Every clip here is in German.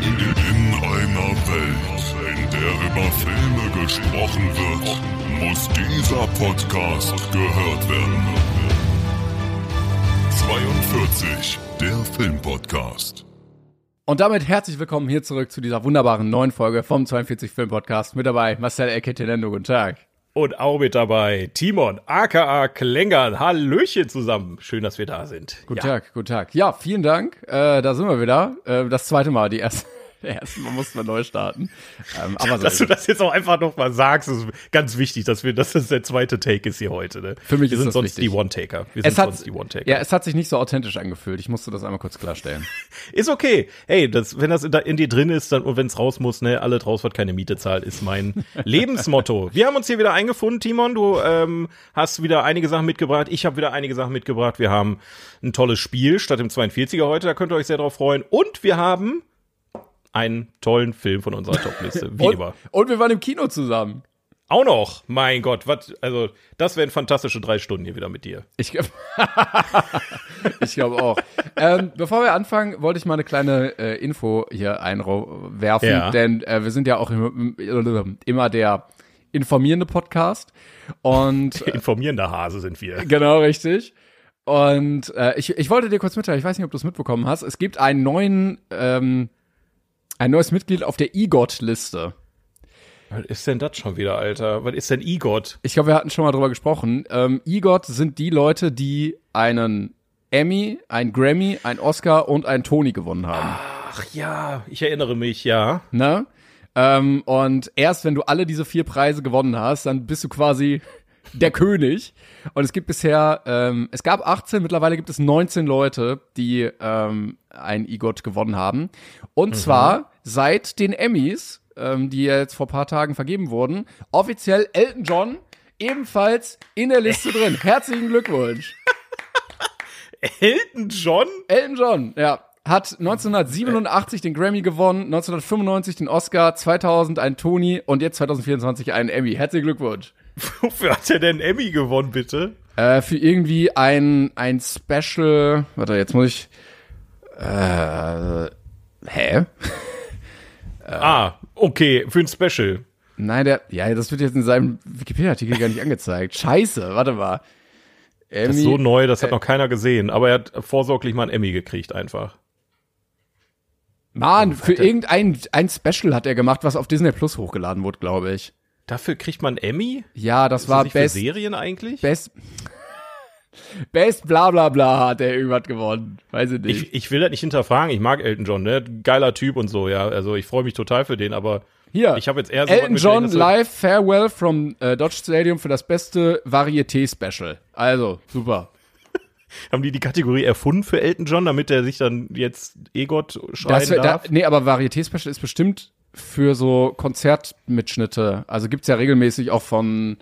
In einer Welt, in der über Filme gesprochen wird, muss dieser Podcast gehört werden. 42, der Filmpodcast. Und damit herzlich willkommen hier zurück zu dieser wunderbaren neuen Folge vom 42 Film Podcast. Mit dabei Marcel Eketenendo, guten Tag. Und auch mit dabei Timon, aka Klängern. Hallöchen zusammen. Schön, dass wir da sind. Guten ja. Tag, guten Tag. Ja, vielen Dank. Äh, da sind wir wieder. Äh, das zweite Mal, die erste. Erstmal mussten wir neu starten. Ähm, aber so Dass ist du das jetzt auch einfach noch mal sagst, ist ganz wichtig, dass wir, dass das der zweite Take ist hier heute. Ne? Für mich wir ist sind das sonst wichtig. die One-Taker. Wir es sind hat, sonst die One-Taker. ja, es hat sich nicht so authentisch angefühlt. Ich musste das einmal kurz klarstellen. Ist okay. Hey, das, wenn das in, in dir drin ist, dann, und wenn es raus muss, ne, alle draus wird keine Miete zahlt, ist mein Lebensmotto. Wir haben uns hier wieder eingefunden, Timon. Du ähm, hast wieder einige Sachen mitgebracht. Ich habe wieder einige Sachen mitgebracht. Wir haben ein tolles Spiel statt dem 42er heute. Da könnt ihr euch sehr drauf freuen. Und wir haben einen tollen Film von unserer Topliste. Wie und, immer. und wir waren im Kino zusammen. Auch noch. Mein Gott, was, also, das wären fantastische drei Stunden hier wieder mit dir. Ich, ich glaube auch. ähm, bevor wir anfangen, wollte ich mal eine kleine äh, Info hier einwerfen, Ja. denn äh, wir sind ja auch immer, immer der informierende Podcast und äh, Informierender Hase sind wir. genau richtig. Und äh, ich, ich wollte dir kurz mitteilen, ich weiß nicht, ob du es mitbekommen hast, es gibt einen neuen, ähm, ein neues Mitglied auf der EGOT-Liste. Was ist denn das schon wieder, Alter? Was ist denn EGOT? Ich glaube, wir hatten schon mal drüber gesprochen. Ähm, EGOT sind die Leute, die einen Emmy, ein Grammy, ein Oscar und ein Tony gewonnen haben. Ach ja, ich erinnere mich, ja. Ne? Ähm, und erst wenn du alle diese vier Preise gewonnen hast, dann bist du quasi der König. Und es gibt bisher, ähm, es gab 18, mittlerweile gibt es 19 Leute, die ähm, ein EGOT gewonnen haben. Und zwar seit den Emmys, ähm, die jetzt vor paar Tagen vergeben wurden, offiziell Elton John ebenfalls in der Liste drin. Herzlichen Glückwunsch. Elton John? Elton John, ja. Hat 1987 den Grammy gewonnen, 1995 den Oscar, 2000 einen Tony und jetzt 2024 einen Emmy. Herzlichen Glückwunsch. Wofür hat er denn Emmy gewonnen, bitte? Äh, für irgendwie ein, ein Special. Warte, jetzt muss ich. Äh, hä? Ah, okay, für ein Special. Nein, der. Ja, das wird jetzt in seinem Wikipedia-Artikel gar nicht angezeigt. Scheiße, warte mal. Emmy. Das ist so neu, das hat noch keiner gesehen. Aber er hat vorsorglich mal ein Emmy gekriegt, einfach. Mann, für irgendein ein Special hat er gemacht, was auf Disney Plus hochgeladen wurde, glaube ich. Dafür kriegt man Emmy? Ja, das Ist war das nicht für Best. Serien eigentlich? Best. Best bla bla bla hat er irgendwas gewonnen. Weiß ich nicht. Ich, ich will das nicht hinterfragen. Ich mag Elton John, ne? Geiler Typ und so, ja. Also ich freue mich total für den, aber Hier. ich habe jetzt eher so Elton John so- live Farewell from äh, Dodge Stadium für das beste Varieté-Special. Also, super. haben die die Kategorie erfunden für Elton John, damit er sich dann jetzt EGOT schreien Das wär, da, darf? nee, aber Varieté-Special ist bestimmt für so Konzertmitschnitte. Also gibt's ja regelmäßig auch von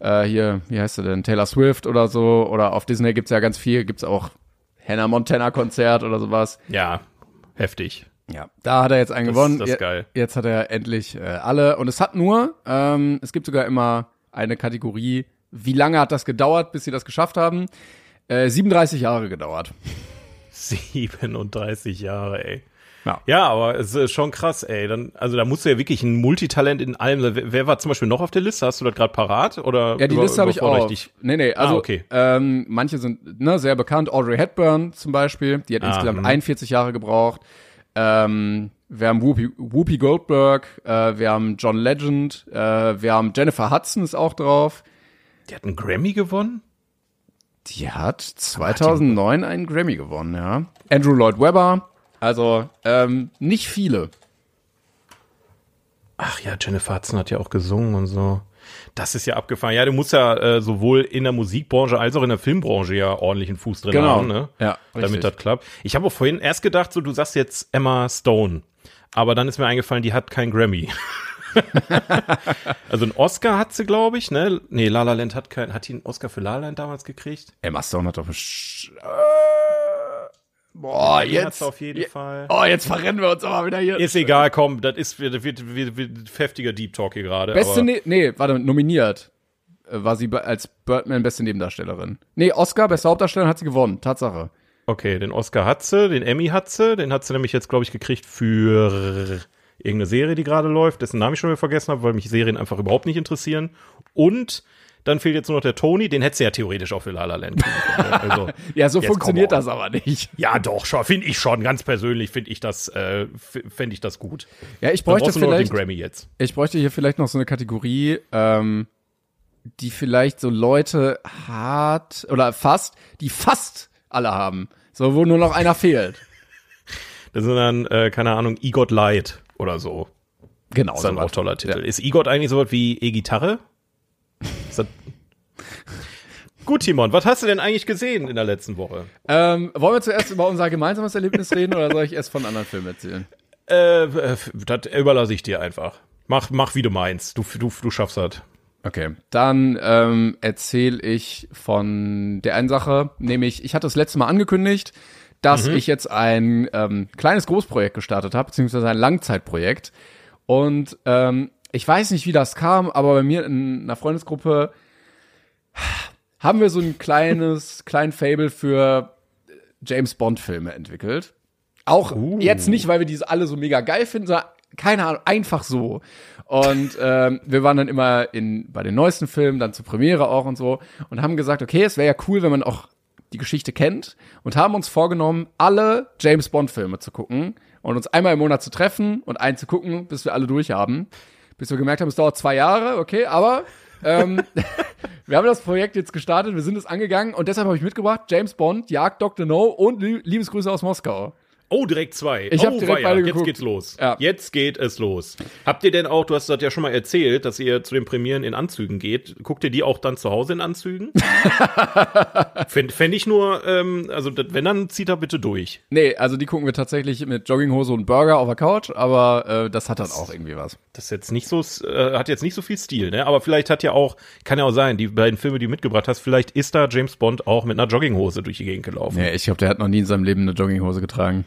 äh, hier, wie heißt er denn, Taylor Swift oder so. Oder auf Disney gibt's ja ganz viel. Gibt's auch Hannah Montana-Konzert oder sowas. ja, heftig. Ja, da hat er jetzt einen Das- gewonnen. das ist geil. Jetzt hat er endlich äh, alle. Und es hat nur, ähm, es gibt sogar immer eine Kategorie, wie lange hat das gedauert, bis sie das geschafft haben? Äh, 37 Jahre gedauert. 37 Jahre, ey. Ja. Ja, aber es ist schon krass, ey. Dann, also da musst du ja wirklich ein Multitalent in allem. Wer, wer war zum Beispiel noch auf der Liste? Hast du das gerade parat? Oder Ja, die über- Liste habe ich auch. dich? Nee, nee, also Ah, okay. ähm, manche sind ne, sehr bekannt. Audrey Hepburn zum Beispiel, die hat Ah, insgesamt mhm. 41 Jahre gebraucht. Ähm, wir haben Whoopi, Whoopi Goldberg, äh, wir haben John Legend, äh, wir haben Jennifer Hudson ist auch drauf. Die hat einen Grammy gewonnen? Die hat 2009 einen Grammy gewonnen, ja. Andrew Lloyd Webber, also ähm, nicht viele. Ach ja, Jennifer Hudson hat ja auch gesungen und so. Das ist ja abgefahren. Ja, du musst ja äh, sowohl in der Musikbranche als auch in der Filmbranche ja ordentlichen Fuß drin Genau. haben, ne? Ja, richtig. Damit das klappt. Ich habe auch vorhin erst gedacht, so du sagst jetzt Emma Stone. Aber dann ist mir eingefallen, die hat keinen Grammy. also einen Oscar hat sie, glaube ich, ne? Nee, La La Land hat keinen. Hat die einen Oscar für La La Land damals gekriegt? Emma Stone hat doch besch- äh, Boah, jetzt. auf jeden Fall. Oh, jetzt verrennen wir uns aber wieder hier. Ist egal, komm, das ist wird, wird, wird, wird heftiger Deep Talk hier gerade. Beste, ne nee, warte, nominiert äh, war sie als Birdman beste Nebendarstellerin. Nee, Oscar, beste Hauptdarstellerin hat sie gewonnen, Tatsache. Okay, den Oscar hat sie, den Emmy hat sie, den hat sie nämlich jetzt, glaube ich, gekriegt für irgendeine Serie, die gerade läuft, dessen Namen ich schon wieder vergessen habe, weil mich Serien einfach überhaupt nicht interessieren. Und dann fehlt jetzt nur noch der Tony, den hätte sie ja theoretisch auch für La La Land können. Also, Ja, so funktioniert das aber nicht. ja, doch, schon, finde ich schon, ganz persönlich finde ich das, äh, fände ich das gut. Ja, ich bräuchte brauchst du nur noch den vielleicht, Grammy jetzt. ich bräuchte hier vielleicht noch so eine Kategorie, ähm, die vielleicht so Leute hat, oder fast, die fast alle haben. So, wo nur noch einer fehlt. Das sind dann, äh, keine Ahnung, Egot Light oder so. Genau. Das ist dann auch toller Titel. Ja. Ist Egot eigentlich sowas wie E-Gitarre? Gut, Timon, was hast du denn eigentlich gesehen in der letzten Woche? Ähm, wollen wir zuerst über unser gemeinsames Erlebnis reden oder soll ich erst von anderen Filmen erzählen? Äh, das überlasse ich dir einfach. Mach, mach wie du meinst. Du, du, du schaffst das. Okay, dann ähm, erzähle ich von der einen Sache, nämlich ich hatte das letzte Mal angekündigt, dass ich jetzt ein ähm, kleines Großprojekt gestartet habe, beziehungsweise ein Langzeitprojekt. Und ähm, ich weiß nicht, wie das kam, aber bei mir in einer Freundesgruppe haben wir so ein kleines, kleinen Fable für James Bond Filme entwickelt. Auch jetzt nicht, weil wir diese alle so mega geil finden, sondern keine Ahnung, einfach so. Und ähm, wir waren dann immer in bei den neuesten Filmen, dann zur Premiere auch und so und haben gesagt, okay, es wäre ja cool, wenn man auch die Geschichte kennt und haben uns vorgenommen, alle James Bond Filme zu gucken und uns einmal im Monat zu treffen und einen zu gucken, bis wir alle durch haben. Bis wir gemerkt haben, es dauert zwei Jahre, okay, aber ähm, wir haben das Projekt jetzt gestartet, wir sind es angegangen und deshalb habe ich mitgebracht, James Bond, Jagd Dr. No und Lie- Liebesgrüße aus Moskau. Oh, direkt zwei. Ich oh, direkt weia, beide Jetzt geguckt. geht's los. Ja. Jetzt geht es los. Habt ihr denn auch, du hast das ja schon mal erzählt, dass ihr zu den Premieren in Anzügen geht. Guckt ihr die auch dann zu Hause in Anzügen? Fände fänd ich nur, ähm, also das- wenn, dann zieht er bitte durch. Nee, also die gucken wir tatsächlich mit Jogginghose und Burger auf der Couch, aber äh, das hat dann auch irgendwie was. Das ist jetzt nicht so, äh, hat jetzt nicht so viel Stil, ne? Aber vielleicht hat ja auch, kann ja auch sein, die beiden Filme, die du mitgebracht hast, vielleicht ist da James Bond auch mit einer Jogginghose durch die Gegend gelaufen. Nee, ich glaube, der hat noch nie in seinem Leben eine Jogginghose getragen.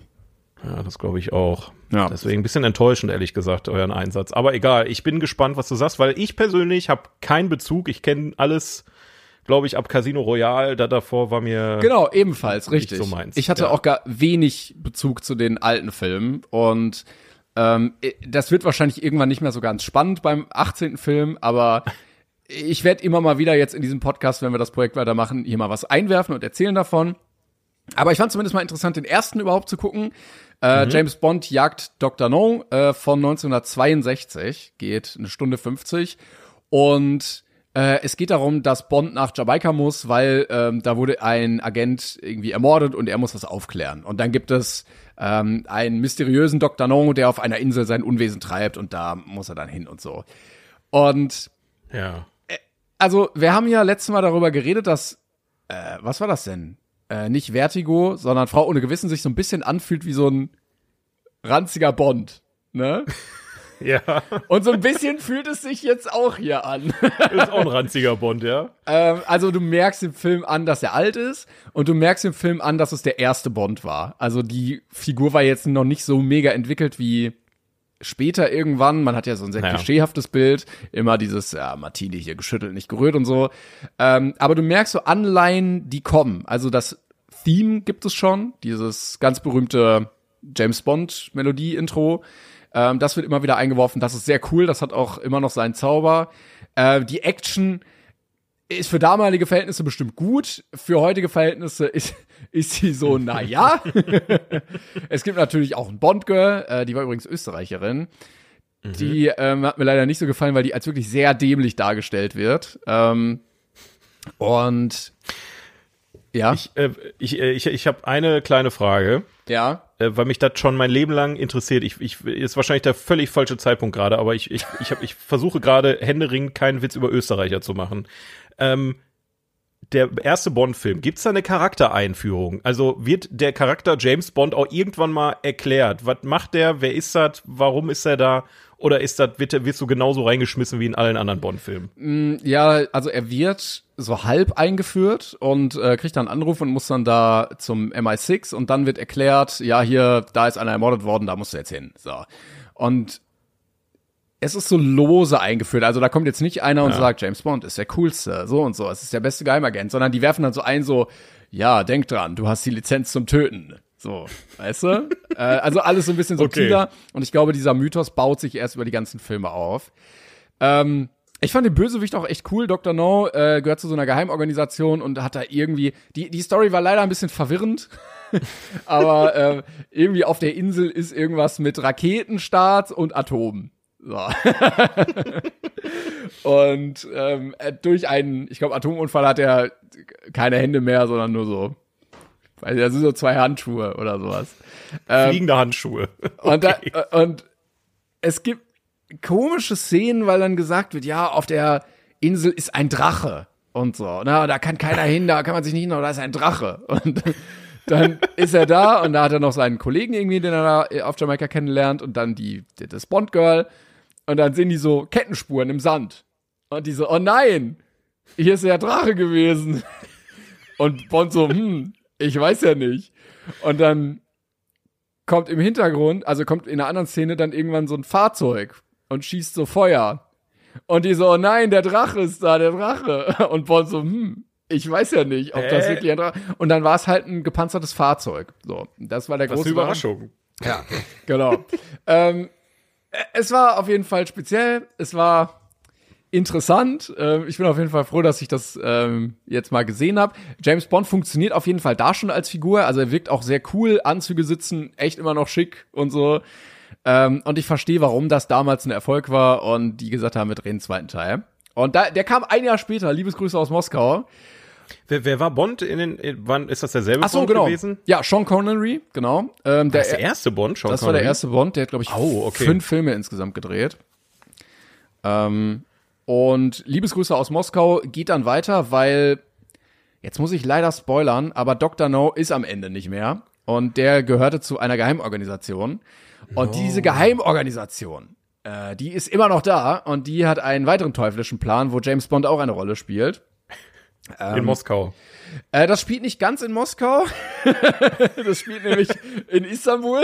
Ja, das glaube ich auch. Ja. Deswegen ein bisschen enttäuschend, ehrlich gesagt, euren Einsatz. Aber egal, ich bin gespannt, was du sagst, weil ich persönlich habe keinen Bezug. Ich kenne alles, glaube ich, ab Casino Royale. Da davor war mir. Genau, ebenfalls, richtig. so meins. Ich hatte Ja. auch gar wenig Bezug zu den alten Filmen und ähm, das wird wahrscheinlich irgendwann nicht mehr so ganz spannend beim 18. Film, aber ich werde immer mal wieder jetzt in diesem Podcast, wenn wir das Projekt weitermachen, hier mal was einwerfen und erzählen davon. Aber ich fand zumindest mal interessant, den ersten überhaupt zu gucken. Äh, James Bond jagt Dr. No äh, von 1962, geht eine Stunde 50. Und äh, es geht darum, dass Bond nach Jamaika muss, weil ähm, da wurde ein Agent irgendwie ermordet und er muss das aufklären. Und dann gibt es ähm, einen mysteriösen Dr. No, der auf einer Insel sein Unwesen treibt und da muss er dann hin und so. Und Ja. also, wir haben ja letztes Mal darüber geredet, dass, äh, was war das denn? Äh, nicht Vertigo, sondern Frau ohne Gewissen sich so ein bisschen anfühlt wie so ein ranziger Bond, ne? Ja. Und so ein bisschen fühlt es sich jetzt auch hier an. Ist auch ein ranziger Bond, ja. ähm, also, du merkst im Film an, dass er alt ist und du merkst im Film an, dass es der erste Bond war. Also, die Figur war jetzt noch nicht so mega entwickelt wie später irgendwann, man hat ja so ein sehr Ja. klischeehaftes Bild, immer dieses, ja, Martini hier geschüttelt, nicht gerührt und so. Ähm, aber du merkst so Anleihen, die kommen. Also das Theme gibt es schon, dieses ganz berühmte James Bond Melodie-Intro. Ähm, das wird immer wieder eingeworfen, das ist sehr cool, das hat auch immer noch seinen Zauber. Äh, die Action ist für damalige Verhältnisse bestimmt gut, für heutige Verhältnisse ist, ist sie so, na ja. es gibt natürlich auch ein Bond-Girl, äh, die war übrigens Österreicherin. Die ähm, hat mir leider nicht so gefallen, weil die als wirklich sehr dämlich dargestellt wird. Ähm, und ja, Ich, äh, ich, äh, ich, ich habe eine kleine Frage. ja. äh, weil mich das schon mein Leben lang interessiert. Ich, ich ist wahrscheinlich der völlig falsche Zeitpunkt gerade, aber ich, ich, ich, hab, ich versuche gerade händeringend keinen Witz über Österreicher zu machen. Ähm, der erste Bond-Film, gibt's da eine Charaktereinführung? Also wird der Charakter James Bond auch irgendwann mal erklärt? Was macht der? Wer ist das? Warum ist er da? Oder ist das, wird, wirst du genauso reingeschmissen wie in allen anderen Bond-Filmen? Mm, Ja, also er wird so halb eingeführt und äh, kriegt dann einen Anruf und muss dann da zum MI6 und dann wird erklärt, ja, hier, da ist einer ermordet worden, da musst du jetzt hin. So. Und es ist so lose eingeführt. Also da kommt jetzt nicht einer und sagt, James Bond ist der coolste, so und so, es ist der beste Geheimagent, sondern die werfen dann so ein, so, ja, denk dran, du hast die Lizenz zum Töten. So, weißt du? äh, also alles so ein bisschen subtiler. Und ich glaube, dieser Mythos baut sich erst über die ganzen Filme auf. Ähm, ich fand den Bösewicht auch echt cool. Dr. No äh, gehört zu so einer Geheimorganisation und hat da irgendwie. Die, die Story war leider ein bisschen verwirrend. Aber äh, irgendwie auf der Insel ist irgendwas mit Raketenstart und Atomen. So. und ähm, äh, durch einen, ich glaube, Atomunfall hat er keine Hände mehr, sondern nur so. Weil das sind so zwei Handschuhe oder sowas. Ähm, Fliegende Handschuhe. und, da, und es gibt komische Szenen, weil dann gesagt wird, ja, auf der Insel ist ein Drache und so. Na, da kann keiner hin, da kann man sich nicht hin, da ist ein Drache. Und dann ist er da und da hat er noch seinen Kollegen irgendwie, den er da auf Jamaika kennenlernt und dann die, das Bond-Girl. Und dann sehen die so Kettenspuren im Sand. Und die so, oh nein, hier ist der Drache gewesen. Und Bond so, hm, ich weiß ja nicht. Und dann kommt im Hintergrund, also kommt in einer anderen Szene dann irgendwann so ein Fahrzeug und schießt so Feuer. Und die so, oh nein, der Drache ist da, der Drache. Und Bond so, hm, ich weiß ja nicht, ob das Äh? wirklich ein Drache Und dann war es halt ein gepanzertes Fahrzeug. So, das war der Was große Überraschung. ja, genau. ähm, äh, es war auf jeden Fall speziell. Es war interessant. Ähm, ich bin auf jeden Fall froh, dass ich das ähm, jetzt mal gesehen habe. James Bond funktioniert auf jeden Fall da schon als Figur. Also er wirkt auch sehr cool. Anzüge sitzen echt immer noch schick und so. Ähm, und ich verstehe, warum das damals ein Erfolg war und die gesagt haben, wir drehen einen zweiten Teil. Und da, der kam ein Jahr später. Liebesgrüße aus Moskau. Wer, wer war Bond in den, in, wann, ist das derselbe Ach so, Bond genau. gewesen? Ja, Sean Connery, genau. Ähm, Das ist der erste Bond, Sean Das war der Connery? erste Bond, der hat, glaube ich, Oh, okay. fünf Filme insgesamt gedreht. Ähm, und Liebesgrüße aus Moskau geht dann weiter, weil, jetzt muss ich leider spoilern, aber Dr. No ist am Ende nicht mehr. Und der gehörte zu einer Geheimorganisation. Und diese Geheimorganisation, äh, die ist immer noch da und die hat einen weiteren teuflischen Plan, wo James Bond auch eine Rolle spielt. In Moskau. Äh, das spielt nicht ganz in Moskau. das spielt nämlich in Istanbul.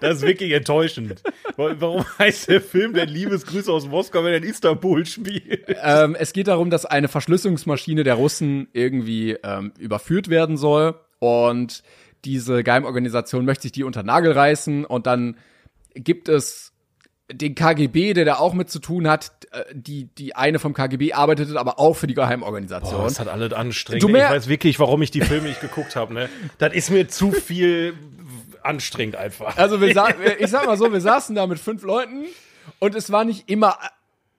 Das ist wirklich enttäuschend. Warum heißt der Film denn Liebesgrüße aus Moskau, wenn er in Istanbul spielt? Ähm, es geht darum, dass eine Verschlüsselungsmaschine der Russen irgendwie ähm, überführt werden soll und diese Geheimorganisation möchte sich die unter Nagel reißen und dann gibt es den KGB, der da auch mit zu tun hat, äh, die die eine vom KGB arbeitet aber auch für die Geheimorganisation. das hat alles anstrengend. Du mehr- ich weiß wirklich, warum ich die Filme nicht geguckt habe. Ne? Das ist mir zu viel anstrengend einfach. Also wir sa ich sag mal so, wir saßen da mit fünf Leuten und es war nicht immer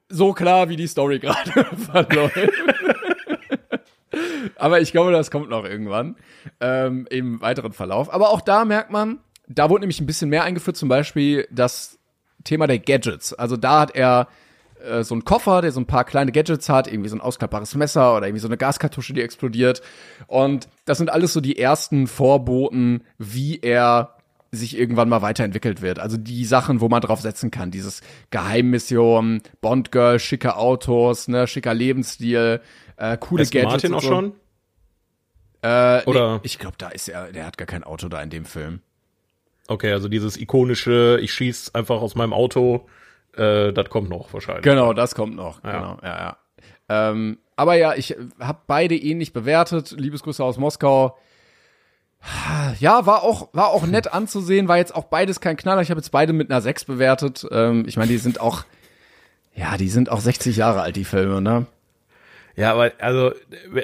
so klar, wie die Story gerade verläuft. Aber ich glaube, das kommt noch irgendwann ähm, im weiteren Verlauf. Aber auch da merkt man, da wurde nämlich ein bisschen mehr eingeführt, zum Beispiel das Thema der Gadgets. Also da hat er äh, so einen Koffer, der so ein paar kleine Gadgets hat, irgendwie so ein ausklappbares Messer oder irgendwie so eine Gaskartusche, die explodiert. Und das sind alles so die ersten Vorboten, wie er sich irgendwann mal weiterentwickelt wird. Also die Sachen, wo man drauf setzen kann. Dieses Geheimmission, Bond-Girl, schicke Autos, ne, schicker Lebensstil, äh, coole Aston Gadgets. Martin auch so. schon? Äh, Oder- Nee, ich glaube, da ist er, der hat gar kein Auto da in dem Film. Okay, also dieses ikonische, ich schieß einfach aus meinem Auto, äh, das kommt noch wahrscheinlich. Genau, das kommt noch. Ja. Genau, ja, ja. Ähm, aber ja, ich habe beide ähnlich bewertet. Liebesgrüße aus Moskau. Ja, war auch, war auch nett anzusehen, war jetzt auch beides kein Knaller. Ich habe jetzt beide mit einer 6 bewertet. Ähm, ich meine, die sind auch, ja, die sind auch 60 Jahre alt, die Filme, ne? Ja, aber also,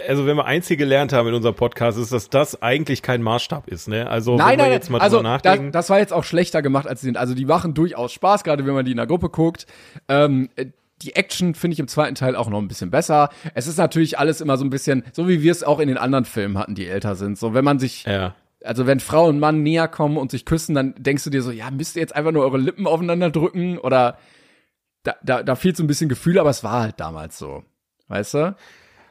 also wenn wir eins hier gelernt haben in unserem Podcast, ist, dass das eigentlich kein Maßstab ist, ne? Also Nein, wenn wir nein, jetzt mal also drüber nachdenken. das war jetzt auch schlechter gemacht, als sie sind. Also die machen durchaus Spaß, gerade wenn man die in der Gruppe guckt. Ähm, äh, die Action finde ich im zweiten Teil auch noch ein bisschen besser. Es ist natürlich alles immer so ein bisschen, so wie wir es auch in den anderen Filmen hatten, die älter sind. So, wenn man sich ja. also wenn Frau und Mann näher kommen und sich küssen, dann denkst du dir so, ja, müsst ihr jetzt einfach nur eure Lippen aufeinander drücken oder da, da, da fehlt so ein bisschen Gefühl, aber es war halt damals so. Weißt du?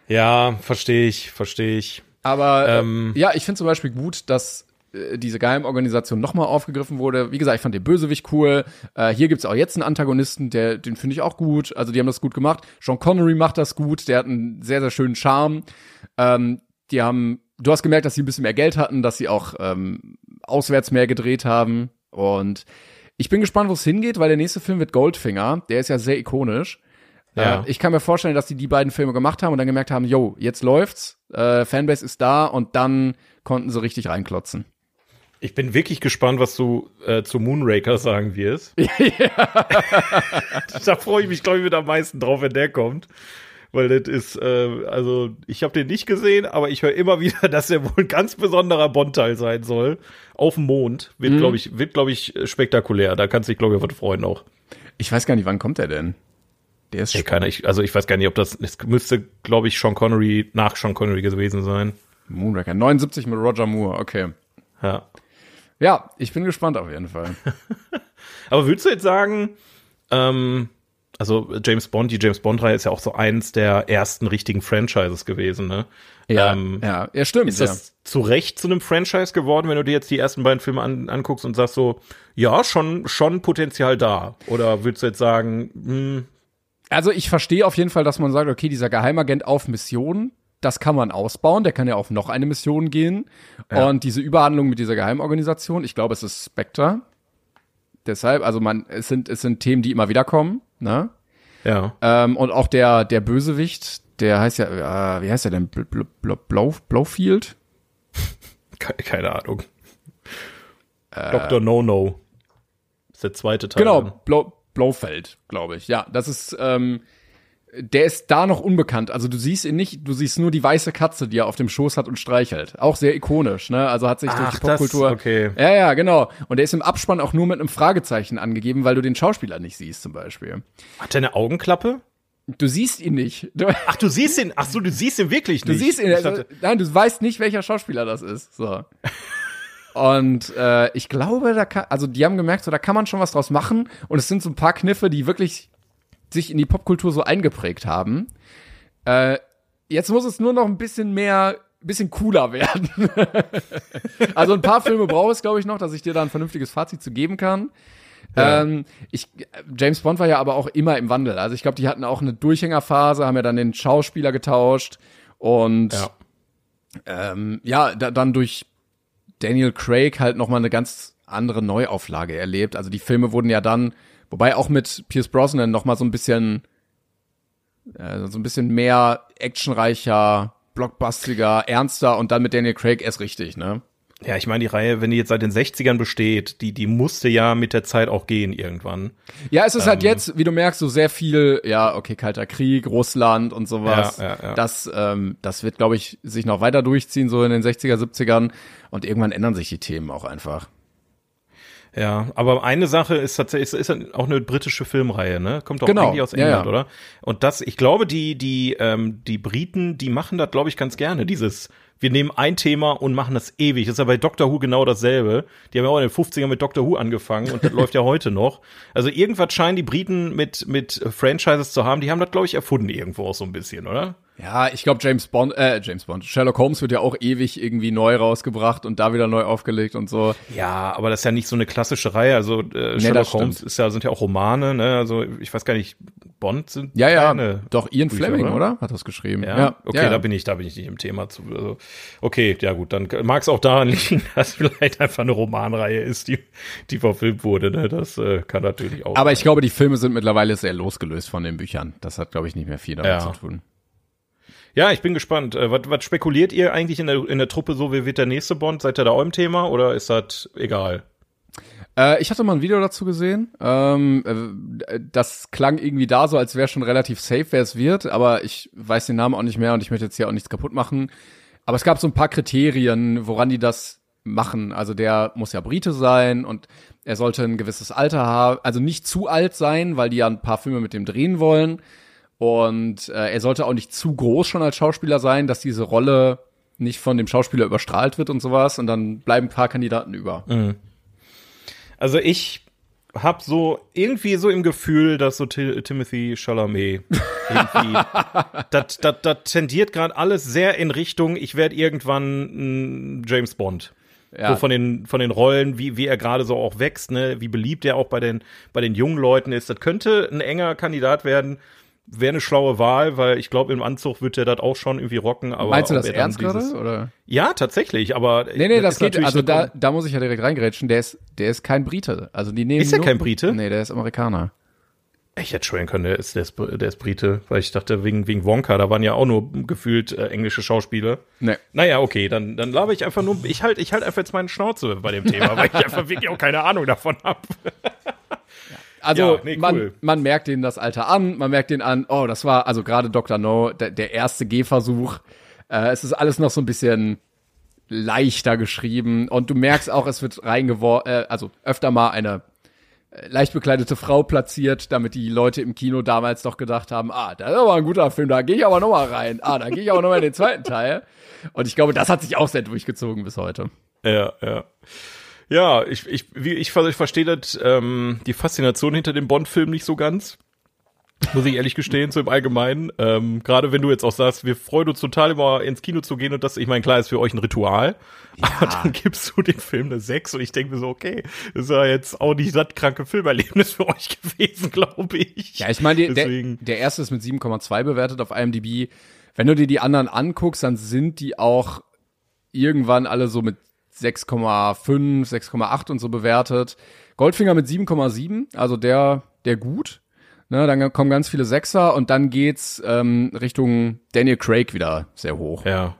Ja, verstehe ich, verstehe ich. Aber Ähm. äh, ja, ich finde zum Beispiel gut, dass äh, diese Geheimorganisation nochmal aufgegriffen wurde. Wie gesagt, ich fand den Bösewicht cool. Äh, hier gibt's auch jetzt einen Antagonisten, der, den finde ich auch gut. Also die haben das gut gemacht. Sean Connery macht das gut. Der hat einen sehr, sehr schönen Charme. Ähm, die haben, du hast gemerkt, dass sie ein bisschen mehr Geld hatten, dass sie auch ähm, auswärts mehr gedreht haben. Und ich bin gespannt, wo es hingeht, weil der nächste Film wird Goldfinger. Der ist ja sehr ikonisch. Ja. Äh, ich kann mir vorstellen, dass die die beiden Filme gemacht haben und dann gemerkt haben, yo, jetzt läuft's, äh, Fanbase ist da und dann konnten sie richtig reinklotzen. Ich bin wirklich gespannt, was du äh, zu Moonraker sagen wirst. da freue ich mich, glaube ich, mit am meisten drauf, wenn der kommt. Weil das ist, äh, also ich habe den nicht gesehen, aber ich höre immer wieder, dass der wohl ein ganz besonderer Bond-Teil sein soll. Auf dem Mond. Wird, glaube ich, wird, glaube ich, spektakulär. Da kannst du dich, glaube ich, was freuen auch. Ich weiß gar nicht, wann kommt der denn? Der ist Ey, keiner, ich, also ich weiß gar nicht, ob das, es müsste, glaube ich, Sean Connery, nach Sean Connery gewesen sein. Moonraker 79 mit Roger Moore, okay. Ja. Ja, ich bin gespannt auf jeden Fall. Aber würdest du jetzt sagen, ähm, also James Bond, die James Bond-Reihe ist ja auch so eins der ersten richtigen Franchises gewesen, ne? Ähm, ja, ja, stimmt. Ist das zu Recht zu einem Franchise geworden, wenn du dir jetzt die ersten beiden Filme an, anguckst und sagst so, ja, schon, schon Potenzial da? Oder würdest du jetzt sagen, hm, Also ich verstehe auf jeden Fall, dass man sagt, okay, dieser Geheimagent auf Mission, das kann man ausbauen, der kann ja auf noch eine Mission gehen. Und diese Überhandlung mit dieser Geheimorganisation, ich glaube, es ist Spectre. Deshalb, also man, es sind, es sind Themen, die immer wieder kommen, ne? ja. Ähm, und auch der, der Bösewicht, der heißt ja, äh, wie heißt der denn? Bl Bl Bl Blau, Blaufield? Ke keine Ahnung. Dr. No No. Ist der zweite Teil. Genau. Blau, Blaufeld, glaube ich. Ja, das ist, ähm, der ist da noch unbekannt. Also du siehst ihn nicht, du siehst nur die weiße Katze, die er auf dem Schoß hat und streichelt. Auch sehr ikonisch, ne? Also hat sich durch Ach, die Popkultur. das- okay. Ja, ja, genau. Und der ist im Abspann auch nur mit einem Fragezeichen angegeben, weil du den Schauspieler nicht siehst, zum Beispiel. Hat der eine Augenklappe? Du siehst ihn nicht. Du, Ach, du siehst ihn, ach so, du siehst ihn wirklich du nicht. siehst ihn, also, nein, du weißt nicht, welcher Schauspieler das ist. So. Und äh, ich glaube, da kann, also die haben gemerkt, so da kann man schon was draus machen. Und es sind so ein paar Kniffe, die wirklich sich in die Popkultur so eingeprägt haben. Äh, jetzt muss es nur noch ein bisschen mehr, ein bisschen cooler werden. also ein paar Filme brauche es, glaube ich, noch, dass ich dir da ein vernünftiges Fazit zu geben kann. Ja. Ähm, ich, James Bond war ja aber auch immer im Wandel. Also ich glaube, die hatten auch eine Durchhängerphase, haben ja dann den Schauspieler getauscht und ja. ähm, ja, da, dann durch Daniel Craig halt noch mal eine ganz andere Neuauflage erlebt. Also die Filme wurden ja dann, wobei auch mit Pierce Brosnan noch mal so ein bisschen, äh, so ein bisschen mehr actionreicher, blockbustiger, ernster und dann mit Daniel Craig erst richtig, ne? Ja, ich meine, die Reihe, wenn die jetzt seit den 60ern besteht, die, die musste ja mit der Zeit auch gehen irgendwann. Ja, es ist halt jetzt, wie du merkst, so sehr viel, ja, okay, Kalter Krieg, Russland und sowas. Ja, ja, ja. Das, ähm, das wird, glaube ich, sich noch weiter durchziehen, so in den 60er, 70ern. Und irgendwann ändern sich die Themen auch einfach. Ja, aber eine Sache ist tatsächlich, ist, ist auch eine britische Filmreihe, ne? Kommt doch Genau, eigentlich aus ja, England, ja. oder? Und das, ich glaube, die, die, ähm, die Briten, die machen das, glaube ich, ganz gerne. Dieses, wir nehmen ein Thema und machen das ewig. Das ist ja bei Doctor Who genau dasselbe. Die haben ja auch in den 50ern mit Doctor Who angefangen und das läuft ja heute noch. Also irgendwas scheinen die Briten mit, mit Franchises zu haben. Die haben das, glaube ich, erfunden irgendwo auch so ein bisschen, oder? Ja, ich glaube James Bond, äh, James Bond, Sherlock Holmes wird ja auch ewig irgendwie neu rausgebracht und da wieder neu aufgelegt und so. Ja, aber das ist ja nicht so eine klassische Reihe. Also äh, Sherlock das Holmes ist ja, sind ja auch Romane, ne? Also ich weiß gar nicht, Bond sind Ja, ja, keine doch Ian Bücher, Fleming, oder? oder? Hat das geschrieben. Ja, okay, ja. da bin ich, da bin ich nicht im Thema zu. Also, okay, ja gut, dann mag es auch daran liegen, dass vielleicht einfach eine Romanreihe ist, die, die verfilmt wurde. Ne? Das äh, kann natürlich auch. Aber ich glaube, die Filme sind mittlerweile sehr losgelöst von den Büchern. Das hat, glaube ich, nicht mehr viel damit Ja. zu tun. Ja, ich bin gespannt. Äh, was, was spekuliert ihr eigentlich in der, in der Truppe so? Wie wird der nächste Bond? Seid ihr da auch im Thema oder ist das egal? Äh, ich hatte mal ein Video dazu gesehen. Ähm, äh, das klang irgendwie da so, als wäre schon relativ safe, wer es wird, aber ich weiß den Namen auch nicht mehr und ich möchte jetzt hier auch nichts kaputt machen. Aber es gab so ein paar Kriterien, woran die das machen. Also der muss ja Brite sein und er sollte ein gewisses Alter haben, also nicht zu alt sein, weil die ja ein paar Filme mit dem drehen wollen. Und äh, er sollte auch nicht zu groß schon als Schauspieler sein, dass diese Rolle nicht von dem Schauspieler überstrahlt wird und sowas und dann bleiben ein paar Kandidaten über. Also ich hab so irgendwie so im Gefühl, dass so Ti- Timothy Chalamet irgendwie das das das tendiert gerade alles sehr in Richtung ich werde irgendwann James Bond. Ja. So von den von den Rollen, wie wie er gerade so auch wächst, ne, wie beliebt er auch bei den bei den jungen Leuten ist. Das könnte ein enger Kandidat werden. Wäre eine schlaue Wahl, weil ich glaube, im Anzug wird er das auch schon irgendwie rocken. Aber Meinst du das er ernst gerade? dieses- Oder? Ja, tatsächlich, aber. Nee, nee, das, geht, also da, da muss ich ja direkt reingrätschen, der ist, der ist kein Brite. Also die nehmen Ist er kein Brite? Nee, der ist Amerikaner. Ich hätte schwören können, der ist, der ist, der ist Brite, weil ich dachte, wegen, wegen Wonka, da waren ja auch nur gefühlt äh, englische Schauspieler. Nee. Naja, okay, dann, dann laber ich einfach nur, ich halt, ich halt einfach jetzt meine Schnauze bei dem Thema, weil ich einfach wirklich auch keine Ahnung davon habe. Also Ja, nee, man, cool. man merkt denen das Alter an, man merkt denen an, oh, das war, also gerade Dr. No, der, der erste Gehversuch. Äh, es ist alles noch so ein bisschen leichter geschrieben und du merkst auch, es wird reingeworfen, äh, also öfter mal eine äh, leicht bekleidete Frau platziert, damit die Leute im Kino damals doch gedacht haben, ah, das ist aber ein guter Film, da gehe ich aber noch mal rein. Ah, da gehe ich aber noch mal in den zweiten Teil. Und ich glaube, das hat sich auch sehr durchgezogen bis heute. Ja, ja. Ja, ich, ich, wie, ich, ich verstehe das, ähm, die Faszination hinter dem Bond-Film nicht so ganz. Muss ich ehrlich gestehen, so im Allgemeinen. Ähm, Gerade wenn du jetzt auch sagst, wir freuen uns total immer ins Kino zu gehen und das, ich meine, klar, ist für euch ein Ritual. Aber dann gibst du den Film eine 6 und ich denke mir so, okay, das ist ja jetzt auch nicht das kranke Filmerlebnis für euch gewesen, glaube ich. Ja, ich meine, der, der erste ist mit 7,2 bewertet auf IMDb. Wenn du dir die anderen anguckst, dann sind die auch irgendwann alle so mit 6,5, 6,8 und so bewertet. Goldfinger mit 7,7, also der, der gut. Ne, dann kommen ganz viele Sechser und dann geht's ähm, Richtung Daniel Craig wieder sehr hoch. Ja.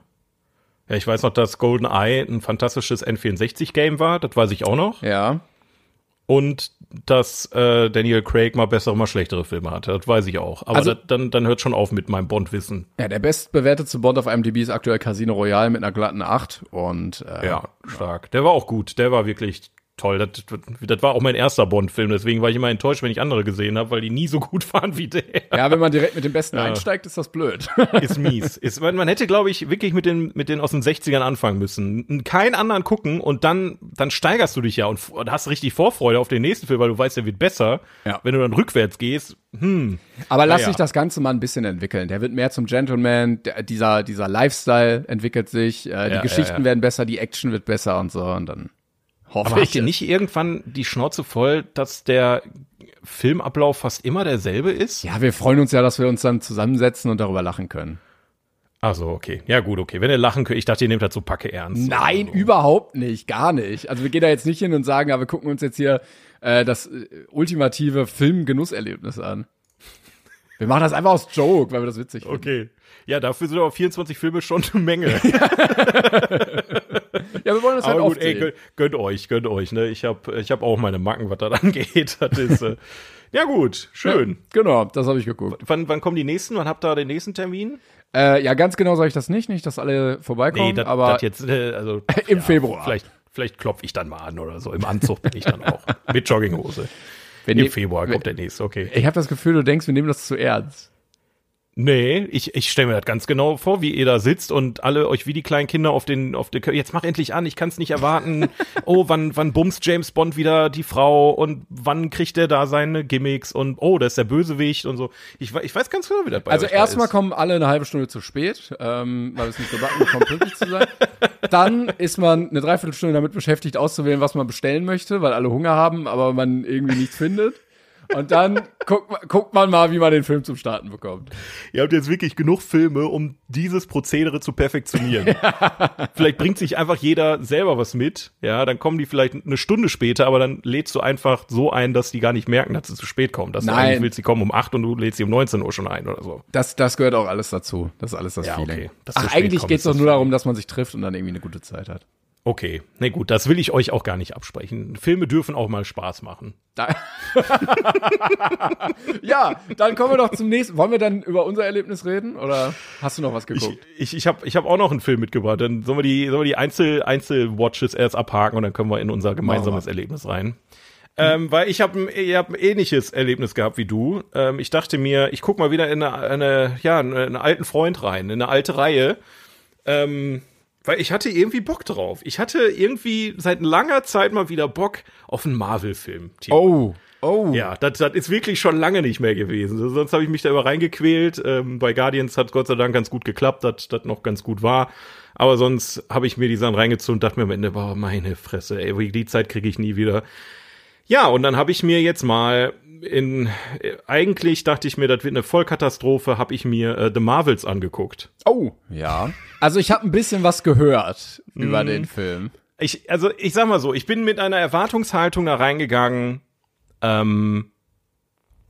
Ja, ich weiß noch, dass GoldenEye ein fantastisches N64-Game war, das weiß ich auch noch. Ja. Und dass äh, Daniel Craig mal bessere, mal schlechtere Filme hatte. Das weiß ich auch. Aber Also- das, dann, dann hört schon auf mit meinem Bond-Wissen. Ja, der bestbewertete Bond auf IMDb ist aktuell Casino Royale mit einer glatten 8 und äh, Ja, stark. Der war auch gut. Der war wirklich toll. Das, das war auch mein erster Bond-Film. Deswegen war ich immer enttäuscht, wenn ich andere gesehen habe, weil die nie so gut waren wie der. ja, wenn man direkt mit dem Besten einsteigt, ist das blöd. Ist mies. Ist, man, man hätte, glaube ich, wirklich mit den, mit den aus den 60ern anfangen müssen. Keinen anderen gucken und dann, dann steigerst du dich ja und, und hast richtig Vorfreude auf den nächsten Film, weil du weißt, der wird besser. Ja. Wenn du dann rückwärts gehst, hm, Aber lass sich das Ganze mal ein bisschen entwickeln. Der wird mehr zum Gentleman, der, dieser, dieser Lifestyle entwickelt sich, äh, die Ja, Geschichten ja, ja. werden besser, die Action wird besser und so und dann hoffe Aber ich. habt ihr nicht irgendwann die Schnauze voll, dass der Filmablauf fast immer derselbe ist? Ja, wir freuen uns ja, dass wir uns dann zusammensetzen und darüber lachen können. Ach so, okay. Ja, gut, okay. Wenn ihr lachen könnt, ich dachte, ihr nehmt das so packe ernst. Nein, überhaupt nicht, gar nicht. Also wir gehen da jetzt nicht hin und sagen, ja, wir gucken uns jetzt hier äh, das äh, ultimative Filmgenusserlebnis an. Wir machen das einfach aus Joke, weil wir das witzig finden. Okay. Ja, dafür sind aber 24 Filme schon eine Menge. Ja, wir wollen das halt gut, oft ey, gönnt, gönnt euch, gönnt euch, ne? Ich hab, ich hab auch meine Macken, was das angeht. Das ist, äh, ja gut, schön. Ja, genau, das habe ich geguckt. Wann, wann kommen die nächsten? Wann habt ihr den nächsten Termin? Äh, ja, ganz genau sage ich das nicht, nicht, dass alle vorbeikommen, das, aber das jetzt, äh, also Im Februar. Vielleicht, vielleicht klopfe ich dann mal an oder so. Im Anzug bin ich dann auch. Mit Jogginghose. wir Im Februar kommt der nächste, okay. Ich habe das Gefühl, du denkst, wir nehmen das zu ernst. Nee, ich, ich stelle mir das ganz genau vor, wie ihr da sitzt und alle euch wie die kleinen Kinder auf den, auf den, jetzt mach endlich an, ich kann es nicht erwarten. oh, wann, wann bumst James Bond wieder die Frau und wann kriegt er da seine Gimmicks und oh, das ist der Bösewicht und so. Ich, ich weiß ganz genau, wie das bei Also da erstmal kommen alle eine halbe Stunde zu spät, ähm, weil es nicht gebacken bekommen, pünktlich zu sein. Dann ist man eine Dreiviertelstunde damit beschäftigt, auszuwählen, was man bestellen möchte, weil alle Hunger haben, aber man irgendwie nichts findet. Und dann guckt, guckt man mal, wie man den Film zum Starten bekommt. Ihr habt jetzt wirklich genug Filme, um dieses Prozedere zu perfektionieren. vielleicht bringt sich einfach jeder selber was mit. Ja, dann kommen die vielleicht eine Stunde später, aber dann lädst du einfach so ein, dass die gar nicht merken, dass sie zu spät kommen. Dass du Nein. eigentlich willst, sie kommen um 8 und du lädst sie um 19 Uhr schon ein oder so. Das, das gehört auch alles dazu. Das ist alles das Ja, Feeling. okay. Du Ach, eigentlich kommst, geht's doch nur darum, dass man sich trifft und dann irgendwie eine gute Zeit hat. Okay, na gut, das will ich euch auch gar nicht absprechen. Filme dürfen auch mal Spaß machen. Da ja, dann kommen wir doch zum nächsten. Wollen wir dann über unser Erlebnis reden oder hast du noch was Ich, geguckt? ich, ich habe ich hab auch noch einen Film mitgebracht. Dann sollen wir die, sollen wir die Einzel, Einzelwatches erst abhaken und dann können wir in unser gemeinsames Erlebnis rein. Ähm, weil ich habe ihr habt ein ähnliches Erlebnis gehabt wie du. Ähm, ich dachte mir, ich guck mal wieder in eine, eine ja, in einen alten Freund rein, in eine alte Reihe. Ähm, Weil ich hatte irgendwie Bock drauf. Ich hatte irgendwie seit langer Zeit mal wieder Bock auf einen Marvel-Film. Oh, oh. Ja, das, das ist wirklich schon lange nicht mehr gewesen. Sonst habe ich mich da immer reingequält. Ähm, bei Guardians hat Gott sei Dank ganz gut geklappt, dass das noch ganz gut war. Aber sonst habe ich mir die Sachen reingezogen und dachte mir am Ende, boah, meine Fresse, ey, die Zeit kriege ich nie wieder. Ja, und dann habe ich mir jetzt mal in eigentlich dachte ich mir, das wird eine Vollkatastrophe, habe ich mir äh, The Marvels angeguckt. Oh, ja. Also ich habe ein bisschen was gehört über mm. den Film. Ich also ich sag mal so, ich bin mit einer Erwartungshaltung da reingegangen. Ähm,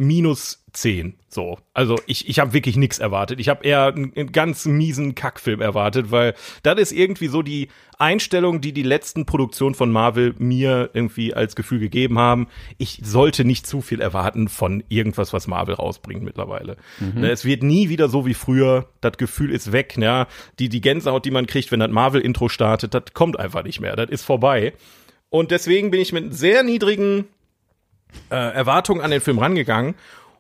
minus zehn. So. Also ich, ich habe wirklich nichts erwartet. Ich habe eher einen, einen, ganz miesen Kackfilm erwartet, weil das ist irgendwie so die Einstellung, die die letzten Produktionen von Marvel mir irgendwie als Gefühl gegeben haben. Ich sollte nicht zu viel erwarten von irgendwas, was Marvel rausbringt mittlerweile. Mhm. Ne, es wird nie wieder so wie früher. Das Gefühl ist weg. Ja, die die Gänsehaut, die man kriegt, wenn das Marvel-Intro startet, das kommt einfach nicht mehr. Das ist vorbei. Und deswegen bin ich mit sehr niedrigen äh, Erwartungen an den Film rangegangen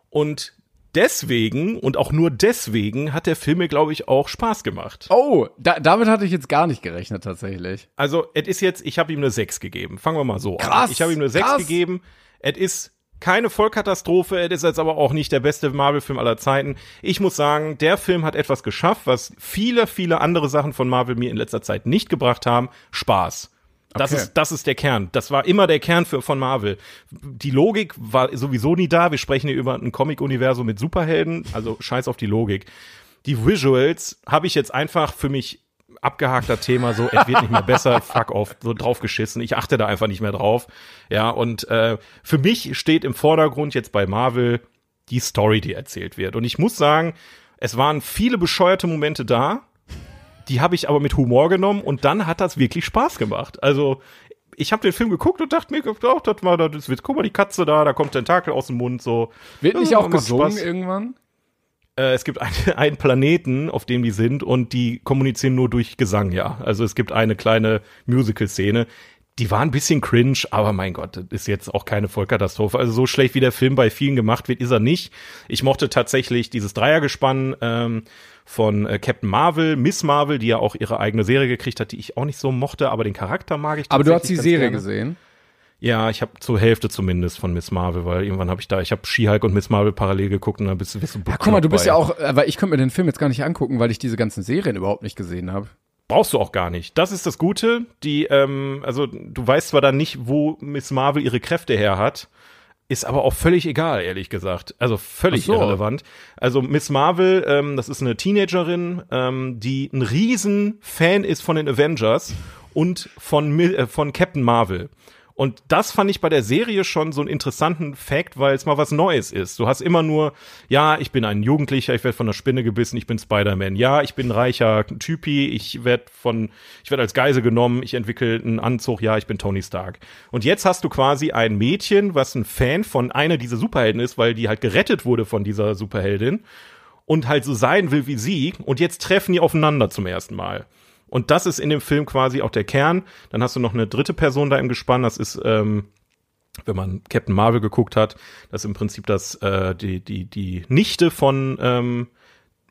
und deswegen und auch nur deswegen hat der Film mir, glaube ich, auch Spaß gemacht. Oh, da, damit hatte ich jetzt gar nicht gerechnet tatsächlich. Also, es ist jetzt, ich habe ihm eine 6 gegeben. Fangen wir mal so krass, an. Ich habe ihm eine 6 krass. gegeben. Es ist keine Vollkatastrophe, es ist jetzt aber auch nicht der beste Marvel-Film aller Zeiten. Ich muss sagen, der Film hat etwas geschafft, was viele, viele andere Sachen von Marvel mir in letzter Zeit nicht gebracht haben. Spaß. Das okay. ist, das ist der Kern. Das war immer der Kern für, von Marvel. Die Logik war sowieso nie da. Wir sprechen hier über ein Comic-Universum mit Superhelden. Also scheiß auf die Logik. Die Visuals habe ich jetzt einfach für mich abgehakter Thema, so, es wird nicht mehr besser, fuck off, so draufgeschissen. Ich achte da einfach nicht mehr drauf. Ja, und äh, für mich steht im Vordergrund jetzt bei Marvel die Story, die erzählt wird. Und ich muss sagen, es waren viele bescheuerte Momente da, die habe ich aber mit Humor genommen und dann hat das wirklich Spaß gemacht. Also ich habe den Film geguckt und dachte mir, oh, das war das wird, guck mal die Katze da, da kommt Tentakel aus dem Mund so. Wird nicht auch gesungen Spaß. irgendwann? Äh, es gibt ein, einen Planeten, auf dem die sind und die kommunizieren nur durch Gesang, ja. Also es gibt eine kleine Musical-Szene. Die war ein bisschen cringe, aber mein Gott, das ist jetzt auch keine Vollkatastrophe. Also so schlecht wie der Film bei vielen gemacht wird, ist er nicht. Ich mochte tatsächlich dieses Dreiergespann ähm, von äh, Captain Marvel, Miss Marvel, die ja auch ihre eigene Serie gekriegt hat, die ich auch nicht so mochte, aber den Charakter mag ich Aber du hast die Serie gerne. gesehen? Ja, ich habe zur Hälfte zumindest von Miss Marvel, weil irgendwann habe ich da, ich habe She-Hulk und Miss Marvel parallel geguckt und dann bist du bist du Ja, guck mal, du bist bei. ja auch, weil ich könnte mir den Film jetzt gar nicht angucken, weil ich diese ganzen Serien überhaupt nicht gesehen habe. Brauchst du auch gar nicht. Das ist das Gute. Die, ähm, also du weißt zwar dann nicht, wo Miss Marvel ihre Kräfte her hat, ist aber auch völlig egal, ehrlich gesagt. Also völlig so. irrelevant. Also Miss Marvel, ähm, das ist eine Teenagerin, ähm, die ein riesen Fan ist von den Avengers und von, äh, von Captain Marvel. Und das fand ich bei der Serie schon so einen interessanten Fact, weil es mal was Neues ist. Du hast immer nur, ja, ich bin ein Jugendlicher, ich werde von der Spinne gebissen, ich bin Spider-Man. Ja, ich bin ein reicher Typi, ich werde von, ich werde als Geise genommen, ich entwickle einen Anzug, ja, ich bin Tony Stark. Und jetzt hast du quasi ein Mädchen, was ein Fan von einer dieser Superhelden ist, weil die halt gerettet wurde von dieser Superheldin und halt so sein will wie sie. Und jetzt treffen die aufeinander zum ersten Mal. Und das ist in dem Film quasi auch der Kern. Dann hast du noch eine dritte Person da im Gespann. Das ist, ähm, wenn man Captain Marvel geguckt hat, das ist im Prinzip das, äh, die, die, die Nichte von ähm,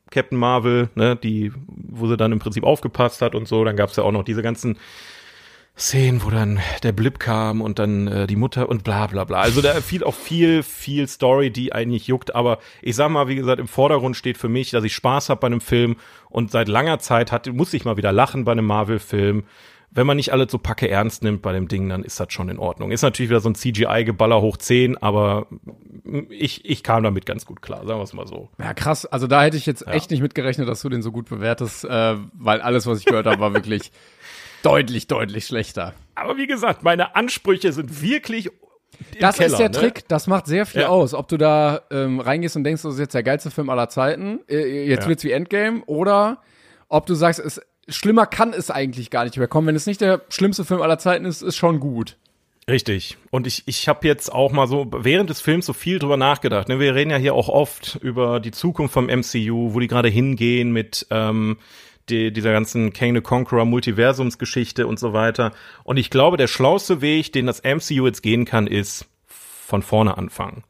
Captain Marvel, ne, die, wo sie dann im Prinzip aufgepasst hat und so. Dann gab's ja auch noch diese ganzen Szenen, wo dann der Blip kam und dann äh, die Mutter und bla bla bla. Also da fiel auch viel, viel Story, die eigentlich juckt. Aber ich sag mal, wie gesagt, im Vordergrund steht für mich, dass ich Spaß habe bei einem Film und seit langer Zeit hat, muss ich mal wieder lachen bei einem Marvel-Film. Wenn man nicht alles so packe ernst nimmt bei dem Ding, dann ist das schon in Ordnung. Ist natürlich wieder so ein CGI-Geballer hoch 10, aber ich, ich kam damit ganz gut klar, sagen wir es mal so. Ja, krass. Also da hätte ich jetzt ja. echt nicht mitgerechnet, dass du den so gut bewertest, äh, weil alles, was ich gehört habe, war wirklich deutlich, deutlich schlechter. Aber wie gesagt, meine Ansprüche sind wirklich das Keller, ist der ne? Trick, das macht sehr viel ja. aus. Ob du da ähm, reingehst und denkst, das ist jetzt der geilste Film aller Zeiten, äh, jetzt ja. wird's wie Endgame, oder ob du sagst, es, schlimmer kann es eigentlich gar nicht mehr kommen. Wenn es nicht der schlimmste Film aller Zeiten ist, ist schon gut. Richtig. Und ich, ich habe jetzt auch mal so während des Films so viel drüber nachgedacht. Ne? Wir reden ja hier auch oft über die Zukunft vom MCU, wo die gerade hingehen mit ähm, die, dieser ganzen King the Conqueror Multiversumsgeschichte und so weiter. Und ich glaube, der schlauste Weg, den das MCU jetzt gehen kann, ist von vorne anfangen.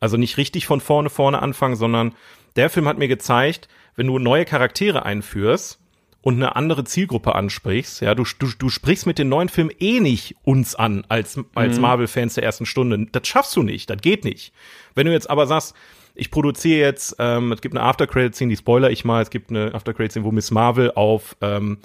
Also nicht richtig von vorne vorne anfangen, sondern der Film hat mir gezeigt, wenn du neue Charaktere einführst und eine andere Zielgruppe ansprichst, ja, du, du, du sprichst mit den neuen Filmen eh nicht uns an als, als Marvel-Fans der ersten Stunde. Das schaffst du nicht, das geht nicht. Wenn du jetzt aber sagst, ich produziere jetzt, ähm, es gibt eine After-Credit-Scene, die spoiler ich mal, es gibt eine After-Credit-Scene, wo Miss Marvel auf ähm,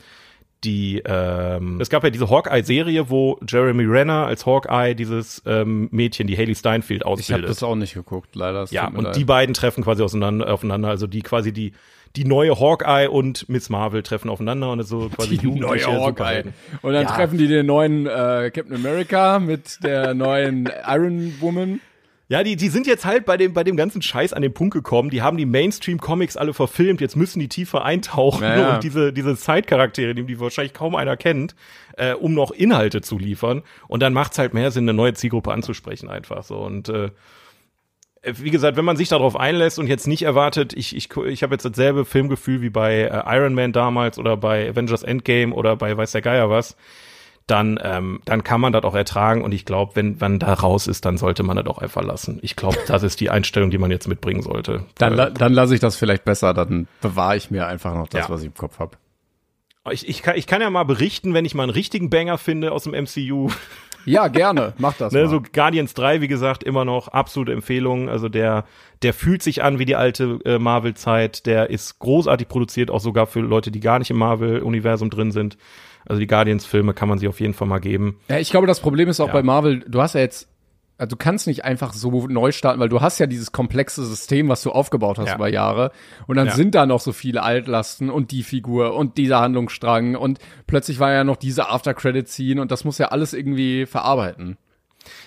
die, ähm, es gab ja diese Hawkeye-Serie, wo Jeremy Renner als Hawkeye dieses ähm, Mädchen, die Haley Steinfeld Ich habe ausbildet. das auch nicht geguckt, leider. Es Ja, und leid. die beiden treffen quasi auseinander, aufeinander, also die quasi die die neue Hawkeye und Miss Marvel treffen aufeinander und so quasi die neue Hawkeye. Und dann Ja. treffen die den neuen äh, Captain America mit der neuen Iron Woman. Ja, die, die sind jetzt halt bei dem, bei dem ganzen Scheiß an den Punkt gekommen. Die haben die Mainstream-Comics alle verfilmt. Jetzt müssen die tiefer eintauchen Ja, ja. und diese, diese Side-Charaktere, die, die wahrscheinlich kaum einer kennt, äh, um noch Inhalte zu liefern. Und dann macht's halt mehr Sinn, eine neue Zielgruppe anzusprechen einfach so. Und äh, wie gesagt, wenn man sich darauf einlässt und jetzt nicht erwartet, ich, ich, ich habe jetzt dasselbe Filmgefühl wie bei äh, Iron Man damals oder bei Avengers Endgame oder bei weiß der Geier was, dann, ähm, dann kann man das auch ertragen. Und ich glaube, wenn man da raus ist, dann sollte man das auch einfach lassen. Ich glaube, das ist die Einstellung, die man jetzt mitbringen sollte. Dann, Äh, la dann lasse ich das vielleicht besser, dann bewahre ich mir einfach noch das, Ja. was ich im Kopf habe. ich, ich, kann, ich kann ja mal berichten, wenn ich mal einen richtigen Banger finde aus dem MCU. Ja, gerne, mach das Ne, mal. so Guardians 3, wie gesagt, immer noch absolute Empfehlung. Also der, der fühlt sich an wie die alte äh, Marvel-Zeit. Der ist großartig produziert, auch sogar für Leute, die gar nicht im Marvel-Universum drin sind. Also die Guardians-Filme kann man sich auf jeden Fall mal geben. Ja, ich glaube, das Problem ist auch Ja. bei Marvel, du hast ja jetzt, also du kannst nicht einfach so neu starten, weil du hast ja dieses komplexe System, was du aufgebaut hast Ja. über Jahre. Und dann Ja. sind da noch so viele Altlasten und die Figur und dieser Handlungsstrang und plötzlich war ja noch diese After-Credit-Scene und das muss ja alles irgendwie verarbeiten.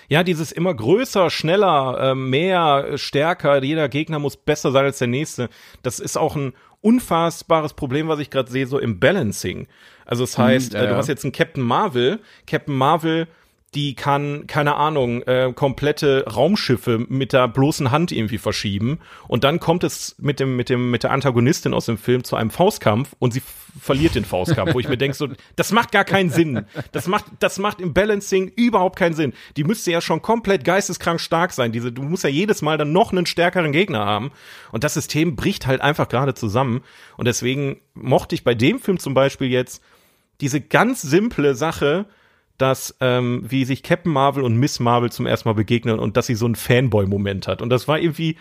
Ja, dieses immer größer, schneller, äh, mehr, stärker, jeder Gegner muss besser sein als der nächste. Das ist auch ein unfassbares Problem, was ich gerade sehe, so im Balancing. Also das heißt, ja, äh, du hast jetzt einen Captain Marvel. Captain Marvel, die kann, keine Ahnung, äh, komplette Raumschiffe mit der bloßen Hand irgendwie verschieben. Und dann kommt es mit dem, mit dem, mit der Antagonistin aus dem Film zu einem Faustkampf und sie verliert den Faustkampf, wo ich mir denke, so, das macht gar keinen Sinn. Das macht, das macht im Balancing überhaupt keinen Sinn. Die müsste ja schon komplett geisteskrank stark sein. Diese, du musst ja jedes Mal dann noch einen stärkeren Gegner haben. Und das System bricht halt einfach gerade zusammen. Und deswegen mochte ich bei dem Film zum Beispiel jetzt diese ganz simple Sache, dass ähm, wie sich Captain Marvel und Miss Marvel zum ersten Mal begegnen und dass sie so einen Fanboy-Moment hat. Und das war irgendwie,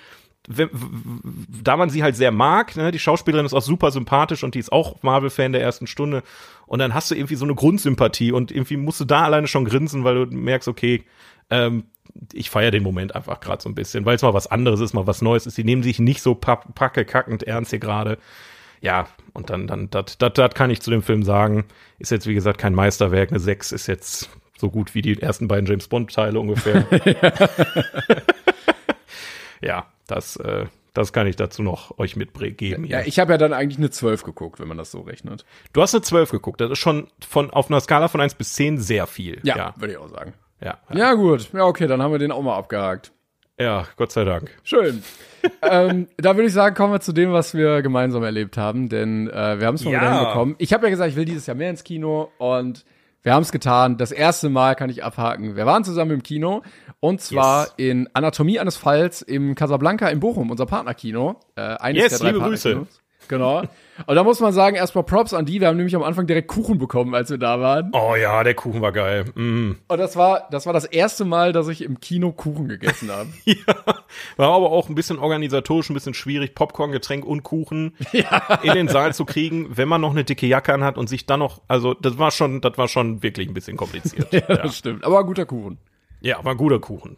da man sie halt sehr mag, ne, die Schauspielerin ist auch super sympathisch und die ist auch Marvel-Fan der ersten Stunde. Und dann hast du irgendwie so eine Grundsympathie und irgendwie musst du da alleine schon grinsen, weil du merkst, okay, ähm, ich feiere den Moment einfach gerade so ein bisschen, weil es mal was anderes ist, mal was Neues ist. Die nehmen sich nicht so pack, packe kackend ernst hier gerade. Ja, und dann, dann, das, das, das kann ich zu dem Film sagen. Ist jetzt, wie gesagt, kein Meisterwerk. Eine 6 ist jetzt so gut wie die ersten beiden James Bond-Teile ungefähr. ja, das, äh, das kann ich dazu noch euch mitgeben. Ja, ich habe ja dann eigentlich eine 12 geguckt, wenn man das so rechnet. du hast eine 12 geguckt. Das ist schon von, auf einer Skala von 1 bis 10 sehr viel. Ja, ja, würde ich auch sagen. ja. Ja, gut. Ja, okay, dann haben wir den auch mal abgehakt. Ja Gott sei Dank. Schön. ähm, da würde ich sagen, kommen wir zu dem, was wir gemeinsam erlebt haben, denn äh, wir haben es mal Ja. wieder hinbekommen. Ich habe ja gesagt, ich will dieses Jahr mehr ins Kino und wir haben es getan. Das erste Mal kann ich abhaken. Wir waren zusammen im Kino und zwar Yes. in Anatomie eines Falls im Casablanca in Bochum, unser Partnerkino. Äh, eines Yes, der drei liebe Grüße. Genau. Und da muss man sagen, erstmal Props an die. Wir haben nämlich am Anfang direkt Kuchen bekommen, als wir da waren. Oh ja, der Kuchen war geil. Mm. Und das war, das war das erste Mal, dass ich im Kino Kuchen gegessen habe. Ja, war aber auch ein bisschen organisatorisch, ein bisschen schwierig, Popcorn, Getränk und Kuchen in den Saal zu kriegen, wenn man noch eine dicke Jacke anhat und sich dann noch, also das war schon, das war schon wirklich ein bisschen kompliziert. ja. Das stimmt. Aber ein guter Kuchen. ja, war ein guter Kuchen.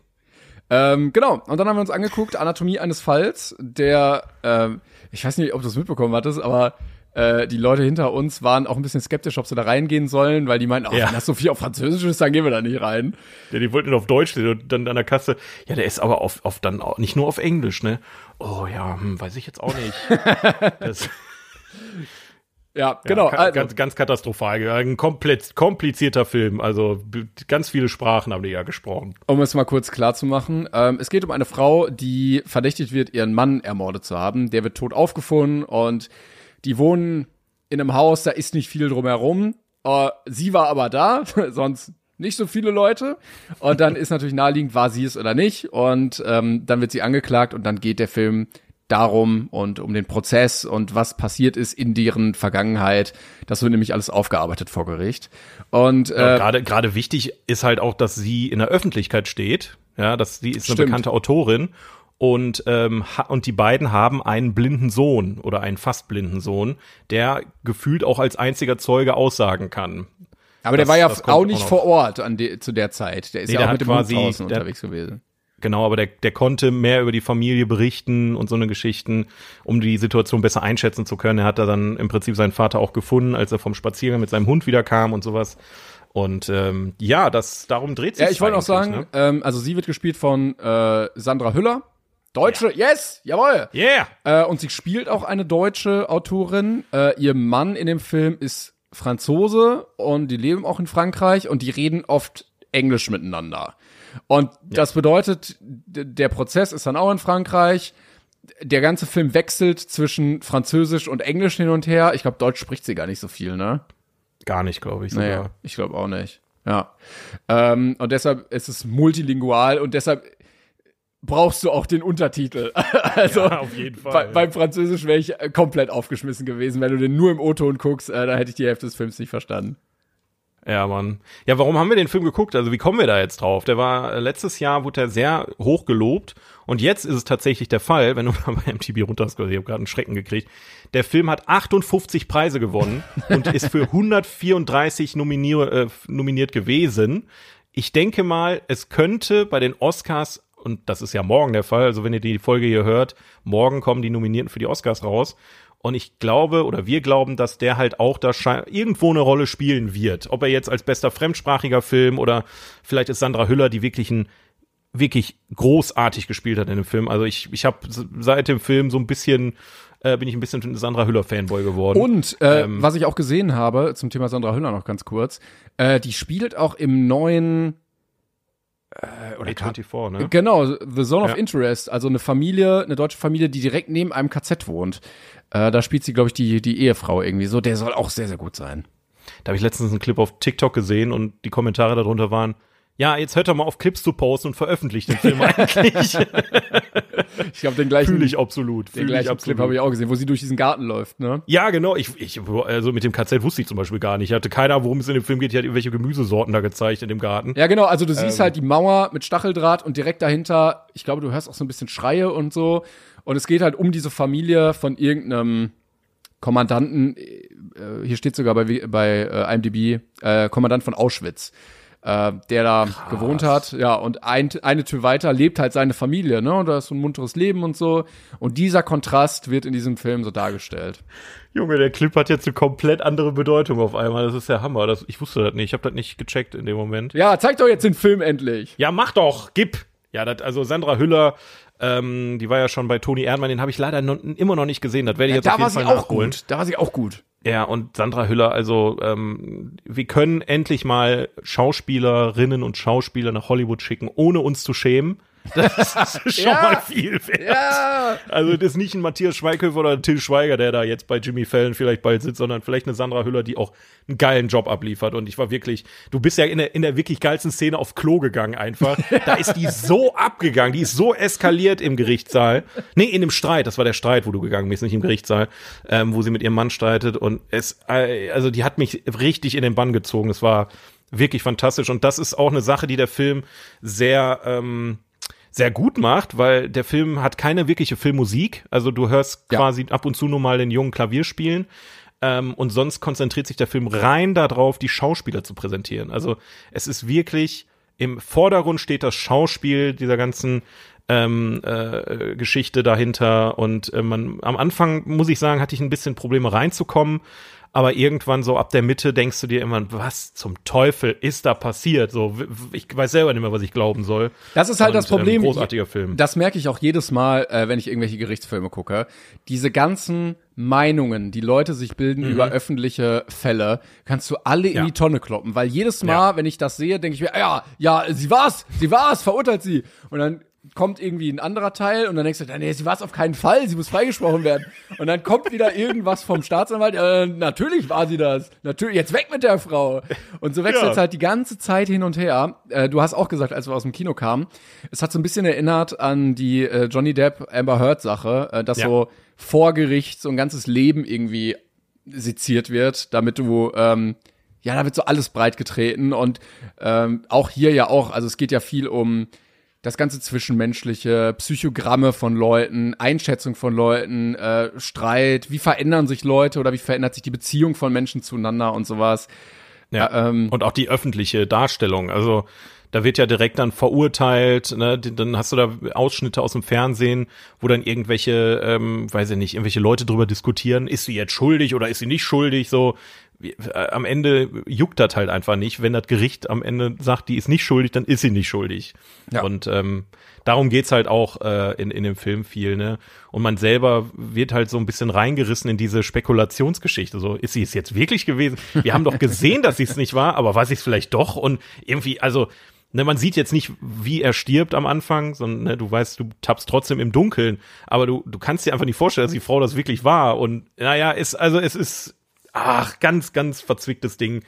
Ähm, genau, und dann haben wir uns angeguckt, Anatomie eines Falls, der, ähm, ich weiß nicht, ob du es mitbekommen hattest, aber äh, die Leute hinter uns waren auch ein bisschen skeptisch, ob sie da reingehen sollen, weil die meinten, oh, Ja. wenn das so viel auf Französisch ist, dann gehen wir da nicht rein. Ja, die wollten auf Deutsch und dann an der Kasse, ja, der ist aber auf, auf dann auch, nicht nur auf Englisch, ne? Oh ja, hm, weiß ich jetzt auch nicht. Das, Ja, genau. ka- Also, ganz, ganz katastrophal. Ein komplett komplizierter Film. Also ganz viele Sprachen haben die ja gesprochen. um es mal kurz klar zu machen, ähm, es geht um eine Frau, die verdächtigt wird, ihren Mann ermordet zu haben. Der wird tot aufgefunden und die wohnen in einem Haus, da ist nicht viel drumherum. Äh, sie war aber da, sonst nicht so viele Leute. Und dann ist natürlich naheliegend, war sie es oder nicht. Und ähm, dann wird sie angeklagt und dann geht der Film darum und um den Prozess und was passiert ist in deren Vergangenheit. Das wird nämlich alles aufgearbeitet vor Gericht. Und Ja, äh, gerade gerade wichtig ist halt auch, dass sie in der Öffentlichkeit steht. Ja, dass sie ist eine Stimmt. bekannte Autorin und ähm, und die beiden haben einen blinden Sohn oder einen fast blinden Sohn, der gefühlt auch als einziger Zeuge aussagen kann. aber der das- war ja auch auch nicht noch. vor Ort an de, zu der Zeit. Der ist Nee, ja der auch mit dem Hund quasi- draußen der- unterwegs gewesen. Genau, aber der, der konnte mehr über die Familie berichten und so eine Geschichten, um die Situation besser einschätzen zu können. Er hat da dann im Prinzip seinen Vater auch gefunden, als er vom Spaziergang mit seinem Hund wieder kam und sowas. Und ähm, ja, das darum dreht sich. Ja, ich wollte auch sagen, Ne? ähm, also sie wird gespielt von äh, Sandra Hüller. Deutsche, yes, jawohl. Yeah! Äh, und sie spielt auch eine deutsche Autorin. Äh, ihr Mann in dem Film ist Franzose und die leben auch in Frankreich und die reden oft Englisch miteinander. Und das bedeutet, der Prozess ist dann auch in Frankreich. Der ganze Film wechselt zwischen Französisch und Englisch hin und her. Ich glaube, Deutsch spricht sie gar nicht so viel, ne? Gar nicht, glaube ich. Sogar. Naja, ich glaube auch nicht. Ja. Ähm, und deshalb ist es multilingual und deshalb brauchst du auch den Untertitel. also Ja, auf jeden Fall, Bei, ja. Beim Französisch wäre ich äh, komplett aufgeschmissen gewesen, wenn du den nur im O-Ton guckst, äh, da hätte ich die Hälfte des Films nicht verstanden. Ja, Mann. Ja, warum haben wir den Film geguckt? Also wie kommen wir da jetzt drauf? Der war äh, letztes Jahr wurde er sehr hoch gelobt und jetzt ist es tatsächlich der Fall, wenn du mal bei MTV runter hast, ich habe gerade einen Schrecken gekriegt. Der Film hat 58 Preise gewonnen und ist für 134 nominier äh, nominiert gewesen. Ich denke mal, es könnte bei den Oscars und das ist ja morgen der Fall, also wenn ihr die Folge hier hört, morgen kommen die Nominierten für die Oscars raus. Und ich glaube oder wir glauben, dass der halt auch da irgendwo eine Rolle spielen wird. Ob er jetzt als bester fremdsprachiger Film oder vielleicht ist Sandra Hüller, die wirklich ein wirklich großartig gespielt hat in dem Film. Also ich, ich habe seit dem Film so ein bisschen, äh, bin ich ein bisschen ein Sandra Hüller Fanboy geworden. Und äh, Ähm. was ich auch gesehen habe, zum Thema Sandra Hüller noch ganz kurz, äh, die spielt auch im neuen oder 24, ne? Genau, The Zone Ja. of Interest, also eine Familie, eine deutsche Familie, die direkt neben einem KZ wohnt. Äh, da spielt sie, glaube ich, die, die Ehefrau irgendwie so. Der soll auch sehr, sehr gut sein. Da habe ich letztens einen Clip auf TikTok gesehen und die Kommentare darunter waren, ja, jetzt hört er mal auf Clips zu posten und veröffentlicht den Film eigentlich. Ich glaube, den gleichen, Fühle ich absolut. den gleichen absolut. Clip habe ich auch gesehen, wo sie durch diesen Garten läuft, ne? Ja, genau. Ich, ich, also mit dem KZ wusste ich zum Beispiel gar nicht. Ich hatte keine Ahnung, worum es in dem Film geht. Die hat irgendwelche Gemüsesorten da gezeigt in dem Garten. Ja, genau, also du siehst Ähm. halt die Mauer mit Stacheldraht und direkt dahinter, ich glaube, du hörst auch so ein bisschen Schreie und so. Und es geht halt um diese Familie von irgendeinem Kommandanten, äh, hier steht sogar bei, bei äh, IMDb, äh, Kommandant von Auschwitz, äh, der da gewohnt hat. Ja, und ein, eine Tür weiter lebt halt seine Familie, ne? Und da ist so ein munteres Leben und so. Und dieser Kontrast wird in diesem Film so dargestellt. Junge, der Clip hat jetzt eine komplett andere Bedeutung auf einmal. Das ist der Hammer. Das, ich wusste das nicht. Ich habe das nicht gecheckt in dem Moment. Ja, zeig doch jetzt den Film endlich. Ja, mach doch, gib. Ja, das, also Sandra Hüller, ähm, die war ja schon bei Toni Erdmann, den habe ich leider noch, immer noch nicht gesehen. Das werde ich jetzt da auf jeden war sie Fall auch nachholen. gut. Da war sie auch gut. Ja, und Sandra Hüller, also ähm, wir können endlich mal Schauspielerinnen und Schauspieler nach Hollywood schicken, ohne uns zu schämen. Das ist schon Ja. mal viel wert. Ja. Also das ist nicht ein Matthias Schweighöfer oder ein Till Schweiger, der da jetzt bei Jimmy Fallon vielleicht bald sitzt, sondern vielleicht eine Sandra Hüller, die auch einen geilen Job abliefert. Und ich war wirklich, du bist ja in der, in der wirklich geilsten Szene auf Klo gegangen einfach. Da ist die so abgegangen, die ist so eskaliert im Gerichtssaal. Nee, in dem Streit, das war der Streit, wo du gegangen bist, nicht im Gerichtssaal, ähm, wo sie mit ihrem Mann streitet. Und es, äh, also die hat mich richtig in den Bann gezogen. Es war wirklich fantastisch. Und das ist auch eine Sache, die der Film sehr, ähm, sehr gut macht, weil der Film hat keine wirkliche Filmmusik. Also du hörst Ja. quasi ab und zu nur mal den jungen Klavier spielen. Ähm, und sonst konzentriert sich der Film rein darauf, die Schauspieler zu präsentieren. Also es ist wirklich im Vordergrund steht das Schauspiel dieser ganzen ähm, äh, Geschichte dahinter. Und äh, man am Anfang muss ich sagen, hatte ich ein bisschen Probleme reinzukommen. Aber irgendwann so ab der Mitte denkst du dir immer, was zum Teufel ist da passiert? So, ich weiß selber nicht mehr, was ich glauben soll. Das ist halt Und, das Problem. Ähm, großartiger Film. Das merke ich auch jedes Mal, äh, wenn ich irgendwelche Gerichtsfilme gucke. Diese ganzen Meinungen, die Leute sich bilden über öffentliche Fälle, kannst du alle in Mhm. Ja. die Tonne kloppen. Weil jedes Mal, wenn ich das sehe, denke ich mir, ja, ja, sie war's, sie war's, verurteilt sie. Und dann kommt irgendwie ein anderer Teil und dann denkst du, nee, sie war es auf keinen Fall, sie muss freigesprochen werden. Und dann kommt wieder irgendwas vom Staatsanwalt, äh, natürlich war sie das. Natürlich, jetzt weg mit der Frau. Und so wechselt es Ja. halt die ganze Zeit hin und her. Äh, du hast auch gesagt, als wir aus dem Kino kamen, es hat so ein bisschen erinnert an die äh, Johnny Depp Amber Heard Sache, äh, dass Ja. so vor Gericht so ein ganzes Leben irgendwie seziert wird, damit du ähm, ja, da wird so alles breit getreten und ähm, auch hier ja auch, also es geht ja viel um das ganze Zwischenmenschliche, Psychogramme von Leuten, Einschätzung von Leuten, äh, Streit, wie verändern sich Leute oder wie verändert sich die Beziehung von Menschen zueinander und sowas. Ja, ähm, und auch die öffentliche Darstellung. Also da wird ja direkt dann verurteilt, ne? Dann hast du da Ausschnitte aus dem Fernsehen, wo dann irgendwelche, ähm, weiß ich nicht, irgendwelche Leute drüber diskutieren, ist sie jetzt schuldig oder ist sie nicht schuldig, so. Äh, Am Ende juckt das halt einfach nicht. Wenn das Gericht am Ende sagt, die ist nicht schuldig, dann ist sie nicht schuldig. Ja. Und ähm, darum geht's halt auch äh, in, in dem Film viel, ne? Und man selber wird halt so ein bisschen reingerissen in diese Spekulationsgeschichte. So, ist sie es jetzt wirklich gewesen? Wir haben doch gesehen, dass sie es nicht war, aber war sie es vielleicht doch? Und irgendwie, also, ne, man sieht jetzt nicht, wie er stirbt am Anfang, sondern ne, du weißt, du tappst trotzdem im Dunkeln, aber du, du kannst dir einfach nicht vorstellen, dass die Frau das wirklich war. Und naja, ist, also es ist, ach, ganz, ganz verzwicktes Ding.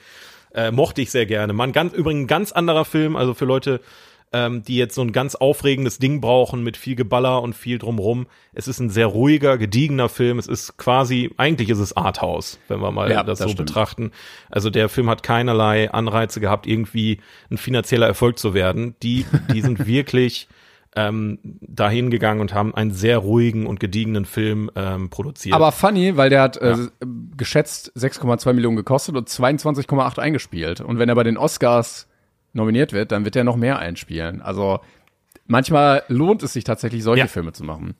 Äh, mochte ich sehr gerne. Man, ganz, übrigens ein ganz anderer Film, also für Leute, ähm, die jetzt so ein ganz aufregendes Ding brauchen mit viel Geballer und viel drumrum. Es ist ein sehr ruhiger, gediegener Film. Es ist quasi, eigentlich ist es Arthouse, wenn wir mal Ja, das, das so stimmt. betrachten. Also der Film hat keinerlei Anreize gehabt, irgendwie ein finanzieller Erfolg zu werden. Die, die sind wirklich ähm, dahin gegangen und haben einen sehr ruhigen und gediegenen Film ähm, produziert. Aber funny, weil der hat äh, geschätzt 6,2 Millionen gekostet und 22,8 eingespielt. Und wenn er bei den Oscars nominiert wird, dann wird er noch mehr einspielen. Also manchmal lohnt es sich tatsächlich, solche Ja. Filme zu machen.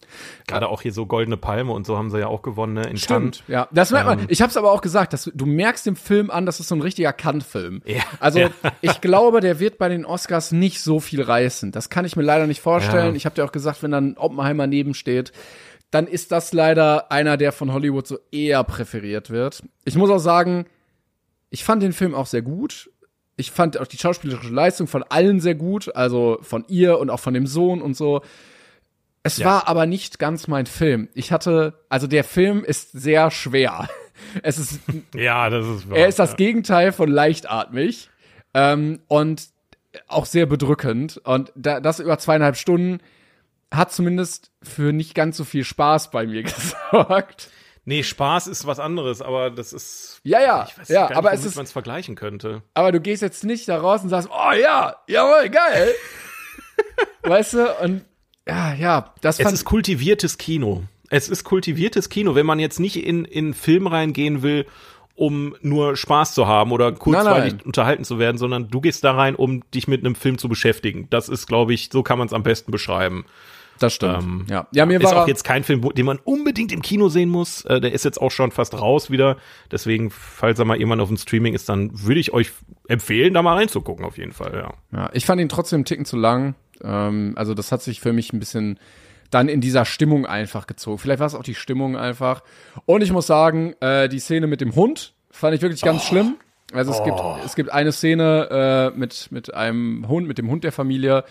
gerade auch hier so Goldene Palme und so haben sie ja auch gewonnen ne, in Cannes. ja. Das merkt Ähm. man. Ich habe es aber auch gesagt, dass du, merkst dem Film an, das ist so ein richtiger Kant-Film. Ja. Also Ja. ich glaube, der wird bei den Oscars nicht so viel reißen. Das kann ich mir leider nicht vorstellen. Ich habe dir auch gesagt, wenn dann Oppenheimer nebensteht, dann ist das leider einer, der von Hollywood so eher präferiert wird. Ich muss auch sagen, ich fand den Film auch sehr gut. Ich fand auch die schauspielerische Leistung von allen sehr gut, also von ihr und auch von dem Sohn und so. Es Ja. war aber nicht ganz mein Film. Ich hatte, also der Film ist sehr schwer. Es ist, Ja, das ist wahr. er ist das ja. Gegenteil von leichtatmig ähm, und auch sehr bedrückend. Und da, das über zweieinhalb Stunden hat zumindest für nicht ganz so viel Spaß bei mir gesorgt. Nee, Spaß ist was anderes, aber das ist. Ja, ja, Ich weiß ja, nicht, aber es ist, man es vergleichen könnte. aber du gehst jetzt nicht da raus und sagst, oh ja, jawohl, geil. weißt du, und ja, ja, das Es ist kultiviertes Kino. Es ist kultiviertes Kino, wenn man jetzt nicht in, in einen Film reingehen will, um nur Spaß zu haben oder kurzweilig Nein, nein. unterhalten zu werden, sondern du gehst da rein, um dich mit einem Film zu beschäftigen. Das ist, glaube ich, so kann man es am besten beschreiben. Das stimmt. Ähm, ja. ja, mir Ist war auch jetzt kein Film, wo- den man unbedingt im Kino sehen muss. Äh, der ist jetzt auch schon fast raus wieder. Deswegen, falls er mal irgendwann auf dem Streaming ist, dann würde ich euch empfehlen, da mal reinzugucken, auf jeden Fall, ja. Ja, ich fand ihn trotzdem einen Ticken zu lang. Ähm, also das hat sich für mich ein bisschen dann in dieser Stimmung einfach gezogen. Vielleicht war es auch die Stimmung einfach. Und ich muss sagen, äh, die Szene mit dem Hund fand ich wirklich ganz schlimm. Also es gibt es gibt eine Szene äh, mit mit einem Hund, mit dem Hund der Familie.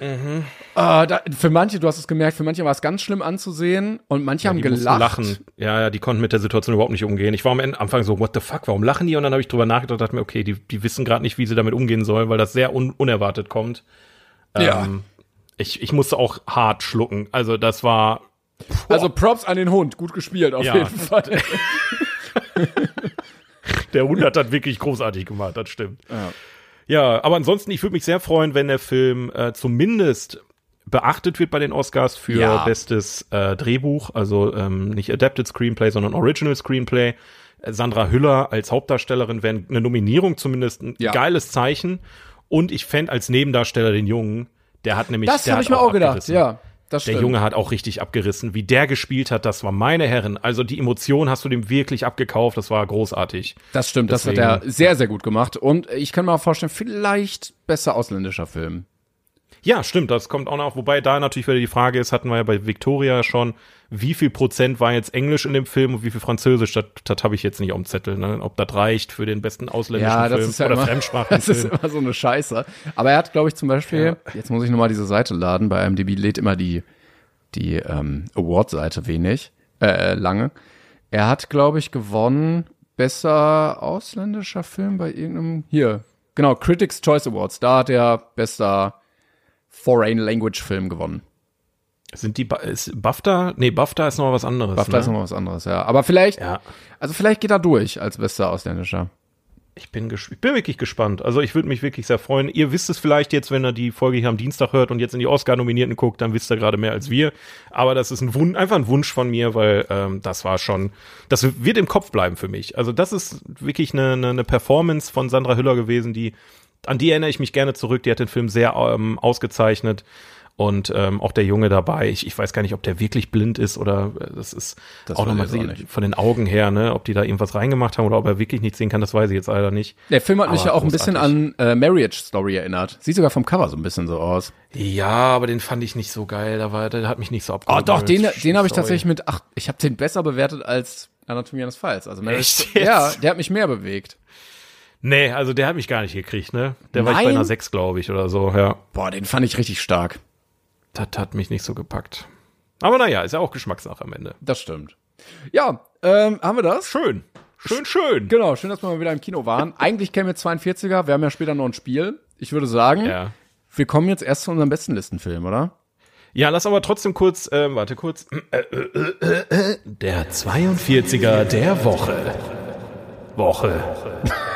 Äh, da, für manche, du hast es gemerkt, für manche war es ganz schlimm anzusehen und manche haben Die mussten gelacht. Lachen. Ja, ja, die konnten mit der Situation überhaupt nicht umgehen. Ich war am Ende- Anfang so, what the fuck, warum lachen die? Und dann habe ich drüber nachgedacht, dachte mir, okay, die, die wissen gerade nicht, wie sie damit umgehen sollen, weil das sehr un unerwartet kommt. Ja. Ähm, ich, ich musste auch hart schlucken. Also das war, Also Props an den Hund, gut gespielt auf Ja. jeden Fall. der Hund hat das wirklich großartig gemacht, das stimmt. Ja, aber ansonsten, ich würde mich sehr freuen, wenn der Film äh, zumindest beachtet wird bei den Oscars für Ja. bestes äh, Drehbuch, also ähm, nicht Adapted Screenplay, sondern Original Screenplay. Sandra Hüller als Hauptdarstellerin wäre eine Nominierung zumindest ein Ja. geiles Zeichen. Und ich fände als Nebendarsteller den Jungen, der hat nämlich Das habe ich mir auch gedacht, ja. Das Der stimmt. Junge hat auch richtig abgerissen. Wie der gespielt hat, das war meine Herren. Also die Emotion hast du dem wirklich abgekauft. Das war großartig. Das stimmt, das hat Deswegen- er sehr, sehr gut gemacht. Und ich kann mir auch vorstellen, vielleicht besser ausländischer Film. Ja, stimmt, das kommt auch noch, wobei da natürlich wieder die Frage ist, hatten wir ja bei Victoria schon, wie viel Prozent war jetzt Englisch in dem Film und wie viel Französisch, das, das habe ich jetzt nicht auf dem Zettel, ne? ob das reicht für den besten ausländischen Ja, Film ja oder immer, Fremdsprachen. Das ist immer so eine Scheiße. Aber er hat, glaube ich, zum Beispiel, jetzt muss ich nochmal diese Seite laden, bei IMDb lädt immer die, die ähm, Award-Seite wenig, äh, lange. Er hat, glaube ich, gewonnen, besser ausländischer Film bei irgendeinem, hier, genau, Critics' Choice Awards, da hat er bester Foreign Language Film gewonnen. Sind die, ist BAFTA? Nee, BAFTA ist noch was anderes. BAFTA ne? ist noch was anderes, ja. Aber vielleicht, Ja. also vielleicht geht er durch als bester ausländischer. Ich bin, ich bin wirklich gespannt. Also ich würde mich wirklich sehr freuen. Ihr wisst es vielleicht jetzt, wenn ihr die Folge hier am Dienstag hört und jetzt in die Oscar-Nominierten guckt, dann wisst ihr gerade mehr als wir. Aber das ist ein Wun einfach ein Wunsch von mir, weil ähm, das war schon, das wird im Kopf bleiben für mich. Also das ist wirklich eine, eine, eine Performance von Sandra Hüller gewesen, die an die erinnere ich mich gerne zurück. Die hat den Film sehr ähm, ausgezeichnet. Und ähm, auch der Junge dabei, ich, ich weiß gar nicht, ob der wirklich blind ist oder äh, das ist Das auch nochmal von den Augen her, ne, ob die da irgendwas reingemacht haben oder ob er wirklich nicht sehen kann, das weiß ich jetzt leider nicht. Der Film hat mich Aber ja auch ein bisschen großartig. an äh, Marriage Story erinnert. Sieht sogar vom Cover so ein bisschen so aus. Ja, aber den fand ich nicht so geil. Da war, der hat mich nicht so Oh, abgeholt. doch, den, den habe ich tatsächlich mit, ach, ich habe den besser bewertet als Anatomie eines Falls. Also Marriage? Ja, der hat mich mehr bewegt. Nee, also der hat mich gar nicht gekriegt, ne? Der war ich bei Nein? einer 6, glaube ich, oder so, ja. Boah, den fand ich richtig stark. Das hat mich nicht so gepackt. Aber naja, ist ja auch Geschmackssache am Ende. Das stimmt. Ja, ähm, haben wir das? Schön. Schön, schön. Genau, schön, dass wir mal wieder im Kino waren. Eigentlich käme jetzt 42er, wir haben ja später noch ein Spiel. Ich würde sagen, Ja. wir kommen jetzt erst zu unserem besten Listenfilm, oder? Ja, lass aber trotzdem kurz, ähm, warte kurz. Äh, äh, äh, äh, Der 42er der Woche. Woche.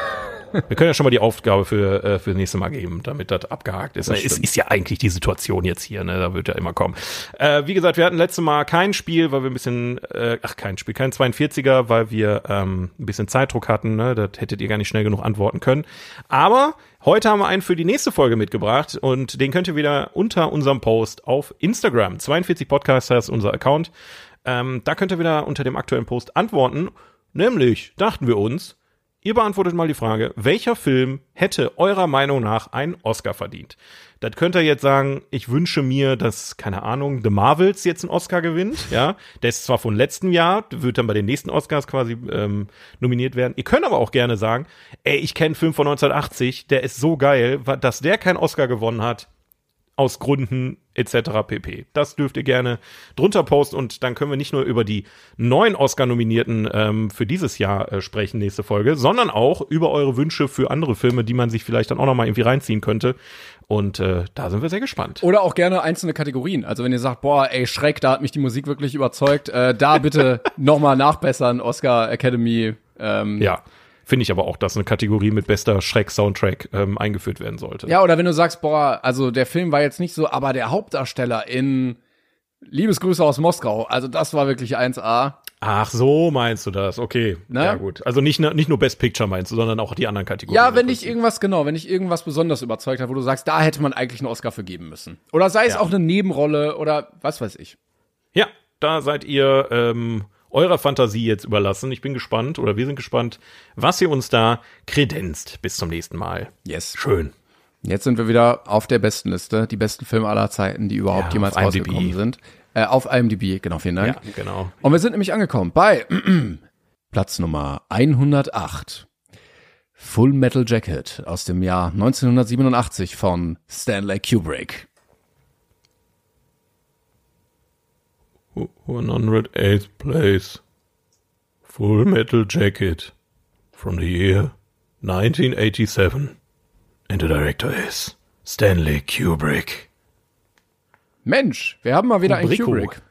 Wir können ja schon mal die Aufgabe für, äh, für das nächste Mal geben, damit das abgehakt ist. Es ist ja eigentlich die Situation jetzt hier, ne? Da wird ja immer kommen. Äh, wie gesagt, wir hatten letztes Mal kein Spiel, weil wir ein bisschen, äh, ach, kein Spiel, kein 42er, weil wir ähm, ein bisschen Zeitdruck hatten, ne? Das hättet ihr gar nicht schnell genug antworten können. Aber heute haben wir einen für die nächste Folge mitgebracht und den könnt ihr wieder unter unserem Post auf Instagram. 42 Podcaster ist unser Account. Ähm, da könnt ihr wieder unter dem aktuellen Post antworten. Nämlich dachten wir uns, Ihr beantwortet mal die Frage, welcher Film hätte eurer Meinung nach einen Oscar verdient? Das könnt ihr jetzt sagen, ich wünsche mir, dass, keine Ahnung, The Marvels jetzt einen Oscar gewinnt, ja. Der ist zwar von letztem Jahr, wird dann bei den nächsten Oscars quasi ähm, nominiert werden. Ihr könnt aber auch gerne sagen, ey, ich kenne einen Film von 1980, der ist so geil, dass der keinen Oscar gewonnen hat, aus Gründen etc. pp. Das dürft ihr gerne drunter posten und dann können wir nicht nur über die neuen Oscar-Nominierten ähm, für dieses Jahr äh, sprechen, nächste Folge, sondern auch über eure Wünsche für andere Filme, die man sich vielleicht dann auch nochmal irgendwie reinziehen könnte. Und äh, da sind wir sehr gespannt. Oder auch gerne einzelne Kategorien. Also wenn ihr sagt, boah, ey, Schreck, da hat mich die Musik wirklich überzeugt, äh, da bitte nochmal nachbessern, Oscar Academy. Ähm, Ja, finde ich aber auch, dass eine Kategorie mit bester Schreck-Soundtrack ähm, eingeführt werden sollte. Ja, oder wenn du sagst, boah, also der Film war jetzt nicht so, aber der Hauptdarsteller in Liebesgrüße aus Moskau, also das war wirklich 1A. Ach, so meinst du das? Okay. Ne? Ja, gut. Also nicht, nur- nicht nur Best Picture meinst du, sondern auch die anderen Kategorien. Ja, wenn dich irgendwas, genau, wenn dich irgendwas besonders überzeugt hat, wo du sagst, da hätte man eigentlich einen Oscar für geben müssen. Oder sei es Ja. auch eine Nebenrolle oder was weiß ich. Ja, da seid ihr ähm, eurer Fantasie jetzt überlassen. Ich bin gespannt oder wir sind gespannt, was ihr uns da kredenzt. Bis zum nächsten Mal. Yes. Schön. Jetzt sind wir wieder auf der besten Liste, die besten Filme aller Zeiten, die überhaupt Ja, jemals rausgekommen sind. Äh, auf IMDb, genau, vielen Dank. Ja, genau. Und wir sind nämlich angekommen bei Platz Nummer 108. Full Metal Jacket aus dem Jahr 1987 von Stanley Kubrick. 108th place. Full Metal Jacket. From the year 1987. And the director is Stanley Kubrick. Mensch, wir haben mal wieder einen. Kubrick.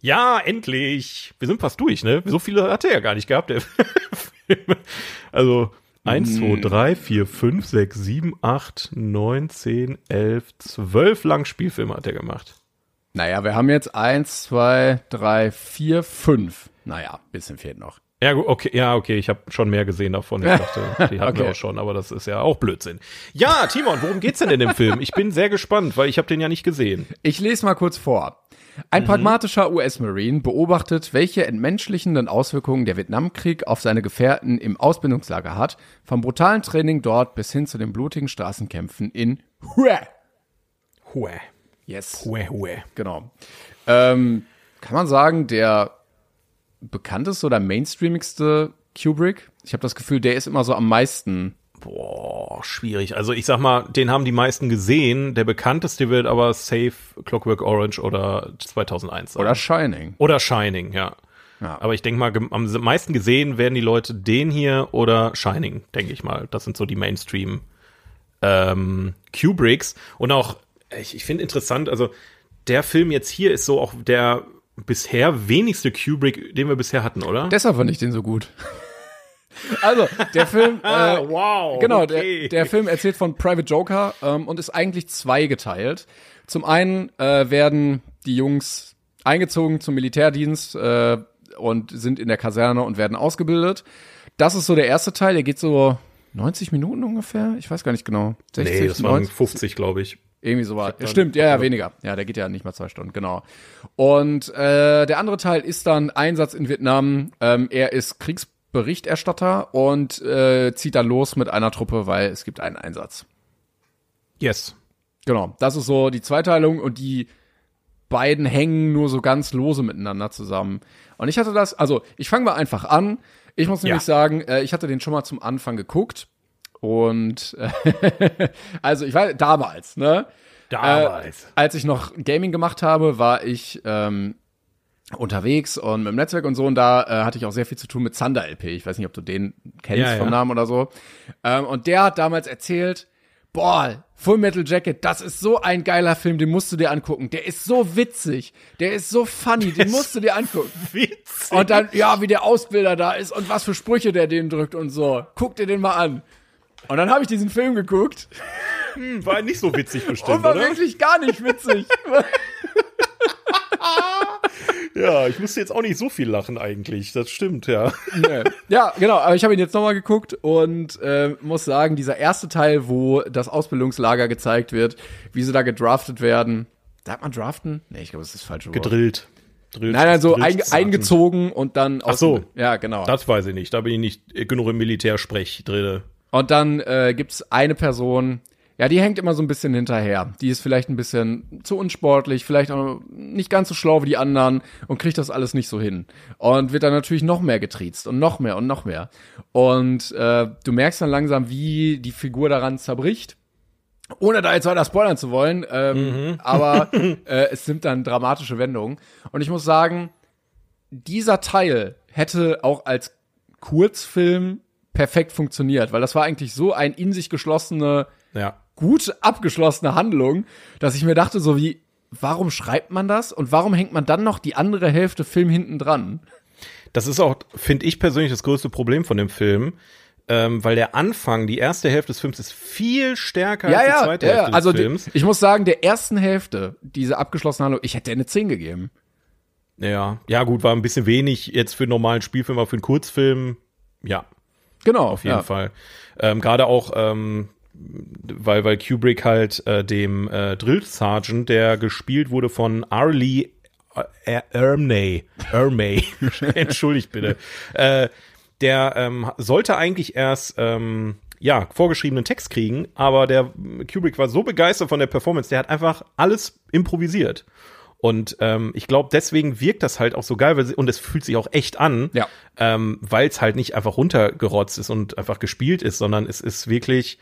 Ja, endlich. Wir sind fast durch, ne? So viele hat er ja gar nicht gehabt, der Film. Also, eins, zwei, drei, vier, fünf, sechs, sieben, acht, neun, zehn, elf, zwölf lang Spielfilme hat er gemacht. Naja, wir haben jetzt eins, zwei, drei, vier, fünf. Naja, bisschen fehlt noch. Ja, okay, ja, okay, ich habe schon mehr gesehen davon. Ich dachte, die hatten wir Okay. auch schon, aber das ist ja auch Blödsinn. Ja, Timon, worum geht's denn in dem Film? Ich bin sehr gespannt, weil ich habe den ja nicht gesehen. Ich lese mal kurz vor. Ein pragmatischer US-Marine beobachtet, welche entmenschlichenden Auswirkungen der Vietnamkrieg auf seine Gefährten im Ausbildungslager hat, vom brutalen Training dort bis hin zu den blutigen Straßenkämpfen in Hue. Hue. Yes. Hue, hue. Genau. Ähm, kann man sagen, der bekannteste oder mainstreamigste Kubrick? Ich habe das Gefühl, der ist immer so am meisten. Boah, schwierig. Also ich sag mal, den haben die meisten gesehen. Der bekannteste wird aber Safe Clockwork Orange oder 2001 sein. Oder Shining. Oder Shining, ja. Ja. Aber ich denke mal, am meisten gesehen werden die Leute den hier oder Shining, denke ich mal. Das sind so die Mainstream ähm, Kubricks. Und auch, ich, ich finde interessant, also der Film jetzt hier ist so auch der bisher wenigste Kubrick, den wir bisher hatten, oder? Deshalb fand ich den so gut. Also, der Film, äh, wow. genau, okay. der, der Film erzählt von Private Joker ähm, und ist eigentlich zweigeteilt. Zum einen äh, werden die Jungs eingezogen zum Militärdienst äh, und sind in der Kaserne und werden ausgebildet. Das ist so der erste Teil, der geht so 90 Minuten ungefähr. Ich weiß gar nicht genau. 60, nee, das waren 90? 50, glaube ich. Irgendwie so war. Ja, stimmt, ja, ja, weniger. Ja, der geht ja nicht mal zwei Stunden, genau. Und äh, der andere Teil ist dann Einsatz in Vietnam. Ähm, er ist Kriegsberichterstatter und äh, zieht dann los mit einer Truppe, weil es gibt einen Einsatz. Yes. Genau, das ist so die Zweiteilung und die beiden hängen nur so ganz lose miteinander zusammen. Und ich hatte das, also ich fange mal einfach an. Ich muss nämlich Ja. sagen, äh, ich hatte den schon mal zum Anfang geguckt. Und äh, also ich war damals, ne? Damals. Äh, als ich noch Gaming gemacht habe, war ich ähm, unterwegs und mit dem Netzwerk und so und da äh, hatte ich auch sehr viel zu tun mit Zander LP. Ich weiß nicht, ob du den kennst Ja, vom ja. Namen oder so. Ähm, und der hat damals erzählt, boah, Full Metal Jacket, das ist so ein geiler Film, den musst du dir angucken. Der ist so witzig, der ist so funny, den musst du dir angucken. Witzig. Und dann, ja, wie der Ausbilder da ist und was für Sprüche der den drückt und so. Guck dir den mal an. Und dann habe ich diesen Film geguckt war nicht so witzig bestimmt, und war oder? wirklich gar nicht witzig. Ja, ich musste jetzt auch nicht so viel lachen eigentlich. Das stimmt, ja. Nee. Ja, genau, aber ich habe ihn jetzt nochmal geguckt und äh, muss sagen, dieser erste Teil, wo das Ausbildungslager gezeigt wird, wie sie da gedraftet werden. Sagt man draften? Nee, ich glaube, das ist das falsche Wort. Gedrillt. Drillt- Nein, nein, so einge eingezogen und dann Ach so. Ja, genau. Das weiß ich nicht. Da bin ich nicht genug im Militärsprech drin. Und dann äh, gibt's eine Person, ja, die hängt immer so ein bisschen hinterher. Die ist vielleicht ein bisschen zu unsportlich, vielleicht auch nicht ganz so schlau wie die anderen und kriegt das alles nicht so hin. Und wird dann natürlich noch mehr getriezt und noch mehr und noch mehr. Und äh, du merkst dann langsam, wie die Figur daran zerbricht. Ohne da jetzt weiter spoilern zu wollen, ähm, aber äh, es nimmt dann dramatische Wendungen. Und ich muss sagen, dieser Teil hätte auch als Kurzfilm perfekt funktioniert, weil das war eigentlich so ein in sich geschlossene, Ja. gut abgeschlossene Handlung, dass ich mir dachte, so wie, warum schreibt man das und warum hängt man dann noch die andere Hälfte Film hinten dran? Das ist auch, finde ich persönlich, das größte Problem von dem Film. Ähm, weil der Anfang, die erste Hälfte des Films ist viel stärker als die zweite Hälfte des also die, Films. ich muss sagen, der ersten Hälfte, diese abgeschlossene Handlung, ich hätte eine 10 gegeben. Ja, ja gut, war ein bisschen wenig jetzt für einen normalen Spielfilm, aber für einen Kurzfilm, ja, Genau, auf jeden ja. Fall. Ähm, Gerade auch, ähm, weil, weil Kubrick halt äh, dem äh, Drill Sergeant, der gespielt wurde von Arlie äh, Ermey, Ermey, entschuldigt bitte, äh, der ähm, sollte eigentlich erst ähm, ja vorgeschriebenen Text kriegen, aber der Kubrick war so begeistert von der Performance, der hat einfach alles improvisiert. Und ähm, ich glaube, deswegen wirkt das halt auch so geil, weil sie, und es fühlt sich auch echt an, Ja. ähm, weil es halt nicht einfach runtergerotzt ist und einfach gespielt ist, sondern es ist wirklich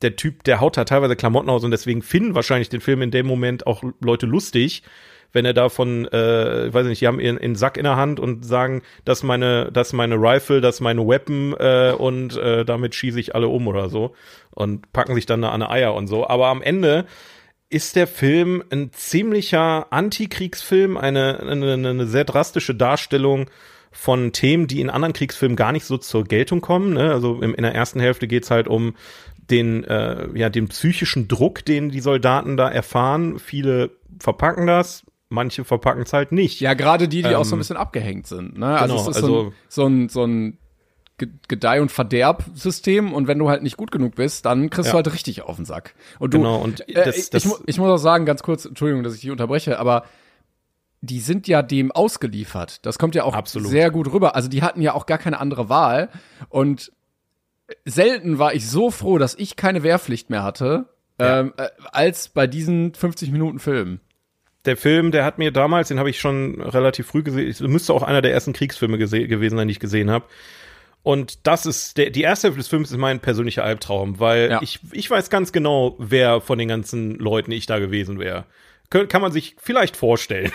der Typ, der haut da teilweise Klamotten aus und deswegen finden wahrscheinlich den Film in dem Moment auch Leute lustig, wenn er davon, äh, ich weiß nicht, die haben ihren, ihren Sack in der Hand und sagen, das ist meine, das ist meine Rifle, das ist meine Weapon äh, und äh, damit schieße ich alle um oder so und packen sich dann an eine Eier und so. Aber am Ende ist der Film ein ziemlicher Antikriegsfilm, eine, eine, eine sehr drastische Darstellung von Themen, die in anderen Kriegsfilmen gar nicht so zur Geltung kommen. Ne? Also im, in der ersten Hälfte geht's halt um den, äh, ja, den psychischen Druck, den die Soldaten da erfahren. Viele verpacken das, manche verpacken es halt nicht. Ja, gerade die, die auch so ein Ähm, bisschen abgehängt sind. Ne? Also genau, es ist so ein, also- so ein, so ein Gedeih- und Verderb-System und wenn du halt nicht gut genug bist, dann kriegst Ja. du halt richtig auf den Sack. Und du, Genau, und äh, das- ich, das- ich, ich muss auch sagen, ganz kurz, Entschuldigung, dass ich dich unterbreche, aber die sind ja dem ausgeliefert. Das kommt ja auch Absolut. sehr gut rüber. Also die hatten ja auch gar keine andere Wahl und selten war ich so froh, dass ich keine Wehrpflicht mehr hatte, Ja. Ähm, äh, als bei diesen 50 Minuten Film. Der Film, der hat mir damals, den habe ich schon relativ früh gesehen, es müsste auch einer der ersten Kriegsfilme gewesen sein, die ich gesehen habe. Und das ist, der, die erste Hälfte des Films ist mein persönlicher Albtraum, weil ja. ich, ich weiß ganz genau, wer von den ganzen Leuten ich da gewesen wäre kann man sich vielleicht vorstellen.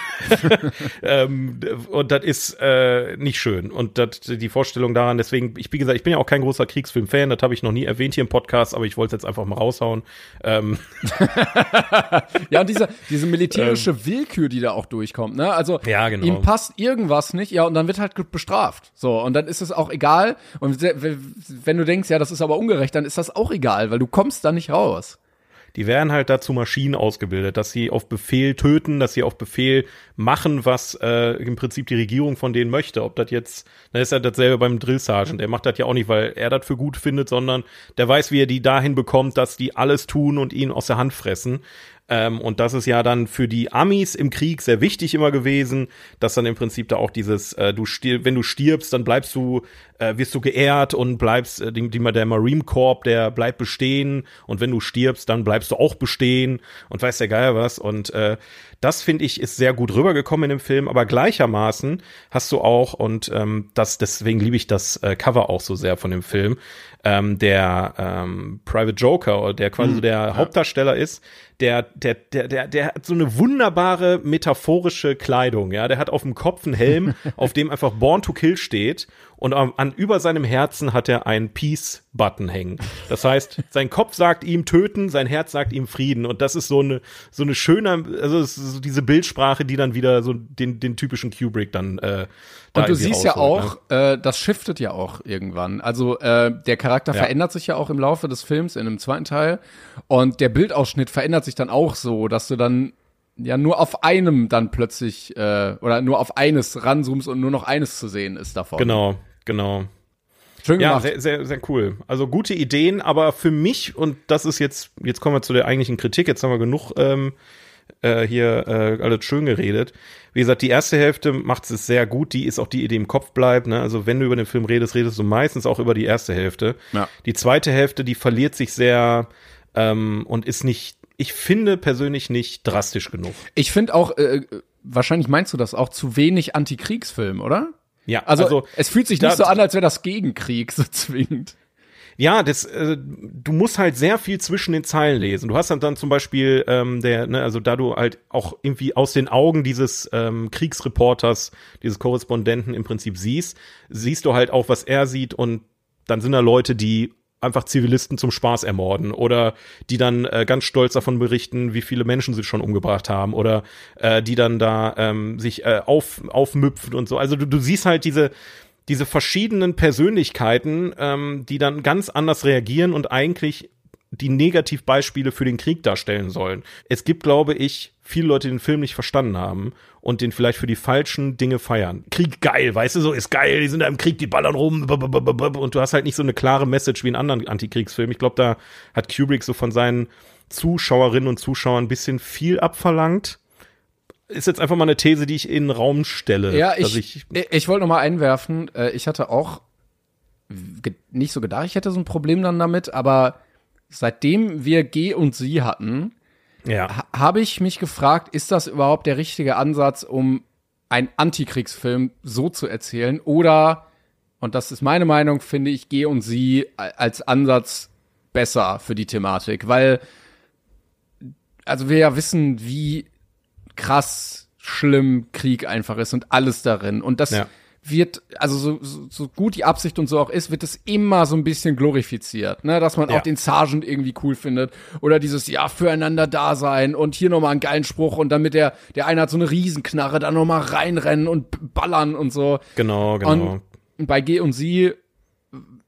ähm, und das ist äh, nicht schön. Und das, die Vorstellung daran, deswegen, ich wie gesagt, ich bin ja auch kein großer Kriegsfilm-Fan, das habe ich noch nie erwähnt hier im Podcast, aber ich wollte es jetzt einfach mal raushauen. Ähm. ja, und diese, diese militärische ähm. Willkür, die da auch durchkommt, ne? Also ja, genau. ihm passt irgendwas nicht, ja, und dann wird halt bestraft. So, und dann ist es auch egal. Und wenn du denkst, ja, das ist aber ungerecht, dann ist das auch egal, weil du kommst da nicht raus die werden halt dazu Maschinen ausgebildet, dass sie auf Befehl töten, dass sie auf Befehl machen, was äh, im Prinzip die Regierung von denen möchte. Ob das jetzt, dann ist ja dasselbe beim Drill Sergeant. Der macht das ja auch nicht, weil er das für gut findet, sondern der weiß, wie er die dahin bekommt, dass die alles tun und ihn aus der Hand fressen. Ähm, und das ist ja dann für die Amis im Krieg sehr wichtig immer gewesen, dass dann im Prinzip da auch dieses, äh, du wenn du stirbst, dann bleibst du, äh, wirst du geehrt und bleibst, äh, die, die, der Marine Corps, der bleibt bestehen und wenn du stirbst, dann bleibst du auch bestehen und weiß der Geier was. Und äh, das finde ich ist sehr gut rübergekommen in dem Film, aber gleichermaßen hast du auch, und ähm, das, deswegen liebe ich das äh, Cover auch so sehr von dem Film, ähm, der ähm, Private Joker, der quasi mhm. der ja. Hauptdarsteller ist, der, der, der, der, der hat so eine wunderbare metaphorische Kleidung, ja. Der hat auf dem Kopf einen Helm, auf dem einfach Born to Kill steht und an, an über seinem Herzen hat er einen Peace-Button hängen. Das heißt, sein Kopf sagt ihm töten, sein Herz sagt ihm Frieden. Und das ist so eine, so eine schöne, also so diese Bildsprache, die dann wieder so den, den typischen Kubrick dann äh, da Und du siehst ja auch, ne? äh, das shiftet ja auch irgendwann. Also äh, der Charakter ja. verändert sich ja auch im Laufe des Films in einem zweiten Teil. Und der Bildausschnitt verändert sich dann auch so, dass du dann ja nur auf einem dann plötzlich äh, oder nur auf eines ranzoomst und nur noch eines zu sehen ist davon. Genau, genau. Schön gemacht. Ja, sehr, sehr, sehr cool. Also gute Ideen, aber für mich, und das ist jetzt, jetzt kommen wir zu der eigentlichen Kritik, jetzt haben wir genug ähm, äh, hier äh, alles schön geredet. Wie gesagt, die erste Hälfte macht es sehr gut, die ist auch die, die im Kopf bleibt. Ne? Also wenn du über den Film redest, redest du meistens auch über die erste Hälfte. Ja. Die zweite Hälfte, die verliert sich sehr ähm, und ist nicht, ich finde persönlich nicht drastisch genug. Ich finde auch, äh, wahrscheinlich meinst du das auch, zu wenig Antikriegsfilm, oder? Ja, also, also es fühlt sich nicht so an, als wäre das Gegenkrieg so zwingend. Ja, das, äh, du musst halt sehr viel zwischen den Zeilen lesen. Du hast dann, dann zum Beispiel ähm, der, ne, also da du halt auch irgendwie aus den Augen dieses ähm, Kriegsreporters, dieses Korrespondenten im Prinzip siehst, siehst du halt auch, was er sieht und dann sind da Leute, die einfach Zivilisten zum Spaß ermorden oder die dann äh, ganz stolz davon berichten, wie viele Menschen sie schon umgebracht haben oder äh, die dann da ähm, sich äh, auf, aufmüpfen und so. Also du, du siehst halt diese diese verschiedenen Persönlichkeiten, ähm, die dann ganz anders reagieren und eigentlich die Negativbeispiele für den Krieg darstellen sollen. Es gibt, glaube ich, viele Leute, die den Film nicht verstanden haben und den vielleicht für die falschen Dinge feiern. Krieg geil, weißt du, so ist geil, die sind da im Krieg, die ballern rum und du hast halt nicht so eine klare Message wie in anderen Antikriegsfilmen. Ich glaube, da hat Kubrick so von seinen Zuschauerinnen und Zuschauern ein bisschen viel abverlangt ist jetzt einfach mal eine These, die ich in den Raum stelle. Ja, ich, ich, ich wollte noch mal einwerfen, äh, ich hatte auch nicht so gedacht, ich hätte so ein Problem dann damit, aber seitdem wir G und Sie hatten, ja. habe ich mich gefragt, ist das überhaupt der richtige Ansatz, um einen Antikriegsfilm so zu erzählen? Oder, und das ist meine Meinung, finde ich G und Sie als Ansatz besser für die Thematik, weil also wir ja wissen, wie krass schlimm Krieg einfach ist und alles darin. Und das ja. Wird, also so, so, so gut die Absicht und so auch ist, wird es immer so ein bisschen glorifiziert, ne? Dass man ja. auch den Sergeant irgendwie cool findet. Oder dieses, ja, füreinander da sein und hier nochmal einen geilen Spruch und damit der, der eine hat so eine Riesenknarre, da nochmal reinrennen und ballern und so. Genau, genau. Und bei G und Sie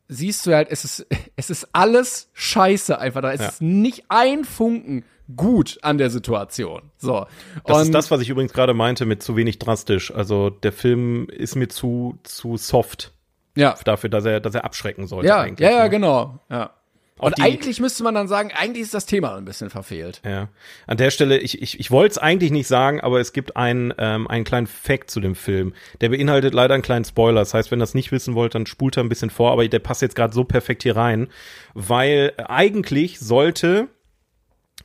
siehst du halt, es ist, es ist alles scheiße einfach da. Es ja. ist nicht ein Funken gut an der Situation. So. Das und ist das, was ich übrigens gerade meinte mit zu wenig drastisch. Also der Film ist mir zu zu soft. Ja. Dafür, dass er dass er abschrecken sollte ja, eigentlich. Ja, ja, ne? genau. Ja. Und die, eigentlich müsste man dann sagen, eigentlich ist das Thema ein bisschen verfehlt. Ja. An der Stelle, ich, ich, ich wollte es eigentlich nicht sagen, aber es gibt einen, ähm, einen kleinen Fact zu dem Film. Der beinhaltet leider einen kleinen Spoiler. Das heißt, wenn ihr das nicht wissen wollt, dann spult er ein bisschen vor, aber der passt jetzt gerade so perfekt hier rein. Weil eigentlich sollte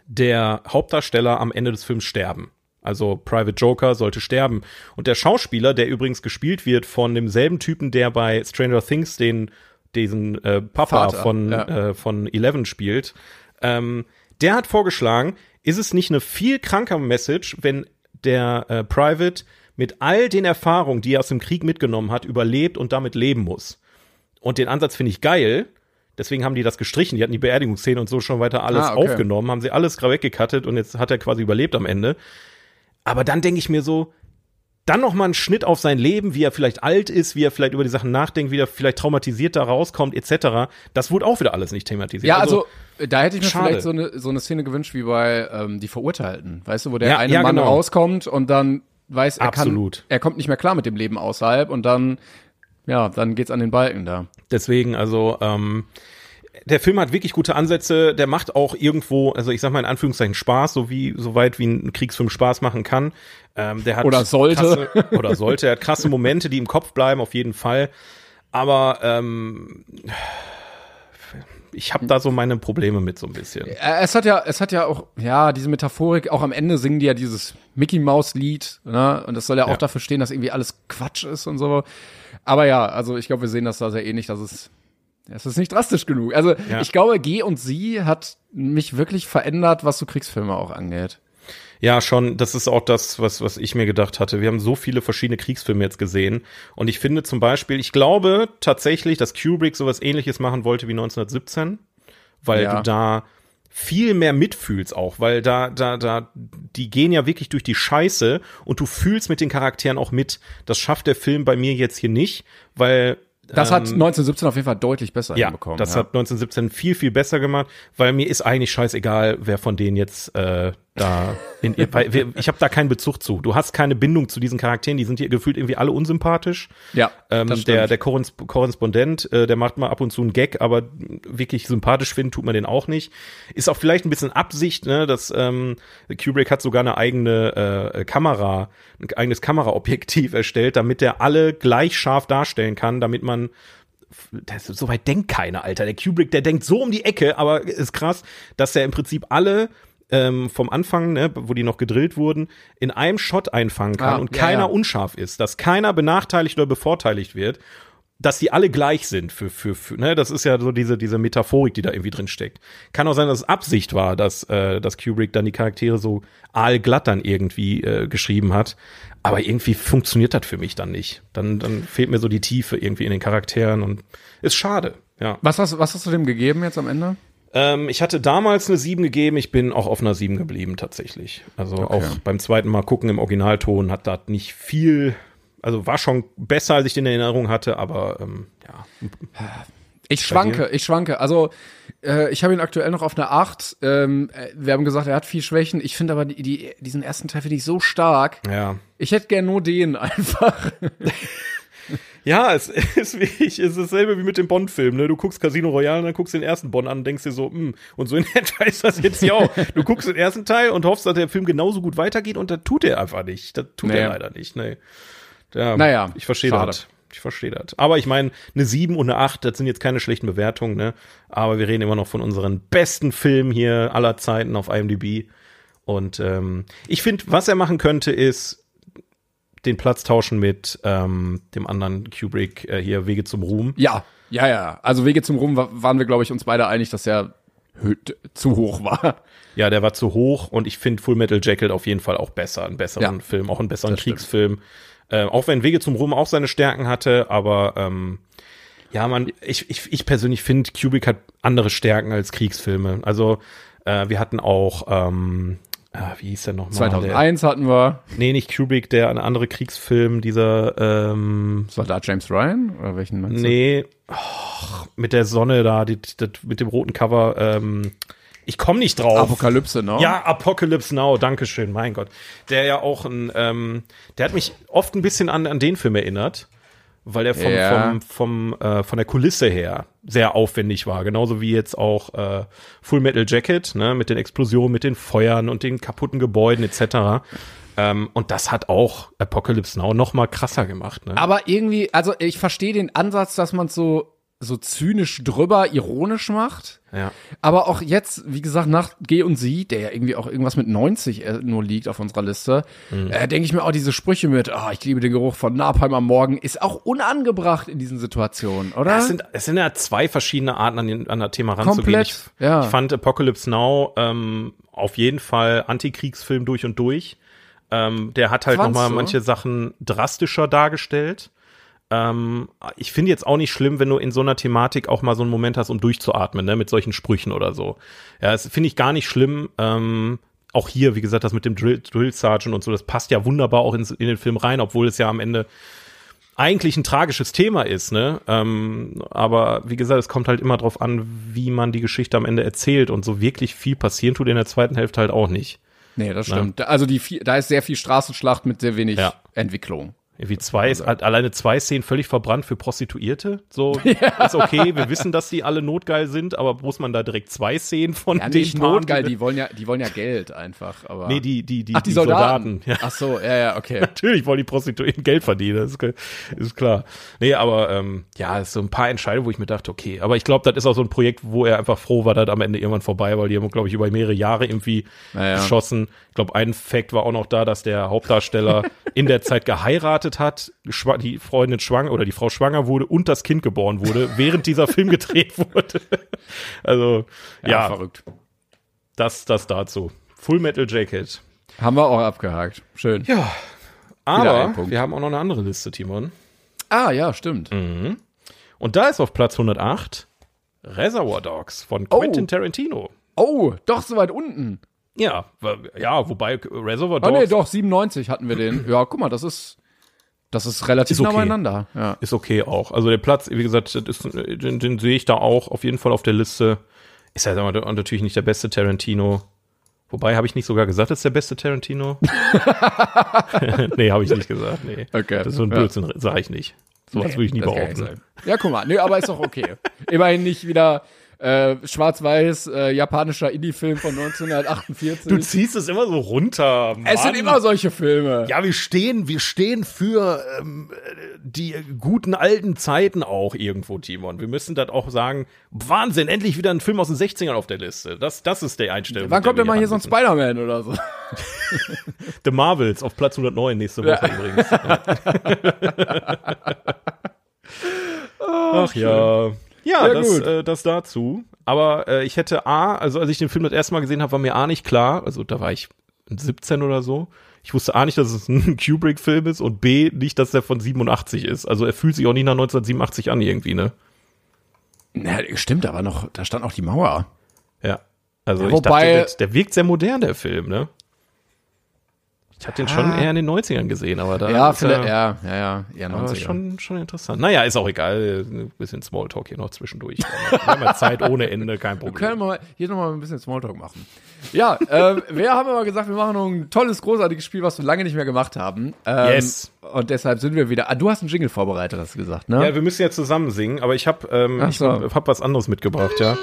der Hauptdarsteller am Ende des Films sterben. Also Private Joker sollte sterben. Und der Schauspieler, der übrigens gespielt wird von demselben Typen, der bei Stranger Things den diesen äh, Papa Vater, von ja. äh, von Eleven spielt, ähm, der hat vorgeschlagen, ist es nicht eine viel kranker Message, wenn der äh, Private mit all den Erfahrungen, die er aus dem Krieg mitgenommen hat, überlebt und damit leben muss. Und den Ansatz finde ich geil. Deswegen haben die das gestrichen. Die hatten die Beerdigungsszene und so schon weiter alles Ah, okay. aufgenommen, haben sie alles gerade weggekattet und jetzt hat er quasi überlebt am Ende. Aber dann denke ich mir so, dann noch mal einen Schnitt auf sein Leben, wie er vielleicht alt ist, wie er vielleicht über die Sachen nachdenkt, wie er vielleicht traumatisiert da rauskommt, etc. Das wurde auch wieder alles nicht thematisiert. Ja, also, da hätte ich mir schade. vielleicht so eine, so eine Szene gewünscht wie bei ähm, Die Verurteilten. Weißt du, wo der Ja, eine ja, Mann genau. rauskommt und dann weiß, er Absolut. kann, er kommt nicht mehr klar mit dem Leben außerhalb und dann, ja, dann geht's an den Balken da. Deswegen, also, ähm, der Film hat wirklich gute Ansätze, der macht auch irgendwo, also ich sag mal in Anführungszeichen Spaß, so wie, so weit wie ein Kriegsfilm Spaß machen kann. Ähm, der hat Oder sollte. Krasse, oder sollte, er hat krasse Momente, die im Kopf bleiben, auf jeden Fall. Aber ähm, ich habe da so meine Probleme mit so ein bisschen. Äh, Es hat ja, es hat ja auch, ja, diese Metaphorik, auch am Ende singen die ja dieses Mickey Mouse Lied, ne? Und das soll ja auch Ja. dafür stehen, dass irgendwie alles Quatsch ist und so. Aber ja, also ich glaube, wir sehen das da sehr ähnlich, dass es, es ist nicht drastisch genug. Also Ja. ich glaube, G und Sie hat mich wirklich verändert, was so Kriegsfilme auch angeht. Ja, schon, das ist auch das, was, was ich mir gedacht hatte. Wir haben so viele verschiedene Kriegsfilme jetzt gesehen. Und ich finde zum Beispiel, ich glaube tatsächlich, dass Kubrick sowas ähnliches machen wollte wie 1917, weil Ja. du da viel mehr mitfühlst auch, weil da, da, da, die gehen ja wirklich durch die Scheiße und du fühlst mit den Charakteren auch mit. Das schafft der Film bei mir jetzt hier nicht, weil Das hat ähm, 1917 auf jeden Fall deutlich besser ja, hinbekommen. das ja. hat 1917 viel, viel besser gemacht, weil mir ist eigentlich scheißegal, wer von denen jetzt äh, da in wir, ich habe da keinen Bezug zu. Du hast keine Bindung zu diesen Charakteren, die sind hier gefühlt irgendwie alle unsympathisch. Ja, ähm, der der Korrespondent, äh, der macht mal ab und zu einen Gag, aber wirklich sympathisch finden tut man den auch nicht. Ist auch vielleicht ein bisschen Absicht, ne, dass ähm, Kubrick hat sogar eine eigene äh, Kamera, ein eigenes Kameraobjektiv erstellt, damit der alle gleich scharf darstellen kann, damit man das, so weit denkt keiner, Alter. Der Kubrick, der denkt so um die Ecke, aber ist krass, dass er im Prinzip alle ähm, vom Anfang, ne, wo die noch gedrillt wurden, in einem Shot einfangen kann Ah, und ja, keiner ja. unscharf ist, dass keiner benachteiligt oder bevorteiligt wird, dass die alle gleich sind für, für, für ne, das ist ja so diese, diese Metaphorik, die da irgendwie drin steckt. Kann auch sein, dass es Absicht war, dass, äh, dass Kubrick dann die Charaktere so aalglatt dann irgendwie äh, geschrieben hat. Aber irgendwie funktioniert das für mich dann nicht. Dann, dann fehlt mir so die Tiefe irgendwie in den Charakteren und ist schade, ja. Was hast, was hast du dem gegeben jetzt am Ende? Ähm, ich hatte damals eine 7 gegeben, ich bin auch auf einer 7 geblieben tatsächlich. Also auch beim zweiten Mal gucken im Originalton hat das nicht viel, also war schon besser, als ich den in Erinnerung hatte, aber ähm, ja. Ich schwanke, ich schwanke. Also, äh, ich habe ihn aktuell noch auf einer 8. Ähm, äh, wir haben gesagt, er hat viel Schwächen. Ich finde aber die, die, diesen ersten Teil finde ich so stark. Ja. Ich hätte gern nur den einfach. Ja, es ist wie ich, es ist dasselbe wie mit dem Bond-Film, ne? Du guckst Casino Royale und dann guckst den ersten Bond an und denkst dir so, hm, und so in etwa ist das jetzt hier auch. Du guckst den ersten Teil und hoffst, dass der Film genauso gut weitergeht und das tut er einfach nicht. Das tut Nee. er leider nicht, ne. Ja, Naja, ich verstehe das. Ich verstehe das. Aber ich meine, eine 7 und eine 8, das sind jetzt keine schlechten Bewertungen, ne? Aber wir reden immer noch von unseren besten Filmen hier aller Zeiten auf IMDb. Und ähm, ich finde, was er machen könnte, ist den Platz tauschen mit ähm, dem anderen Kubrick äh, hier Wege zum Ruhm. Ja, ja, ja. Also Wege zum Ruhm wa- waren wir, glaube ich, uns beide einig, dass er zu hoch war. Ja, der war zu hoch und ich finde Full Metal Jacket auf jeden Fall auch besser, einen besseren Ja, Film, auch einen besseren. Kriegsfilm. Äh, auch wenn Wege zum Ruhm auch seine Stärken hatte, aber ähm, ja, man, ich, ich, ich persönlich finde, Kubrick hat andere Stärken als Kriegsfilme. Also äh, wir hatten auch, ähm, ah, wie hieß der nochmal? 2001 hatten wir Der, nee, nicht Kubrick, der ein anderer Kriegsfilm, dieser, ähm, Soldat James Ryan oder welchen meinst du? Nee, och, mit der Sonne da, die, die, mit dem roten Cover. Ähm, ich komme nicht drauf. Apokalypse, ne? Ja, Apocalypse Now, Dankeschön, mein Gott. Der ja auch ein, ähm, der hat mich oft ein bisschen an, an den Film erinnert, weil der vom, Ja. vom, vom, äh, von der Kulisse her sehr aufwendig war. Genauso wie jetzt auch äh, Full Metal Jacket, ne, mit den Explosionen, mit den Feuern und den kaputten Gebäuden etc. Ähm, und das hat auch Apocalypse Now noch mal krasser gemacht. Ne? Aber irgendwie, also ich verstehe den Ansatz, dass man so so zynisch drüber, ironisch macht. Ja. Aber auch jetzt, wie gesagt, nach Geh und Sie, der ja irgendwie auch irgendwas mit 90 äh, nur liegt auf unserer Liste, Mhm. äh, denke ich mir auch diese Sprüche mit, ah, ich liebe den Geruch von Napalm am Morgen, ist auch unangebracht in diesen Situationen, oder? Es sind, es sind ja zwei verschiedene Arten, an, den, an das Thema ranzugehen. Komplett, ich, ja. ich fand Apocalypse Now ähm, auf jeden Fall Antikriegsfilm durch und durch. Ähm, der hat halt nochmal manche Sachen drastischer dargestellt. Ähm, ich finde jetzt auch nicht schlimm, wenn du in so einer Thematik auch mal so einen Moment hast, um durchzuatmen, ne, mit solchen Sprüchen oder so. Ja, das finde ich gar nicht schlimm. Ähm, auch hier, wie gesagt, das mit dem Drill, Drill Sergeant und so, das passt ja wunderbar auch ins, in den Film rein, obwohl es ja am Ende eigentlich ein tragisches Thema ist, ne? Ähm, aber wie gesagt, es kommt halt immer drauf an, wie man die Geschichte am Ende erzählt und so wirklich viel passieren tut in der zweiten Hälfte halt auch nicht. nee, das stimmt. Also die, da ist sehr viel Straßenschlacht mit sehr wenig Ja. Entwicklung. Irgendwie zwei, ist alleine zwei Szenen völlig verbrannt für Prostituierte. So ist okay. Wir wissen, dass die alle notgeil sind, aber muss man da direkt zwei Szenen von Ja, nicht notgeil, die wollen ja, die wollen ja Geld einfach, aber. Nee, die, die, die, Ach, die, Soldaten. Ja. Ach so, ja, ja, okay. Natürlich wollen die Prostituierten Geld verdienen, das ist, ist klar. Nee, aber ähm, ja, es ist so ein paar Entscheidungen, wo ich mir dachte, okay, aber ich glaube, das ist auch so ein Projekt, wo er einfach froh war, dass am Ende irgendwann vorbei, weil die haben, glaube ich, über mehrere Jahre irgendwie Naja. geschossen. Ich glaube, ein Fact war auch noch da, dass der Hauptdarsteller in der Zeit geheiratet hat, die Freundin schwanger oder die Frau schwanger wurde und das Kind geboren wurde, während dieser Film gedreht wurde. Also, Ja, ja, verrückt. das, das dazu. Full Metal Jacket. Haben wir auch abgehakt. Schön. Ja, aber wir haben auch noch eine andere Liste, Timon. Ah, ja, stimmt. Und da ist auf Platz 108 Reservoir Dogs von Oh. Quentin Tarantino. Oh, doch so weit unten. Ja, ja, wobei Reservoir Oh Dogs nee, doch, 97 hatten wir den. Ja, guck mal, das ist, das ist relativ Ist nah okay. beieinander. Ja. ist okay auch. Also der Platz, wie gesagt, ist, den, den sehe ich da auch auf jeden Fall auf der Liste. Ist ja aber natürlich nicht der beste Tarantino. Wobei, habe ich nicht sogar gesagt, das ist der beste Tarantino? nee, habe ich nicht gesagt. Nee. Okay. Das ist so ein Ja. Blödsinn, sage ich nicht. Sowas würde ich nie behaupten. Ja, guck mal. Nee, aber ist doch okay. Immerhin nicht wieder äh, schwarz-weiß äh, japanischer Indie-Film von 1948. Du ziehst es immer so runter. Mann. es sind immer solche Filme. Ja, wir stehen, wir stehen für ähm, die guten alten Zeiten auch irgendwo, Timon. Wir müssen das auch sagen. Wahnsinn, endlich wieder ein Film aus den 60ern auf der Liste. Das, das ist der Einstellung. Wann kommt denn mal hier so ein. Spider-Man oder so? The Marvels auf Platz 109 nächste Woche übrigens. Ach ja. Ja, Ja, das, äh, das dazu. Aber äh, ich hätte A, also als ich den Film das erste Mal gesehen habe, war mir A nicht klar, also da war ich 17 oder so. Ich wusste A nicht, dass es ein Kubrick-Film ist und B nicht, dass der von 87 ist. Also er fühlt sich auch nicht nach 1987 an irgendwie, ne? Ja, stimmt, aber noch, da stand auch die Mauer. Ja. Also Ja, ich wobei- dachte, der, der wirkt sehr modern, der Film, ne? Ich habe den schon eher in den 90ern gesehen, aber da Ja, ist vielleicht, ja, ja, ja, eher Aber 90er. schon, schon interessant. Naja, ist auch egal. Ein bisschen Smalltalk hier noch zwischendurch. Wir haben ja Zeit ohne Ende, kein Wir Problem. können mal hier nochmal ein bisschen Smalltalk machen. Ja, ähm, wir haben aber gesagt, wir machen noch ein tolles, großartiges Spiel, was wir lange nicht mehr gemacht haben. Ähm, Yes. Und deshalb sind wir wieder. Ah, du hast einen Jingle vorbereitet, hast du gesagt, ne? Ja, wir müssen ja zusammen singen, aber ich habe ähm, ich so. hab, was anderes mitgebracht, ja.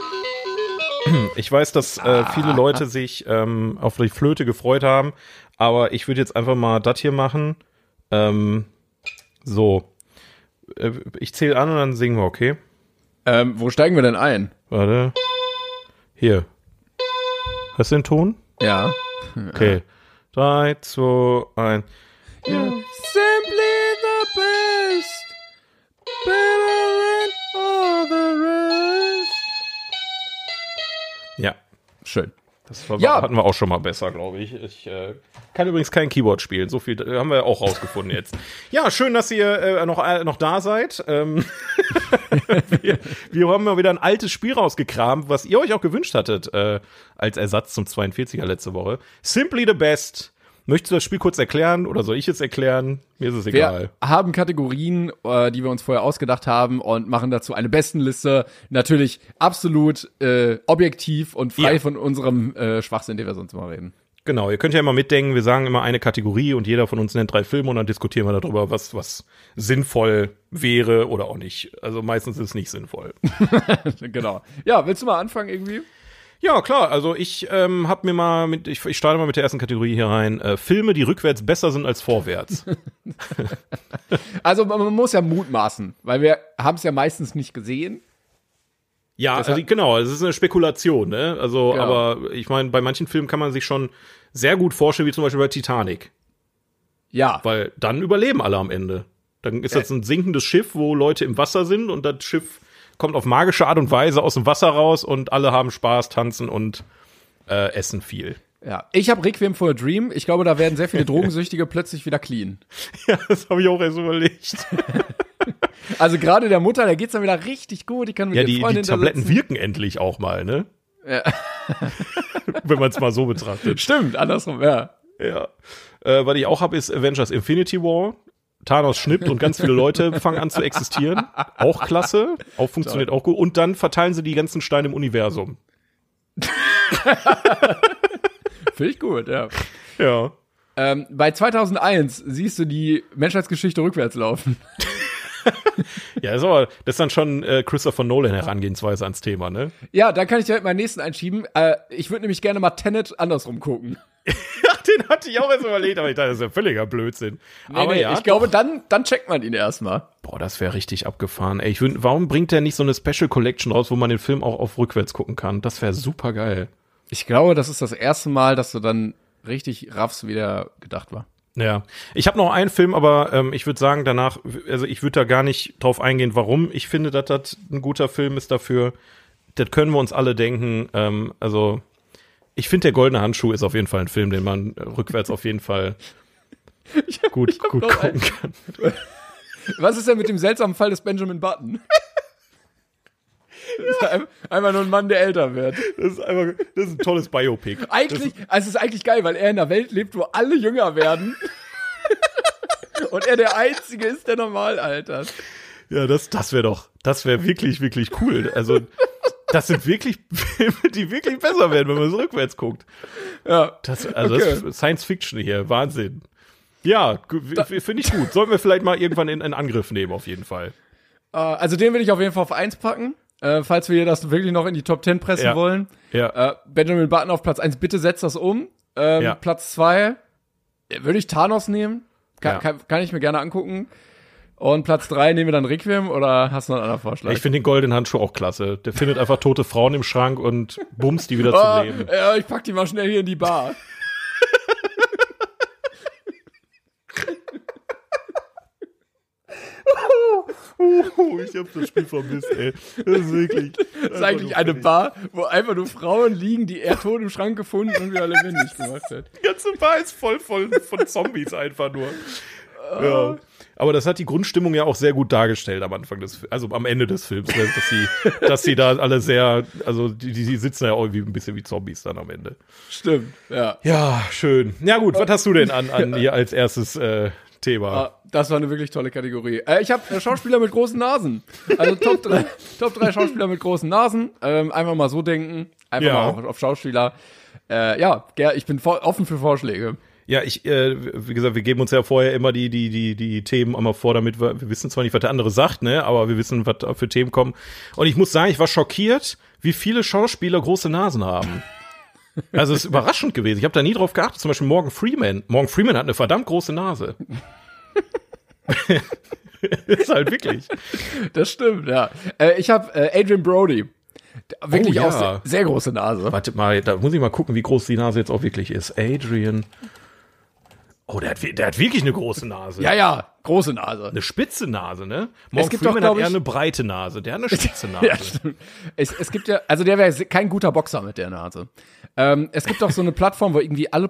Ich weiß, dass äh, Ah. viele Leute sich ähm, auf die Flöte gefreut haben, aber ich würde jetzt einfach mal das hier machen. Ähm, so. Äh, Ich zähle an und dann singen wir, okay? Ähm, wo steigen wir denn ein? Warte. Hier. Hast du den Ton? Ja. Okay. Drei, zwei, eins. Simply the best. Better than all the rest. Ja. Schön. Das war, Ja. hatten wir auch schon mal besser, glaube ich. Ich äh, kann übrigens kein Keyboard spielen. So viel äh, haben wir auch rausgefunden jetzt. Ja, schön, dass ihr äh, noch, äh, noch da seid. Ähm, wir, wir haben mal wieder ein altes Spiel rausgekramt, was ihr euch auch gewünscht hattet, äh, als Ersatz zum 42er letzte Woche. Simply the Best. Möchtest du das Spiel kurz erklären oder soll ich es erklären? Mir ist es egal. Wir haben Kategorien, äh, die wir uns vorher ausgedacht haben und machen dazu eine Bestenliste. Natürlich absolut äh, objektiv und frei Ja. von unserem äh, Schwachsinn, den wir sonst immer reden. Genau, ihr könnt ja immer mitdenken, wir sagen immer eine Kategorie und jeder von uns nennt drei Filme und dann diskutieren wir darüber, was, was sinnvoll wäre oder auch nicht. Also meistens ist es nicht sinnvoll. genau. Ja, willst du mal anfangen irgendwie? Ja, klar, also ich ähm, hab mir mal mit, ich, ich starte mal mit der ersten Kategorie hier rein. Äh, Filme, die rückwärts besser sind als vorwärts. Also man, muss ja mutmaßen, weil wir haben es ja meistens nicht gesehen. Ja, Deshalb- also, genau, es ist eine Spekulation, ne? Also, Genau. aber ich meine, bei manchen Filmen kann man sich schon sehr gut vorstellen, wie zum Beispiel bei Titanic. Ja, Weil dann überleben alle am Ende. Dann ist das ein sinkendes Schiff, wo Leute im Wasser sind und das Schiff kommt auf magische Art und Weise aus dem Wasser raus und alle haben Spaß, tanzen und äh, essen viel. ja. Ich habe Requiem for a Dream. Ich glaube, da werden sehr viele Drogensüchtige plötzlich wieder clean. Ja, das habe ich auch erst überlegt. Also gerade der Mutter, der geht's dann wieder richtig gut. Die kann mit Ja, die, die da Tabletten wirken endlich auch mal, ne? Ja. Wenn man es mal so betrachtet. Stimmt, andersrum, ja. Ja. Äh, was ich auch habe, ist Avengers Infinity War. Thanos schnippt und ganz viele Leute fangen an zu existieren. Auch klasse. Auch funktioniert auch gut. Und dann verteilen sie die ganzen Steine im Universum. Finde ich gut, ja. Ja. Ähm, bei 2001 siehst du die Menschheitsgeschichte rückwärts laufen. Ja, ist aber, das ist dann schon äh, Christopher Nolan Herangehensweise ans Thema, ne? Ja, dann kann ich direkt meinen nächsten einschieben. Äh, ich würde nämlich gerne mal Tenet andersrum gucken. Ja, den hatte ich auch erst überlegt, aber ich dachte, das ist ja völliger Blödsinn. aber nee, ja, ich glaube, dann, dann checkt man ihn erstmal. boah, das wäre richtig abgefahren. Ey, ich würd, warum bringt der nicht so eine Special Collection raus, wo man den Film auch auf rückwärts gucken kann? Das wäre super geil. Ich glaube, das ist das erste Mal, dass du dann richtig raffst, wie der gedacht war. Ja, ich habe noch einen Film, aber ähm, ich würde sagen, danach, also ich würde da gar nicht drauf eingehen, warum ich finde, dass das ein guter Film ist dafür. Das können wir uns alle denken. Ähm, also ich finde, der goldene Handschuh ist auf jeden Fall ein Film, den man äh, rückwärts auf jeden Fall gut, gut noch gucken kann. Was ist denn mit dem seltsamen Fall des Benjamin Button? Das ist ein- Einfach nur ein Mann, der älter wird. Das ist einfach, das ist ein tolles Biopic. Eigentlich, also es ist eigentlich geil, weil er in einer Welt lebt, wo alle jünger werden. Und er der Einzige ist, der normal altert. Ja, das, das wäre doch, das wäre wirklich, wirklich cool. Also, das sind wirklich Filme, die wirklich besser werden, wenn man es rückwärts guckt. Ja. Das, also Okay. das ist Science Fiction hier, Wahnsinn. Ja, finde ich gut. Sollten wir vielleicht mal irgendwann in, in Angriff nehmen, auf jeden Fall. Äh, also den will ich auf jeden Fall auf eins packen. Äh, falls wir das wirklich noch in die Top 10 pressen Ja. wollen. Ja, Äh, Benjamin Button auf Platz 1, bitte setzt das um. Ähm, Ja. Platz 2 würde ich Thanos nehmen. Kann, Ja. kann, kann ich mir gerne angucken. Und Platz 3 nehmen wir dann Requiem oder hast du noch einen anderen Vorschlag? ich finde den goldenen Handschuh auch klasse. Der findet einfach tote Frauen im Schrank und bumst die wieder Ah, zum Leben. ja, ich pack die mal schnell hier in die Bar. Oh, ich hab das Spiel vermisst, ey. Das ist wirklich. Das ist eigentlich eine Bar, wo einfach nur Frauen liegen, die er tot im Schrank gefunden und wieder lebendig gemacht hat. Die ganze Bar ist voll, voll von Zombies einfach nur. Ja. Aber das hat die Grundstimmung ja auch sehr gut dargestellt am Anfang des, also am Ende des Films, ne? dass sie, dass sie da alle sehr, also die, die sitzen ja auch irgendwie ein bisschen wie Zombies dann am Ende. Stimmt, ja. Ja, schön. Ja gut, was hast du denn an, an hier als erstes äh, Thema? Ah, Das war eine wirklich tolle Kategorie. Äh, ich habe äh, Schauspieler mit großen Nasen. Also Top 3, Top 3 Schauspieler mit großen Nasen. Ähm, einfach mal so denken. Einfach Ja. mal auch auf Schauspieler. Äh, ja, ich bin offen für Vorschläge. Ja, ich, äh, wie gesagt, wir geben uns ja vorher immer die, die, die, die Themen einmal vor, damit wir, wir wissen zwar nicht, was der andere sagt, ne, aber wir wissen, was da für Themen kommen. Und ich muss sagen, ich war schockiert, wie viele Schauspieler große Nasen haben. Also es ist überraschend gewesen. Ich habe da nie drauf geachtet. Zum Beispiel Morgan Freeman. Morgan Freeman hat eine verdammt große Nase. ist halt wirklich. Das stimmt, ja. Äh, ich habe äh, Adrian Brody. Wirklich Oh, ja. auch sehr, sehr große Nase. Warte mal, da muss ich mal gucken, wie groß die Nase jetzt auch wirklich ist. Adrian. Oh, der hat, der hat wirklich eine große Nase. Ja, ja, große Nase. Eine spitze Nase, ne? Morgan gibt doch, Freeman glaub hat eher eine breite Nase. Der hat eine spitze Nase. Ja, stimmt. Es, es gibt ja, also der wäre kein guter Boxer mit der Nase. Ähm, es gibt auch so eine Plattform, wo irgendwie alle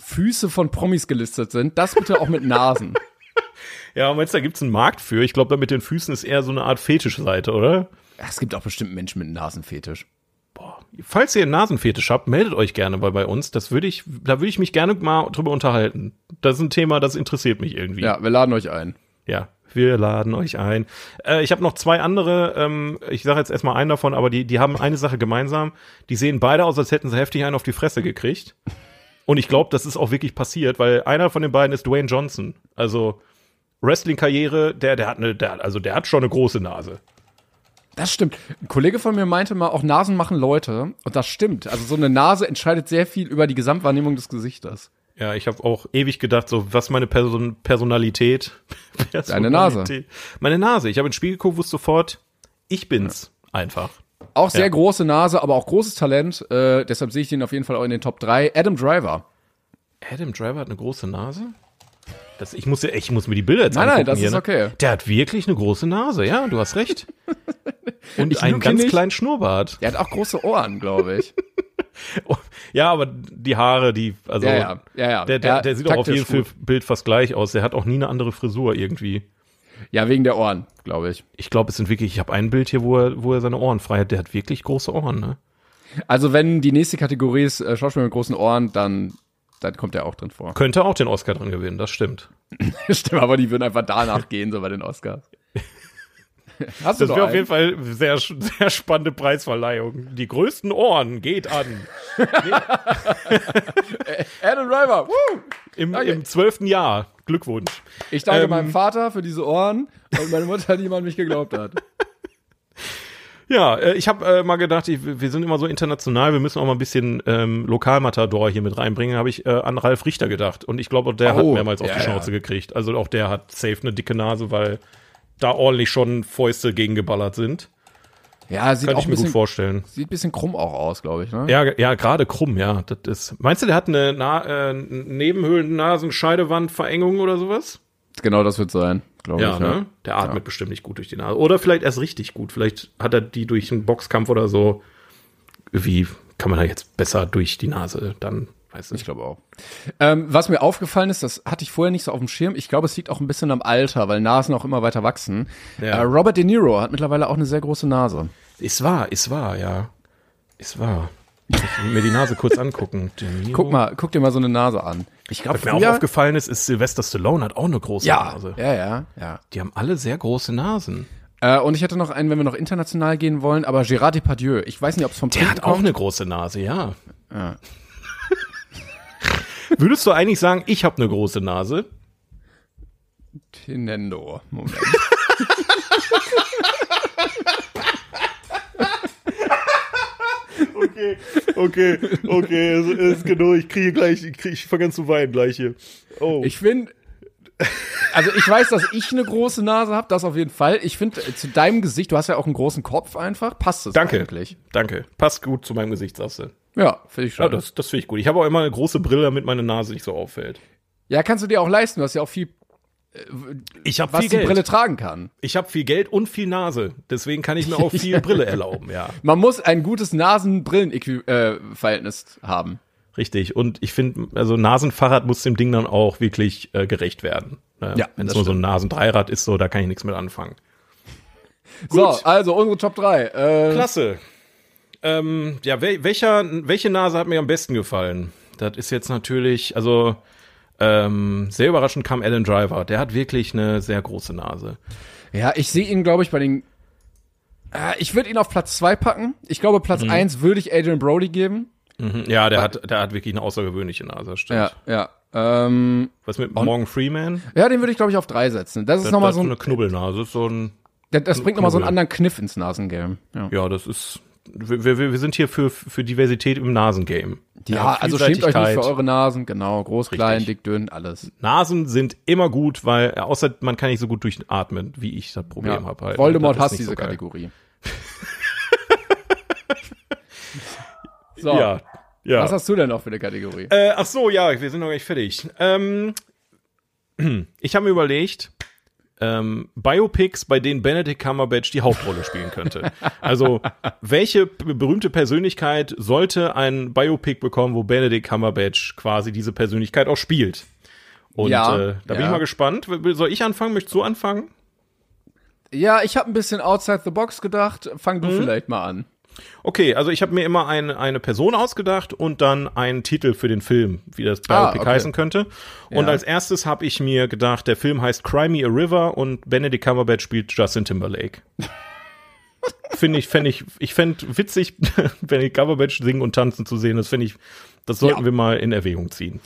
Füße von Promis gelistet sind. Das bitte auch mit Nasen. Ja, meinst du, da gibt's einen Markt für? Ich glaube, da mit den Füßen ist eher so eine Art Fetischseite, oder? Es gibt auch bestimmt Menschen mit Nasenfetisch. Falls ihr einen Nasenfetisch habt, meldet euch gerne bei, bei uns. Das würde ich, da würde ich mich gerne mal drüber unterhalten. Das ist ein Thema, das interessiert mich irgendwie. Ja, wir laden euch ein. Ja, wir laden euch ein. Äh, ich habe noch zwei andere, ähm, ich sage jetzt erstmal einen davon, aber die, die haben eine Sache gemeinsam. Die sehen beide aus, als hätten sie heftig einen auf die Fresse gekriegt. Und ich glaube, das ist auch wirklich passiert, weil einer von den beiden ist Dwayne Johnson. Also Wrestling-Karriere, der, der hat eine, der, also der hat schon eine große Nase. Das stimmt. Ein Kollege von mir meinte mal, auch Nasen machen Leute. Und das stimmt. Also so eine Nase entscheidet sehr viel über die Gesamtwahrnehmung des Gesichtes. Ja, ich habe auch ewig gedacht, so was meine Person Personalität. Deine Nase. Meine Nase. Ich habe ins Spiel geguckt, wusste sofort, ich bin's einfach. Auch sehr Ja. große Nase, aber auch großes Talent. Äh, deshalb sehe ich den auf jeden Fall auch in den Top 3. Adam Driver. Adam Driver hat eine große Nase? Das, ich, muss, ich muss mir die Bilder jetzt Nein, nein, angucken das hier, ist ne? okay. Der hat wirklich eine große Nase, ja, du hast recht. Und Ich einen ganz nicht. kleinen Schnurrbart. Der hat auch große Ohren, glaube ich. Ja, aber die Haare, die, also, Ja, ja, ja, ja. Der, der, der sieht auch auf jedem gut. Bild fast gleich aus. Der hat auch nie eine andere Frisur irgendwie. Ja, wegen der Ohren, glaube ich. Ich glaube, es sind wirklich, ich habe ein Bild hier, wo er, wo er seine Ohren frei hat. Der hat wirklich große Ohren, ne? Also wenn die nächste Kategorie ist äh, Schauspieler mit großen Ohren, dann, dann kommt der auch drin vor. Könnte auch den Oscar dran gewinnen, das stimmt. Stimmt, aber die würden einfach danach gehen, so bei den Oscars. Hast Das wäre auf jeden Fall sehr, sehr spannende Preisverleihung. Die größten Ohren geht an. Adam Driver, woo! Im, im zwölften Jahr. Glückwunsch. Ich danke Ähm, meinem Vater für diese Ohren und meine Mutter, die an mich geglaubt hat. Ja, äh, ich habe äh, mal gedacht, ich, wir sind immer so international, wir müssen auch mal ein bisschen ähm, Lokalmatador hier mit reinbringen, habe ich äh, an Ralf Richter gedacht. Und ich glaube, der hat Oh, mehrmals auf ja, die Schnauze ja. gekriegt. Also auch der hat safe eine dicke Nase, weil da ordentlich schon Fäuste gegengeballert sind. Ja, sieht Könnte auch ich mir gut bisschen, vorstellen. sieht ein bisschen krumm auch aus, glaube ich, ne? Ja, ja, gerade krumm, ja. Das ist. Meinst du, der hat eine Na äh, Nebenhöhlen-Nasenscheidewand-Verengung oder sowas? Genau, das wird sein, glaube Ja, ich. ne? Der atmet bestimmt nicht gut durch die Nase. Oder vielleicht erst richtig gut. Vielleicht hat er die durch einen Boxkampf oder so. Wie kann man da jetzt besser durch die Nase dann, weiß Ich nicht. glaube auch. Ähm, was mir aufgefallen ist, das hatte ich vorher nicht so auf dem Schirm. Ich glaube, es liegt auch ein bisschen am Alter, weil Nasen auch immer weiter wachsen. Ja. Äh, Robert De Niro hat mittlerweile auch eine sehr große Nase. Ist wahr, ist wahr, ja. Ist wahr. Ich muss mir die Nase kurz angucken. De Niro. Guck mal, guck dir mal so eine Nase an. Ich glaube, Was mir auch aufgefallen ist, ist Sylvester Stallone hat auch eine große ja, Nase. ja, ja, ja. Die haben alle sehr große Nasen. Äh, und ich hätte noch einen, wenn wir noch international gehen wollen, aber Gérard Depardieu. Ich weiß nicht, ob es vom Der Trinken hat auch kommt. eine große Nase, ja. Ja. Würdest du eigentlich sagen, ich habe eine große Nase? Tinendo. Moment. Okay, okay, okay, es ist genug. Ich kriege gleich, ich, krieg, ich fange an zu weinen gleich hier. Oh. Ich finde, also ich weiß, dass ich eine große Nase habe, das auf jeden Fall. Ich finde, äh, zu deinem Gesicht, du hast ja auch einen großen Kopf einfach, passt es Danke. eigentlich. Danke. Passt gut zu meinem Gesicht, sagst du. Ja, finde ich schon. Ja, das, das finde ich gut. Ich habe auch immer eine große Brille, damit meine Nase nicht so auffällt. Ja, kannst du dir auch leisten, du hast ja auch viel, Ich habe was viel die Geld. Brille tragen kann. Ich habe viel Geld und viel Nase. Deswegen kann ich mir auch viel Brille erlauben, ja. Man muss ein gutes Nasen-Brillen-Verhältnis haben. Richtig. Und ich finde, also Nasenfahrrad muss dem Ding dann auch wirklich äh, gerecht werden. Ne? Ja, Wenn es nur so ein Nasendreirad ist, so, da kann ich nichts mit anfangen. So, also unsere Top 3. Äh, Klasse. Ähm, ja, wel welcher, welche Nase hat mir am besten gefallen? Das ist jetzt natürlich, also ähm, sehr überraschend kam Alan Driver. Der hat wirklich eine sehr große Nase. ja, ich sehe ihn, glaube ich, bei den. Äh, ich würde ihn auf Platz 2 packen. Ich glaube, Platz 1 würde ich Adrian Brody geben. Mhm. Ja, der hat, der hat wirklich eine außergewöhnliche Nase, stimmt. Ja, ja. Ähm, Was mit Morgan Freeman? ja, den würde ich, glaube ich, auf 3 setzen. Das ist nochmal so ein. eine Knubbelnase. So ein, Das, das bringt nochmal so einen anderen Kniff ins Nasengame. Ja, ja, das ist, wir, wir, wir sind hier für, für Diversität im Nasengame. ja also schämt euch nicht für eure Nasen. Genau, groß, klein, Richtig. dick, dünn, alles. Nasen sind immer gut, weil, außer man kann nicht so gut durchatmen, wie ich das Problem Ja. habe halt. Voldemort hasst diese so. Kategorie. so, Ja, ja. was hast du denn noch für eine Kategorie? Äh, ach so, ja, wir sind noch nicht fertig. Ähm, ich habe mir überlegt, ähm, Biopics, bei denen Benedict Cumberbatch die Hauptrolle spielen könnte. Also, welche berühmte Persönlichkeit sollte ein Biopic bekommen, wo Benedict Cumberbatch quasi diese Persönlichkeit auch spielt? Und Ja, äh, da bin ja. ich mal gespannt. Soll ich anfangen? Möchtest du anfangen? Ja, ich habe ein bisschen outside the box gedacht. Fang Mhm. du vielleicht mal an. Okay, also ich habe mir immer eine, eine Person ausgedacht und dann einen Titel für den Film, wie das Ah, Biopic okay. heißen könnte. Und Ja. als erstes habe ich mir gedacht, der Film heißt Cry Me a River und Benedict Cumberbatch spielt Justin Timberlake. Finde ich, fände ich, ich fände witzig, Benedict Cumberbatch singen und tanzen zu sehen. Das finde ich, das sollten Ja. wir mal in Erwägung ziehen.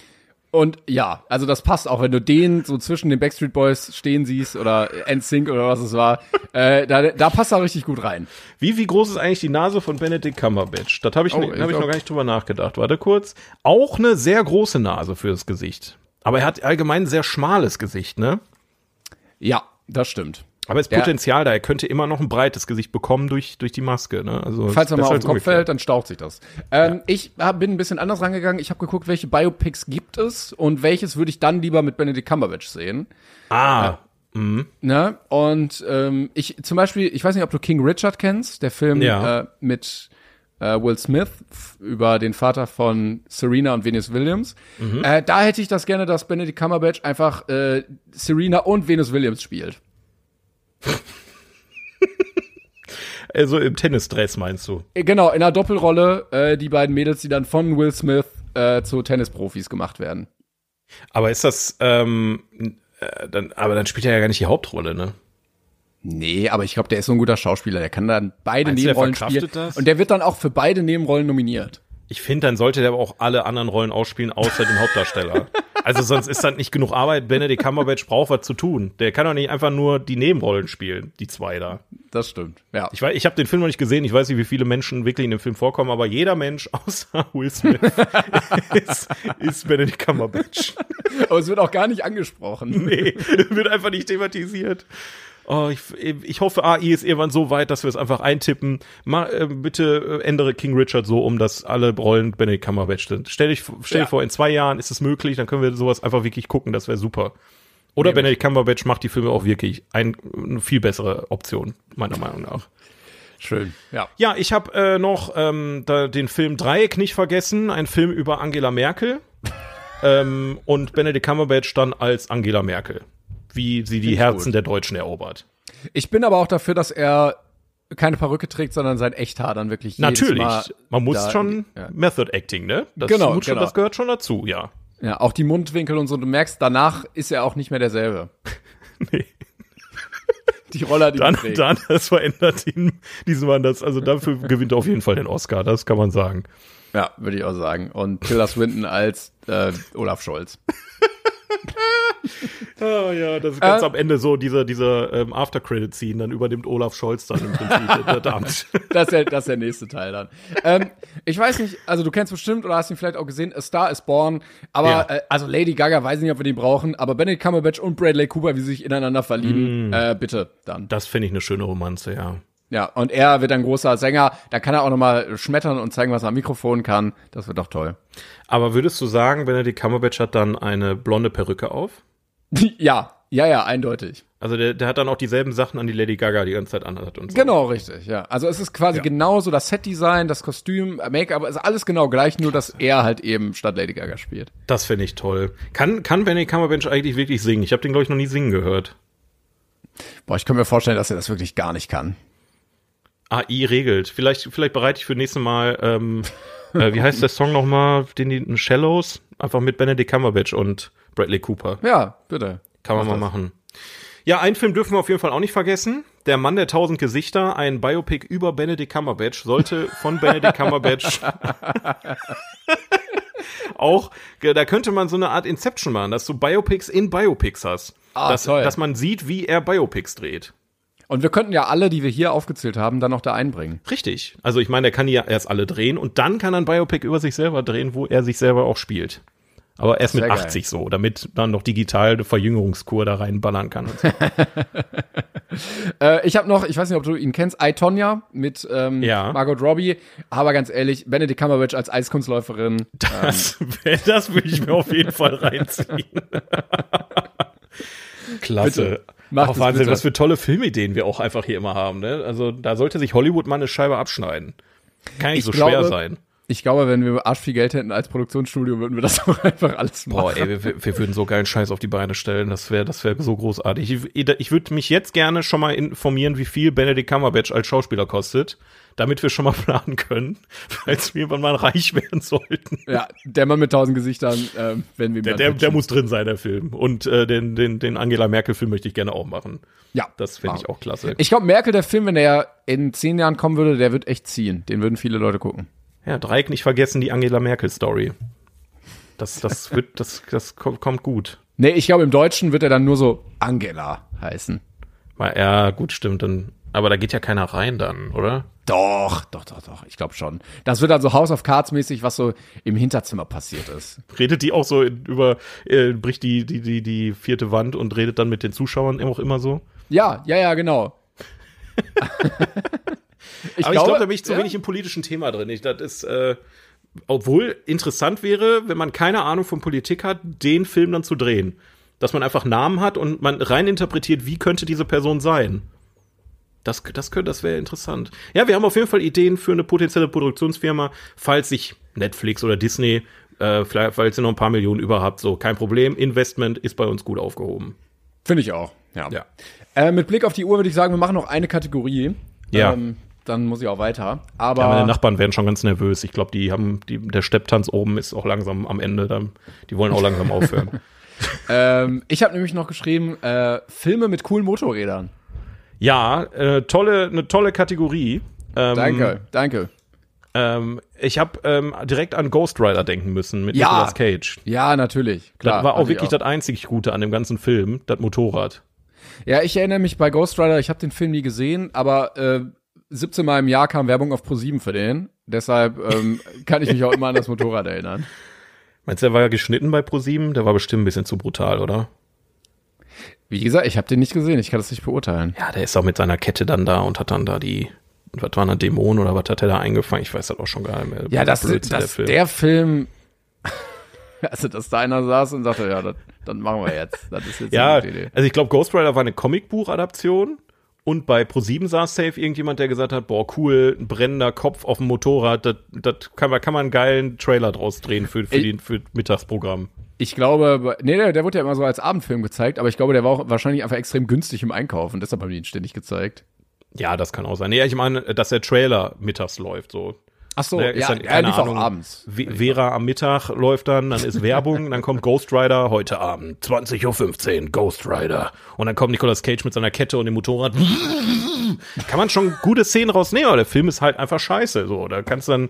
Und ja, also das passt auch, wenn du den so zwischen den Backstreet Boys stehen siehst oder NSYNC oder was es war. äh, da, da passt er richtig gut rein. Wie, wie groß ist eigentlich die Nase von Benedict Cumberbatch? Das habe ich, Oh, ne- hab ich noch gar nicht drüber nachgedacht. Warte kurz. Auch eine sehr große Nase fürs Gesicht. Aber er hat allgemein ein sehr schmales Gesicht, ne? Ja, das stimmt. Aber es ist Potenzial da, er könnte immer noch ein breites Gesicht bekommen durch, durch die Maske. Ne? Also Falls er mal auf als den Kopf fällt, dann staucht sich das. Ähm, Ich hab, bin ein bisschen anders rangegangen. Ich habe geguckt, welche Biopics gibt es und welches würde ich dann lieber mit Benedict Cumberbatch sehen. Ah, Ne? Und ähm, ich zum Beispiel, ich weiß nicht, ob du King Richard kennst, der Film Ja. äh, mit äh, Will Smith über den Vater von Serena und Venus Williams. Äh, da hätte ich das gerne, dass Benedict Cumberbatch einfach äh, Serena und Venus Williams spielt. also im Tennisdress meinst du? Äh, Genau, in einer Doppelrolle äh, die beiden Mädels, die dann von Will Smith äh, zu Tennisprofis gemacht werden. Aber ist das, ähm, äh, dann, aber dann spielt er ja gar nicht die Hauptrolle, ne? Nee, aber ich glaube, der ist so ein guter Schauspieler. Der kann dann beide Meinst Nebenrollen spielen. das? Und der wird dann auch für beide Nebenrollen nominiert. Ich finde, dann sollte der aber auch alle anderen Rollen ausspielen, außer den Hauptdarsteller. Also sonst ist dann nicht genug Arbeit. Benedict Cumberbatch braucht was zu tun. Der kann doch nicht einfach nur die Nebenrollen spielen, die zwei da. Das stimmt. Ja. Ich weiß, ich habe den Film noch nicht gesehen. Ich weiß nicht, wie viele Menschen wirklich in dem Film vorkommen, aber jeder Mensch außer Will Smith ist, ist Benedict Cumberbatch. Aber es wird auch gar nicht angesprochen. Nee, wird einfach nicht thematisiert. Oh, ich, ich hoffe, AI ist irgendwann so weit, dass wir es einfach eintippen. Mal, äh, bitte äh, ändere King Richard so um, dass alle Rollen Benedict Cumberbatch sind. Stell dich, stell Ja. dir vor, in zwei Jahren ist es möglich, dann können wir sowas einfach wirklich gucken, das wäre super. Oder Benedict Cumberbatch macht die Filme auch wirklich ein, eine viel bessere Option, meiner Meinung nach. Schön. Ja. Ja, ich habe äh, noch ähm, da, den Film Dreieck nicht vergessen, ein Film über Angela Merkel ähm, und Benedict Cumberbatch dann als Angela Merkel, wie sie die Herzen gut. der Deutschen erobert. Ich bin aber auch dafür, dass er keine Perücke trägt, sondern sein Echthaar dann wirklich Natürlich, man muss schon ja. Method Acting, ne? Das, Genau, muss schon, genau. das gehört schon dazu, ja. Ja, auch die Mundwinkel und so. Du merkst, danach ist er auch nicht mehr derselbe. Nee. Die Roller, die Dann, trägt. dann, das verändert ihn diesmal das, also dafür gewinnt er auf jeden Fall den Oscar, das kann man sagen. Ja, würde ich auch sagen. Und Tilda Swinton als äh, Olaf Scholz. Oh ja, das ist ganz Äh, am Ende so dieser, dieser ähm, After-Credit-Scene, dann übernimmt Olaf Scholz dann im Prinzip das Amt. Das ist, der, das ist der nächste Teil dann. ähm, ich weiß nicht, also du kennst bestimmt oder hast ihn vielleicht auch gesehen, A Star is Born, aber Ja. äh, also Lady Gaga, weiß nicht, ob wir den brauchen, aber Benedict Cumberbatch und Bradley Cooper, wie sie sich ineinander verlieben, äh, bitte dann. Das finde ich eine schöne Romanze, ja. Ja, und er wird ein großer Sänger, da kann er auch nochmal schmettern und zeigen, was er am Mikrofon kann. Das wird doch toll. Aber würdest du sagen, Benedict Cumberbatch hat dann eine blonde Perücke auf? ja, ja, ja, eindeutig. Also der, der hat dann auch dieselben Sachen an, die Lady Gaga die ganze Zeit anhat und so. Genau, richtig, ja. Also es ist quasi genauso das Setdesign, das Kostüm, Make-up, ist alles genau gleich, nur dass er halt eben statt Lady Gaga spielt. Das finde ich toll. Kann, kann Benedict Cumberbatch eigentlich wirklich singen? Ich habe den, glaube ich, noch nie singen gehört. Boah, ich kann mir vorstellen, dass er das wirklich gar nicht kann. AI regelt. Vielleicht, vielleicht bereite ich für nächstes Mal, ähm, äh, wie heißt der Song nochmal, den die Shallows? Einfach mit Benedict Cumberbatch und Bradley Cooper. Ja, bitte. Kann man Mach mal das. machen. Ja, einen Film dürfen wir auf jeden Fall auch nicht vergessen. Der Mann der tausend Gesichter, ein Biopic über Benedict Cumberbatch, sollte von Benedict Cumberbatch auch, da könnte man so eine Art Inception machen, dass du Biopics in Biopics hast. Ah, dass, toll. dass man sieht, wie er Biopics dreht. Und wir könnten ja alle, die wir hier aufgezählt haben, dann noch da einbringen. Richtig. Also ich meine, der kann ja erst alle drehen und dann kann er ein Biopic über sich selber drehen, wo er sich selber auch spielt. Aber erst mit Sehr geil. 80 so, damit man noch digital eine Verjüngungskur da reinballern kann. Und so. Äh, ich habe noch, ich weiß nicht, ob du ihn kennst, I, Tonya mit ähm, Ja. Margot Robbie. Aber ganz ehrlich, Benedict Cumberbatch als Eiskunstläuferin. Das, das würde ich mir auf jeden Fall reinziehen. Klasse. Bitte. Macht Auch Wahnsinn, bitte. was für tolle Filmideen wir auch einfach hier immer haben. Ne? Also da sollte sich Hollywood mal eine Scheibe abschneiden. Kann nicht Ich so glaube- schwer sein. Ich glaube, wenn wir arsch viel Geld hätten als Produktionsstudio, würden wir das auch einfach alles machen. Boah, ey, wir, wir würden so geilen Scheiß auf die Beine stellen. Das wäre das wäre so großartig. Ich, ich würde mich jetzt gerne schon mal informieren, wie viel Benedict Cumberbatch als Schauspieler kostet, damit wir schon mal planen können, falls wir irgendwann mal reich werden sollten. Ja, der Mann mit tausend Gesichtern, ähm, wenn wir Der, der, der muss drin sein, der Film. Und äh, den, den, den Angela Merkel-Film möchte ich gerne auch machen. Ja, Das finde ich auch klasse. Ich glaube, Merkel, der Film, wenn der in zehn Jahren kommen würde, der wird echt ziehen. Den würden viele Leute gucken. Ja, Dreieck nicht vergessen, die Angela Merkel-Story. Das, das wird, das, das kommt, gut. Nee, ich glaube, im Deutschen wird er dann nur so Angela heißen. Ja, gut, stimmt. Dann, aber da geht ja keiner rein dann, oder? Doch, doch, doch, doch. Ich glaube schon. Das wird dann so House of Cards mäßig, was so im Hinterzimmer passiert ist. Redet die auch so über, äh, bricht die, die, die, die vierte Wand und redet dann mit den Zuschauern auch immer so? Ja, ja, ja, genau. ich Aber ich glaube, da bin ich zu ja? wenig im politischen Thema drin. Ich, das ist, äh, obwohl interessant wäre, wenn man keine Ahnung von Politik hat, den Film dann zu drehen. Dass man einfach Namen hat und man rein interpretiert, wie könnte diese Person sein. Das, das, könnte, das wäre interessant. Ja, wir haben auf jeden Fall Ideen für eine potenzielle Produktionsfirma, falls sich Netflix oder Disney, äh, vielleicht, falls ihr noch ein paar Millionen über habt, so kein Problem. Investment ist bei uns gut aufgehoben. Finde ich auch, ja. ja. Äh, mit Blick auf die Uhr würde ich sagen, wir machen noch eine Kategorie. Ja. Ähm, dann muss ich auch weiter. Aber ja, meine Nachbarn werden schon ganz nervös. Ich glaube, die haben, die, der Stepptanz oben ist auch langsam am Ende. Dann, die wollen auch langsam aufhören. ähm, ich habe nämlich noch geschrieben, äh, Filme mit coolen Motorrädern. Ja, äh, tolle, eine tolle Kategorie. Ähm, danke, danke. Ähm, ich habe ähm, direkt an Ghost Rider denken müssen mit ja, Nicolas Cage. Ja, natürlich. Klar, das war auch wirklich auch. das einzig Gute an dem ganzen Film, das Motorrad. Ja, ich erinnere mich bei Ghost Rider, ich habe den Film nie gesehen, aber äh, 17 Mal im Jahr kam Werbung auf Pro7 für den. Deshalb ähm, kann ich mich auch immer an das Motorrad erinnern. Meinst du, der war ja geschnitten bei Pro7? Der war bestimmt ein bisschen zu brutal, oder? Wie gesagt, ich habe den nicht gesehen, ich kann das nicht beurteilen. Ja, der ist auch mit seiner Kette dann da und hat dann da die, was waren da Dämonen oder was hat er da eingefangen? Ich weiß das auch schon gar nicht mehr. Ja, das, das der Film. Der Film also, dass da einer saß und sagte, ja, das, dann machen wir jetzt. Das ist jetzt ja, also ich glaube, Ghost Rider war eine Comicbuch-Adaption und bei Pro7 saß safe irgendjemand, der gesagt hat, boah, cool, ein brennender Kopf auf dem Motorrad, das, kann, man, kann man einen geilen Trailer draus drehen für, für, den, für Mittagsprogramm. Ich glaube, nee, der, der wurde ja immer so als Abendfilm gezeigt, aber ich glaube, der war auch wahrscheinlich einfach extrem günstig im Einkaufen, deshalb haben die ihn ständig gezeigt. Ja, das kann auch sein. Nee, ich meine, dass der Trailer mittags läuft, so. Ach so, ne, ja, dann, ja, Ahnung, abends. Vera am Mittag läuft dann, dann ist Werbung, dann kommt Ghost Rider heute Abend, 20.15 Uhr, Ghost Rider. Und dann kommt Nicolas Cage mit seiner Kette und dem Motorrad. Kann man schon gute Szenen rausnehmen, aber der Film ist halt einfach scheiße. So, da kannst du dann,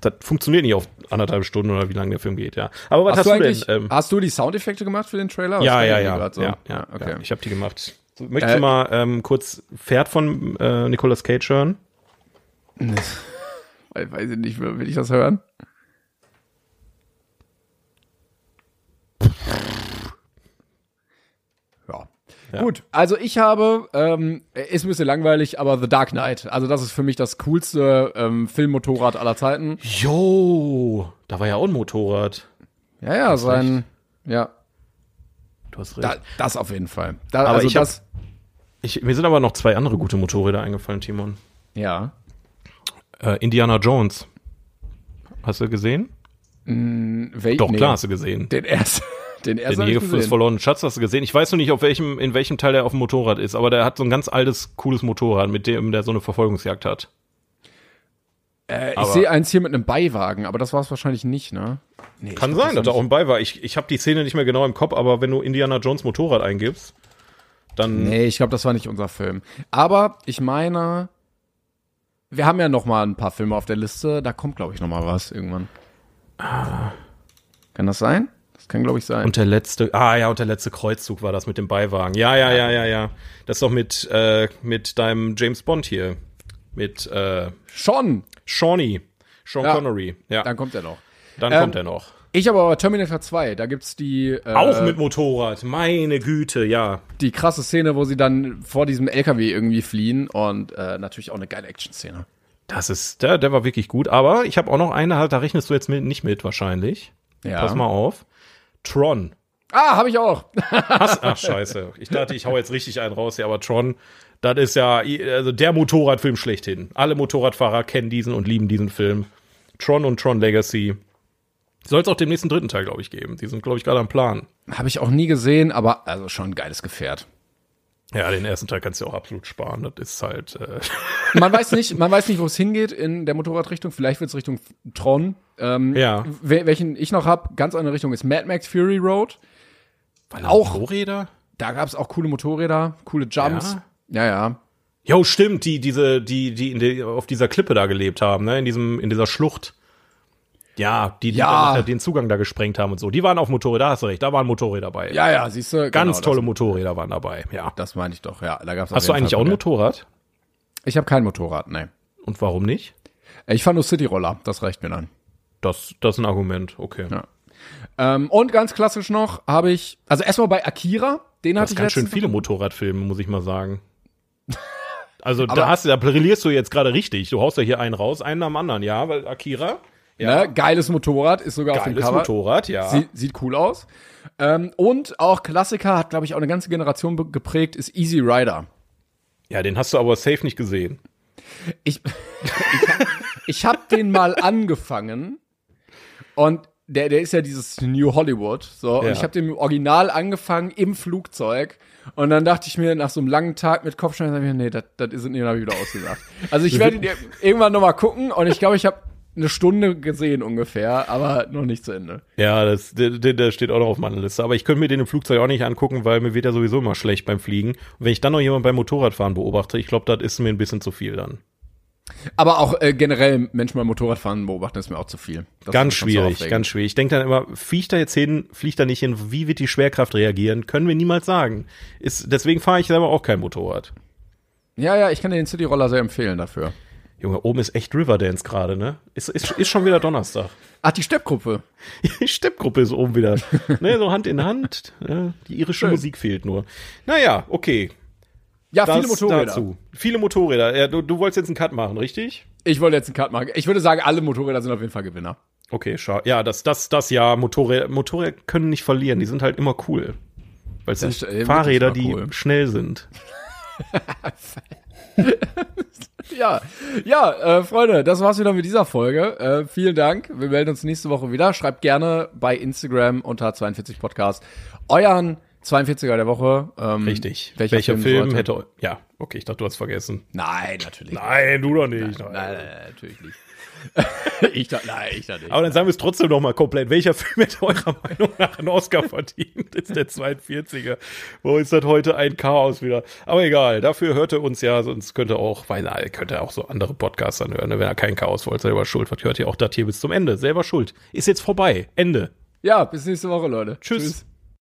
das funktioniert nicht auf anderthalb Stunden oder wie lange der Film geht, ja. Aber was hast, hast du, denn? Ähm, hast du die Soundeffekte gemacht für den Trailer? Ja, ja, ja, so? ja, ja, okay. Ja, ich habe die gemacht. So, möchtest äh, du mal ähm, kurz Pferd von äh, Nicolas Cage hören? Weiß ich nicht, will ich das hören? Ja. ja. Gut, also ich habe, ähm, ist ein bisschen langweilig, aber The Dark Knight. Also das ist für mich das coolste ähm, Filmmotorrad aller Zeiten. Jo, da war ja auch ein Motorrad. Ja, ja, sein, recht. ja. Du hast recht. Da, das auf jeden Fall. Da, aber also ich das. Hab, ich, mir sind aber noch zwei andere gute Motorräder eingefallen, Timon. Ja. Äh, Indiana Jones. Hast du gesehen? Mm, Doch, nee. klar hast du gesehen. Den ersten. Den ersten. Den Jäger fürs verlorenen Schatz hast du gesehen. Ich weiß nur nicht, auf welchem, in welchem Teil der auf dem Motorrad ist, aber der hat so ein ganz altes, cooles Motorrad, mit dem der so eine Verfolgungsjagd hat. Äh, ich sehe eins hier mit einem Beiwagen, aber das war es wahrscheinlich nicht, ne? Nee, Kann sein, dass da auch ein Beiwagen. Ich, ich habe die Szene nicht mehr genau im Kopf, aber wenn du Indiana Jones Motorrad eingibst, dann. Nee, ich glaube, das war nicht unser Film. Aber ich meine, wir haben ja noch mal ein paar Filme auf der Liste. Da kommt, glaube ich, noch mal was irgendwann. Ah. Kann das sein? Das kann, glaube ich, sein. Und der letzte, ah ja, und der letzte Kreuzzug war das mit dem Beiwagen. Ja, ja, ja, ja, ja. Das ist doch mit, äh, mit deinem James Bond hier. Mit, äh, Sean. Shawnee. Sean ja, Connery. Ja. Dann kommt er noch. Dann ähm, kommt er noch. Ich habe aber Terminator 2, da gibt's die äh, Auch mit Motorrad, meine Güte, ja. Die krasse Szene, wo sie dann vor diesem LKW irgendwie fliehen und äh, natürlich auch eine geile Action-Szene. Das ist, der, der war wirklich gut, aber ich habe auch noch eine, da rechnest du jetzt mit, nicht mit wahrscheinlich. Ja. Pass mal auf. Tron. Ah, habe ich auch. Hast, ach, scheiße. Ich dachte, ich hau jetzt richtig einen raus, ja, aber Tron, das ist ja also der Motorradfilm schlechthin. Alle Motorradfahrer kennen diesen und lieben diesen Film. Tron und Tron Legacy soll es auch dem nächsten dritten Teil, glaube ich, geben. Die sind, glaube ich, gerade am Plan. Habe ich auch nie gesehen, aber also schon ein geiles Gefährt. Ja, den ersten Teil kannst du auch absolut sparen. Das ist halt. Äh man weiß nicht, man weiß nicht, wo es hingeht in der Motorradrichtung. Vielleicht wird es Richtung Tron. Ähm, ja. Welchen ich noch habe, ganz andere Richtung ist Mad Max Fury Road. Weil auch Motorräder. Da gab es auch coole Motorräder, coole Jumps. Ja, ja. ja. Jo, stimmt, die diese die die, in die auf dieser Klippe da gelebt haben, ne, in diesem in dieser Schlucht. Ja, die, die ja. dann den Zugang da gesprengt haben und so. Die waren auf Motorräder, da hast du recht, da waren Motorräder dabei. Ja, ja, siehst du. Ganz genau, tolle Motorräder waren dabei, ja. Das meine ich doch, ja. Da gab's hast du eigentlich auch ein Motorrad? Ich habe kein Motorrad, nee. Und warum nicht? Ich fahre nur Cityroller, das reicht mir dann. Das, das ist ein Argument, okay. Ja. Ähm, und ganz klassisch noch habe ich, also erstmal bei Akira, den hatte hast ich ganz schön viele Motorradfilme, muss ich mal sagen. Also Aber- da hast du, da brillierst du jetzt gerade richtig. Du haust ja hier einen raus, einen am anderen, ja, weil Akira, ja, Ne? Geiles Motorrad, ist sogar auf dem geiles Cover. Motorrad, ja. Sie, sieht cool aus. Ähm, und auch Klassiker, hat, glaube ich, auch eine ganze Generation geprägt, ist Easy Rider. ja, den hast du aber safe nicht gesehen. Ich, ich, habe den mal angefangen und der, der ist ja dieses New Hollywood. So, und Ja. ich habe den im Original angefangen im Flugzeug. Und dann dachte ich mir nach so einem langen Tag mit Kopfschmerzen, hab nee, das ist nicht, habe ich wieder ausgesagt. Also ich werde ihn ir- irgendwann noch mal gucken und ich glaube, ich habe eine Stunde gesehen ungefähr, aber noch nicht zu Ende. Ja, das, der, der, steht auch noch auf meiner Liste. Aber ich könnte mir den im Flugzeug auch nicht angucken, weil mir wird ja sowieso immer schlecht beim Fliegen. Und wenn ich dann noch jemanden beim Motorradfahren beobachte, ich glaube, das ist mir ein bisschen zu viel dann. Aber auch äh, generell Menschen beim Motorradfahren beobachten ist mir auch zu viel. Das ganz schwierig, aufregend. ganz schwierig. Ich denke dann immer, fliegt er jetzt hin, fliegt er nicht hin, wie wird die Schwerkraft reagieren? Können wir niemals sagen. Ist, deswegen fahre ich selber auch kein Motorrad. Ja, ja, ich kann dir den City Roller sehr empfehlen dafür. Junge, oben ist echt Riverdance gerade, ne? Ist, ist, ist schon wieder Donnerstag. Ach, die Steppgruppe. Die Steppgruppe ist oben wieder. ne, so Hand in Hand. Ja, die irische Schön. Musik fehlt nur. Naja, okay. Ja, Das viele Motorräder. Dazu. Viele Motorräder. Ja, du, du wolltest jetzt einen Cut machen, richtig? Ich wollte jetzt einen Cut machen. Ich würde sagen, alle Motorräder sind auf jeden Fall Gewinner. Okay, schade. Ja, das, das, das ja, Motorräder, Motorräder können nicht verlieren. Die sind halt immer cool. Weil es sind Fahrräder, wirklich die cool. schnell sind. Ja, ja, äh, Freunde, das war's wieder mit dieser Folge. Äh, vielen Dank. Wir melden uns nächste Woche wieder. Schreibt gerne bei Instagram unter 42 Podcast euren 42er der Woche. Ähm, Richtig. Welcher, Welcher, Film, Film, hätte. Ja, okay, ich dachte, du hast vergessen. Nein, natürlich. Nein, du doch nicht. Nein, nein, nein, natürlich nicht. ich dachte, nein, ich dachte nicht. Aber dann sagen wir es trotzdem noch mal komplett. Welcher Film hätte eurer Meinung nach einen Oscar verdient? Das ist der 42er. Wo ist das heute ein Chaos wieder? Aber egal, dafür hört ihr uns ja, sonst könnt ihr auch, weil na, ihr könnt ja auch so andere Podcasts anhören. ne? Wenn ihr kein Chaos wollt, selber schuld. Was hört ihr auch das hier bis zum Ende? Selber schuld. Ist jetzt vorbei. Ende. Ja, bis nächste Woche, Leute. Tschüss.